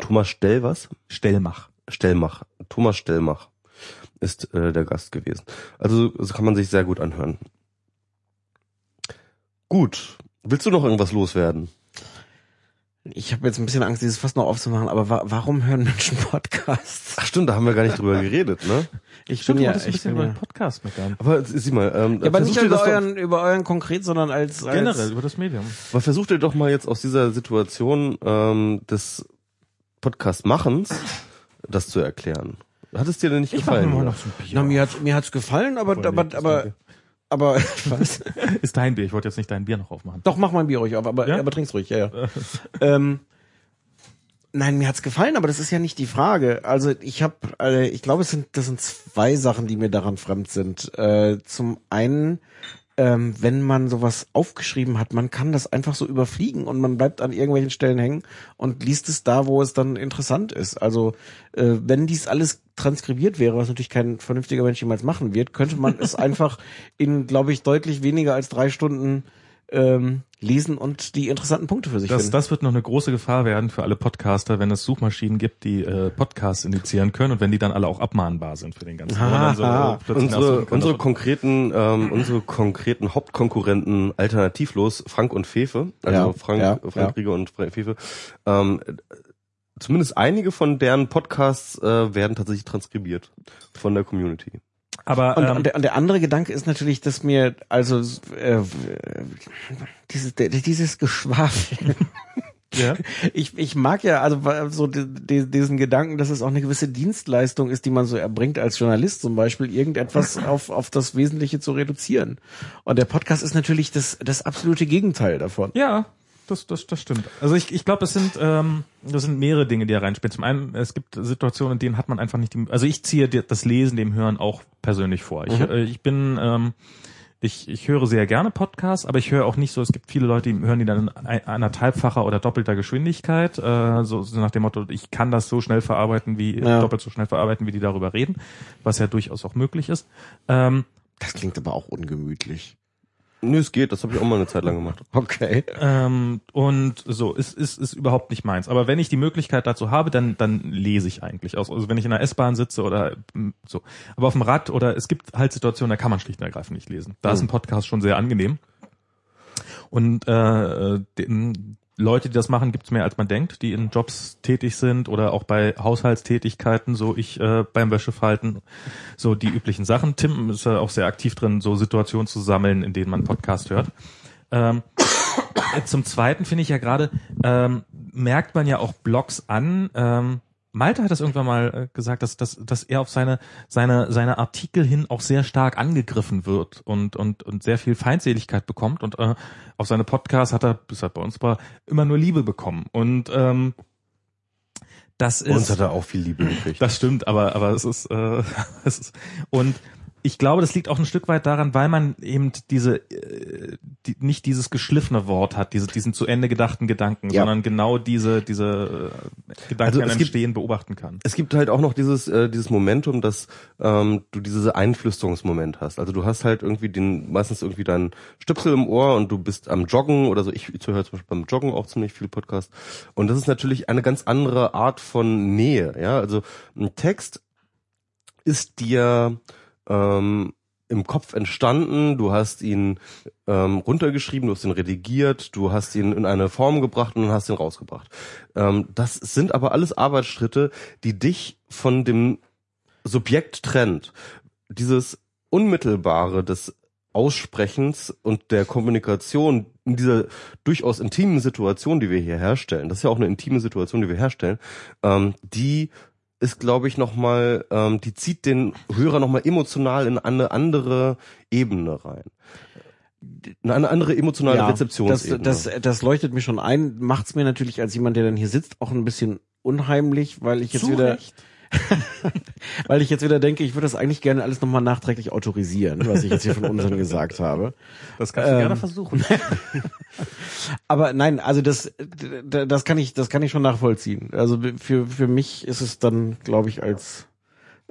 Thomas Stell was? Stellmach. Stellmach. Thomas Stellmach ist äh, der Gast gewesen. Also das kann man sich sehr gut anhören. Gut. Willst du noch irgendwas loswerden? Ich habe jetzt ein bisschen Angst, dieses fast noch aufzumachen, aber wa warum hören Menschen Podcasts? Ach stimmt, da haben wir gar nicht drüber *laughs* geredet, ne? Ich Stimmt, bin ja, du ein ich bisschen bin über ja, den Podcast meckern. Aber sieh mal, ähm, ja, aber nicht über das doch- euren, über euren konkret, sondern als, als Generell über das Medium. Aber versucht ihr doch mal jetzt aus dieser Situation ähm, des Podcast-Machens das zu erklären. Hat es dir denn nicht Ich mache gefallen? mir mal noch so ein Na, mir hat mir hat's gefallen, aber aber aber das aber *laughs* was? Ist dein Bier. Ich wollte jetzt nicht dein Bier noch aufmachen. Doch mach mein Bier ruhig auf, aber Ja? aber trink's ruhig, ja ja. ähm, nein, mir hat's gefallen, aber das ist ja nicht die Frage. Also ich habe, äh, ich glaube, es sind das sind zwei Sachen, die mir daran fremd sind. Äh, zum einen ähm, wenn man sowas aufgeschrieben hat, man kann das einfach so überfliegen und man bleibt an irgendwelchen Stellen hängen und liest es da, wo es dann interessant ist. Also äh, wenn dies alles transkribiert wäre, was natürlich kein vernünftiger Mensch jemals machen wird, könnte man es *laughs* einfach in, glaube ich, deutlich weniger als drei Stunden ähm, lesen und die interessanten Punkte für sich Das, finden. das wird noch eine große Gefahr werden für alle Podcaster, wenn es Suchmaschinen gibt, die äh, Podcasts indizieren können und wenn die dann alle auch abmahnbar sind für den ganzen. Dann so, plötzlich Unsere, unsere konkreten, ähm, unsere konkreten Hauptkonkurrenten alternativlos, Frank und Fefe, also Ja, Frank, ja, Frank ja. Rieger und Frank Fefe, ähm, zumindest einige von deren Podcasts äh, werden tatsächlich transkribiert von der Community. Aber Und, ähm, und, der, und der andere Gedanke ist natürlich, dass mir also äh, dieses, dieses Geschwafel. *laughs* ja, Ich, ich mag ja also so die, die, diesen Gedanken, dass es auch eine gewisse Dienstleistung ist, die man so erbringt als Journalist zum Beispiel, irgendetwas *laughs* auf, auf das Wesentliche zu reduzieren. Und der Podcast ist natürlich das, das absolute Gegenteil davon. ja, das, das, das stimmt. Also ich, ich glaube, es sind ähm, das sind mehrere Dinge, die da reinspielen. Zum einen, es gibt Situationen, in denen hat man einfach nicht die, also ich ziehe dir das Lesen dem Hören auch persönlich vor. Ich, äh, ich bin ähm, ich, ich höre sehr gerne Podcasts, aber ich höre auch nicht so, es gibt viele Leute, die hören die dann in anderthalbfacher oder doppelter Geschwindigkeit, äh, so, so nach dem Motto, ich kann das so schnell verarbeiten, wie Ja. doppelt so schnell verarbeiten, wie die darüber reden, was ja durchaus auch möglich ist. Ähm, Das klingt aber auch ungemütlich. Nö, es geht, das habe ich auch mal eine Zeit lang gemacht. Okay. Ähm, und so, ist, ist, ist überhaupt nicht meins. Aber wenn ich die Möglichkeit dazu habe, dann, dann lese ich eigentlich aus. Also wenn ich in der S-Bahn sitze oder mm, so. Aber auf dem Rad oder es gibt halt Situationen, da kann man schlicht und ergreifend nicht lesen. Da ist ein Podcast schon sehr angenehm. Und äh, den, Leute, die das machen, gibt's mehr als man denkt, die in Jobs tätig sind oder auch bei Haushaltstätigkeiten, so ich äh, beim Wäschefalten, so die üblichen Sachen. Tim ist ja auch sehr aktiv drin, so Situationen zu sammeln, in denen man Podcast hört. Ähm, zum Zweiten finde ich ja gerade, ähm, merkt man ja auch Blogs an, ähm, Malte hat das irgendwann mal äh, gesagt, dass, dass, dass er auf seine, seine, seine Artikel hin auch sehr stark angegriffen wird und, und, und sehr viel Feindseligkeit bekommt und äh, auf seine Podcasts hat er, bis er bei uns war, immer nur Liebe bekommen. Und ähm, das ist. Uns hat er auch viel Liebe gekriegt. Das stimmt, aber, aber es ist, äh, *laughs* es ist und ich glaube, das liegt auch ein Stück weit daran, weil man eben diese äh, die, nicht dieses geschliffene Wort hat, diese, diesen zu Ende gedachten Gedanken, Ja. sondern genau diese diese äh, Gedanken Also an einem gibt- Stehen beobachten kann. Es gibt halt auch noch dieses äh, dieses Momentum, dass ähm, du diese Einflüsterungsmoment hast. Also du hast halt irgendwie den meistens irgendwie deinen Stöpsel im Ohr und du bist am Joggen oder so. Ich, ich höre zum Beispiel beim Joggen auch ziemlich viel Podcast. Und das ist natürlich eine ganz andere Art von Nähe. Ja, also ein Text ist dir ähm, im Kopf entstanden, du hast ihn ähm, runtergeschrieben, du hast ihn redigiert, du hast ihn in eine Form gebracht und hast ihn rausgebracht. Ähm, das sind aber alles Arbeitsschritte, die dich von dem Subjekt trennt. Dieses Unmittelbare des Aussprechens und der Kommunikation in dieser durchaus intimen Situation, die wir hier herstellen, das ist ja auch eine intime Situation, die wir herstellen, ähm, die ist, glaube ich, nochmal, ähm, die zieht den Hörer nochmal emotional in eine andere Ebene rein. In eine andere emotionale das, Rezeptionsebene. das, das leuchtet mir schon ein, macht's mir natürlich als jemand, der dann hier sitzt, auch ein bisschen unheimlich, weil ich jetzt Zu wieder, Recht. *laughs* weil ich jetzt wieder denke, ich würde das eigentlich gerne alles nochmal nachträglich autorisieren, was ich jetzt hier von unseren gesagt habe. Das kannst du Ähm, gerne versuchen. *laughs* Aber nein, also das, das kann ich, das kann ich schon nachvollziehen. Also für für mich ist es dann, glaube ich, als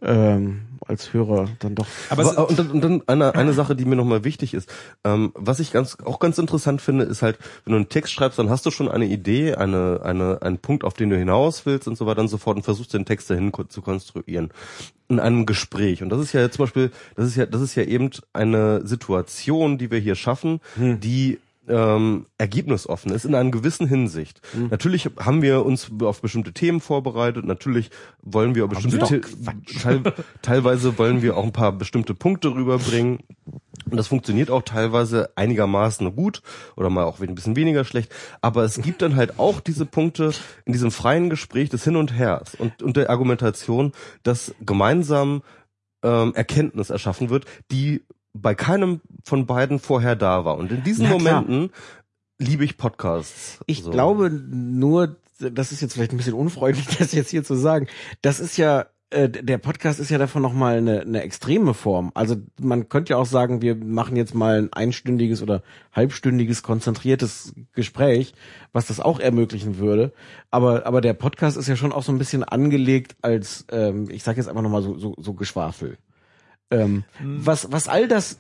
ähm, als Hörer dann doch. Aber und dann, und dann eine, eine Sache, die mir nochmal wichtig ist. Ähm, was ich ganz auch ganz interessant finde, ist halt, wenn du einen Text schreibst, dann hast du schon eine Idee, eine, eine, einen Punkt, auf den du hinaus willst und so weiter und so fort und versuchst den Text dahin zu konstruieren. In einem Gespräch. Und das ist ja zum Beispiel, das ist ja, das ist ja eben eine Situation, die wir hier schaffen, die ähm, ergebnisoffen ist in einer gewissen Hinsicht. Natürlich haben wir uns auf bestimmte Themen vorbereitet. Natürlich wollen wir bestimmte The- teil, teilweise wollen wir auch ein paar bestimmte Punkte rüberbringen. Und das funktioniert auch teilweise einigermaßen gut oder mal auch ein bisschen weniger schlecht. Aber es gibt dann halt auch diese Punkte in diesem freien Gespräch des Hin und Hers und, und der Argumentation, dass gemeinsam ähm, Erkenntnis erschaffen wird, die bei keinem von beiden vorher da war. Und in diesen Na klar. Momenten liebe ich Podcasts. Ich So. glaube nur, das ist jetzt vielleicht ein bisschen unfreundlich, *laughs* das jetzt hier zu sagen. Das ist ja äh, der Podcast ist ja davon noch mal eine, eine extreme Form. Also man könnte ja auch sagen, wir machen jetzt mal ein einstündiges oder halbstündiges konzentriertes Gespräch, was das auch ermöglichen würde. Aber aber der Podcast ist ja schon auch so ein bisschen angelegt als, ähm, ich sage jetzt einfach noch mal so so, so Geschwafel. Ähm, was was all das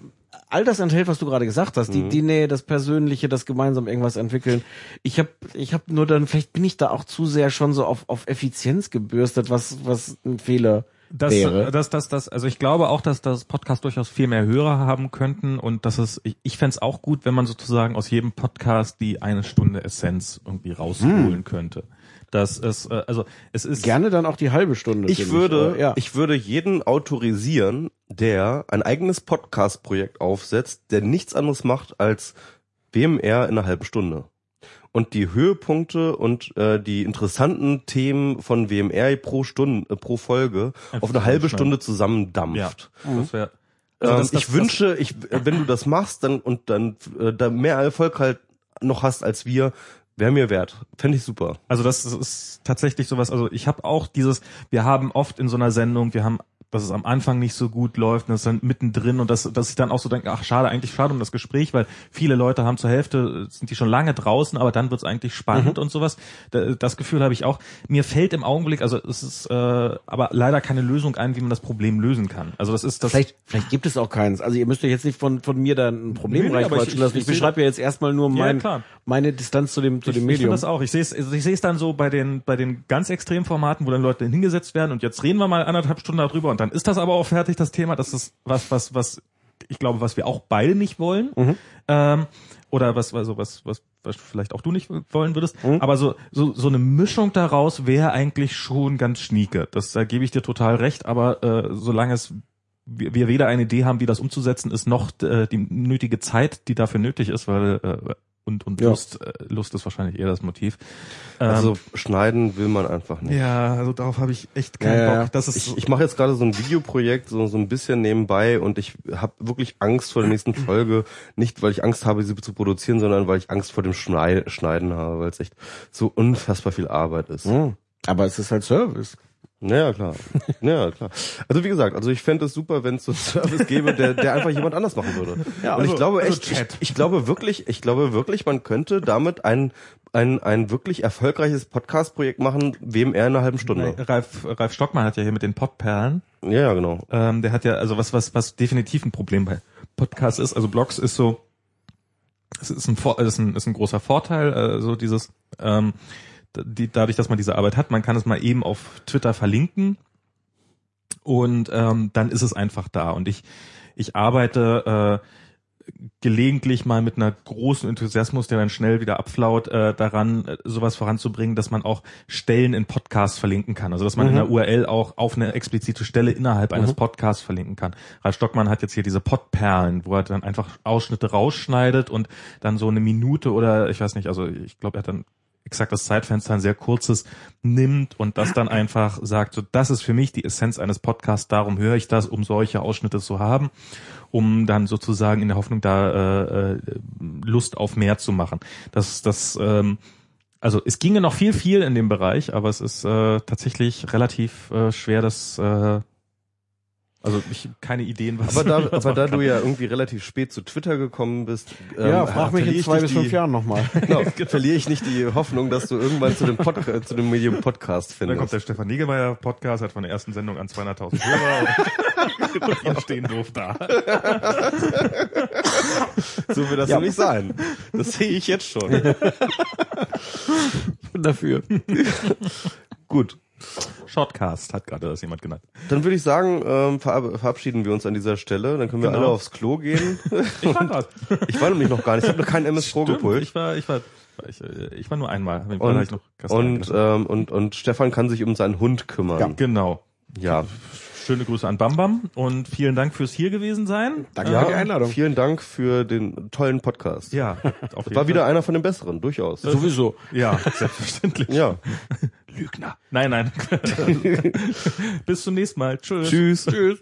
all das enthält, was du gerade gesagt hast, die, die Nähe, das Persönliche, das gemeinsam irgendwas entwickeln. Ich habe ich hab nur dann, vielleicht bin ich da auch zu sehr schon so auf, auf Effizienz gebürstet, was, was ein Fehler Das, wäre. das, das, das, also ich glaube auch, dass das Podcast durchaus viel mehr Hörer haben könnten und dass es, ich, ich fände auch gut, wenn man sozusagen aus jedem Podcast die eine Stunde Essenz irgendwie rausholen könnte. Das ist, äh, also es ist Gerne dann auch die halbe Stunde. Ich würde, aber ja. ich würde jeden autorisieren, der ein eigenes Podcast-Projekt aufsetzt, der nichts anderes macht als WMR in einer halben Stunde. Und die Höhepunkte und äh, die interessanten Themen von WMR pro Stunde, äh, pro Folge Einfach auf eine halbe schnell. Stunde ja, zusammendampft. das wäre Ähm, also das, das, ich wünsche, ich, äh, wenn du das machst, dann und dann äh, da mehr Erfolg halt noch hast als wir, wäre mir wert. Fände ich super. Also das ist tatsächlich sowas, also ich habe auch dieses, wir haben oft in so einer Sendung, wir haben dass es am Anfang nicht so gut läuft und das dann mittendrin und dass, dass ich dann auch so denke, ach schade, eigentlich schade um das Gespräch, weil viele Leute haben zur Hälfte, sind die schon lange draußen, aber dann wird's eigentlich spannend Mhm. und sowas. Da- Das Gefühl habe ich auch. Mir fällt im Augenblick, also es ist äh, aber leider keine Lösung ein, wie man das Problem lösen kann. Also das ist das Vielleicht, vielleicht gibt es auch keins. Also ihr müsst euch jetzt nicht von, von mir da ein Problem Nee, ich- lassen. ich- Ich, ich beschreibe ja jetzt erstmal nur Ja, mein, klar. meine Distanz zu dem, zu ich, dem ich Medium. das auch. Ich sehe es also ich sehe es dann so bei den bei den ganz extremen Formaten, wo dann Leute hingesetzt werden und jetzt reden wir mal anderthalb Stunden darüber und dann ist das aber auch fertig das Thema. Das ist was was was ich glaube, was wir auch beide nicht wollen. Mhm. Ähm, oder was also was was was vielleicht auch du nicht wollen würdest, Mhm. aber so so so eine Mischung daraus wäre eigentlich schon ganz schnieke. Das da gebe ich dir total recht, aber äh, solange es wir wir weder eine Idee haben, wie das umzusetzen ist, noch äh, die nötige Zeit, die dafür nötig ist, weil äh, und und Ja. Lust äh, Lust ist wahrscheinlich eher das Motiv. Ähm, Also schneiden will man einfach nicht. ja, also darauf habe ich echt keinen Ja. Bock. Das ist Ich, ich mache jetzt gerade so ein Videoprojekt, so, so ein bisschen nebenbei und ich habe wirklich Angst vor der nächsten *clears throat* Folge. Nicht, weil ich Angst habe, sie zu produzieren, sondern weil ich Angst vor dem Schnei Schneiden habe, weil es echt so unfassbar viel Arbeit ist. Hm. Aber es ist halt Service. Naja, klar. Naja, klar. Also wie gesagt, also ich fände es super, wenn es so einen Service gäbe, der, der einfach jemand anders machen würde. *laughs* Ja, und ich also- glaube also echt, ich, Chat. ich glaube wirklich, ich glaube wirklich, man könnte damit ein, ein, ein wirklich erfolgreiches Podcast-Projekt machen, wem er in einer halben Stunde. Ralf, Ralf Stockmann hat ja hier mit den Podperlen, Ja, ja, genau. ähm, der hat ja, also was, was, was definitiv ein Problem bei Podcasts ist, also Blogs ist so, es ist ein, Vor- ist ein, ist ein großer Vorteil, äh, so dieses, ähm, die, dadurch, dass man diese Arbeit hat, man kann es mal eben auf Twitter verlinken und ähm, dann ist es einfach da. Und ich, ich arbeite äh, gelegentlich mal mit einer großen Enthusiasmus, der dann schnell wieder abflaut, äh, daran, äh, sowas voranzubringen, dass man auch Stellen in Podcasts verlinken kann. Also dass man in der URL auch auf eine explizite Stelle innerhalb eines Podcasts verlinken kann. Ralf Stockmann hat jetzt hier diese Podperlen, wo er dann einfach Ausschnitte rausschneidet und dann so eine Minute oder ich weiß nicht, also ich glaube, er hat dann exakt das Zeitfenster ein sehr kurzes nimmt und das dann einfach sagt, so das ist für mich die Essenz eines Podcasts, darum höre ich das, um solche Ausschnitte zu haben, um dann sozusagen in der Hoffnung da äh, äh, Lust auf mehr zu machen. Das das ähm, also es ginge noch viel viel in dem Bereich, aber es ist äh, tatsächlich relativ äh, schwer das äh, also ich keine Ideen, was Aber da, *laughs* das aber da du ja irgendwie relativ spät zu Twitter gekommen bist, ähm, ja, frag mich in ich zwei nicht bis die- fünf Jahren nochmal. *laughs* Genau, verliere ich nicht die Hoffnung, dass du irgendwann zu dem, Podca zu dem Medium Podcast Dann kommt findest. der Stefan Niegemeier Podcast, hat von der ersten Sendung an 200.000 Hörer *laughs* und, ihr stehen doof da. So wird das Ja. nämlich sein. Das sehe ich jetzt schon. dafür. Gut. Shortcast hat gerade das jemand genannt. Dann würde ich sagen, ähm, verab verabschieden wir uns an dieser Stelle. Dann können wir Genau. alle aufs Klo gehen. *laughs* Ich war grad. Ich war nämlich noch gar nicht. Ich habe noch kein MS Pro gepult. Ich war, ich war, ich, äh, ich war nur einmal. War Und, ich noch und, ähm, und, und Stefan kann sich um seinen Hund kümmern. genau. Ja. Schöne Grüße an Bam Bam und vielen Dank fürs hier gewesen sein. Danke ja. für die Einladung. Vielen Dank für den tollen Podcast. Ja, *laughs* auf jeden War wieder Fall. einer von den besseren, durchaus. Sowieso. Ja, selbstverständlich. Ja. Lügner. Nein, nein. *laughs* *laughs* Bis zum nächsten Mal. Tschüss. Tschüss. Tschüss.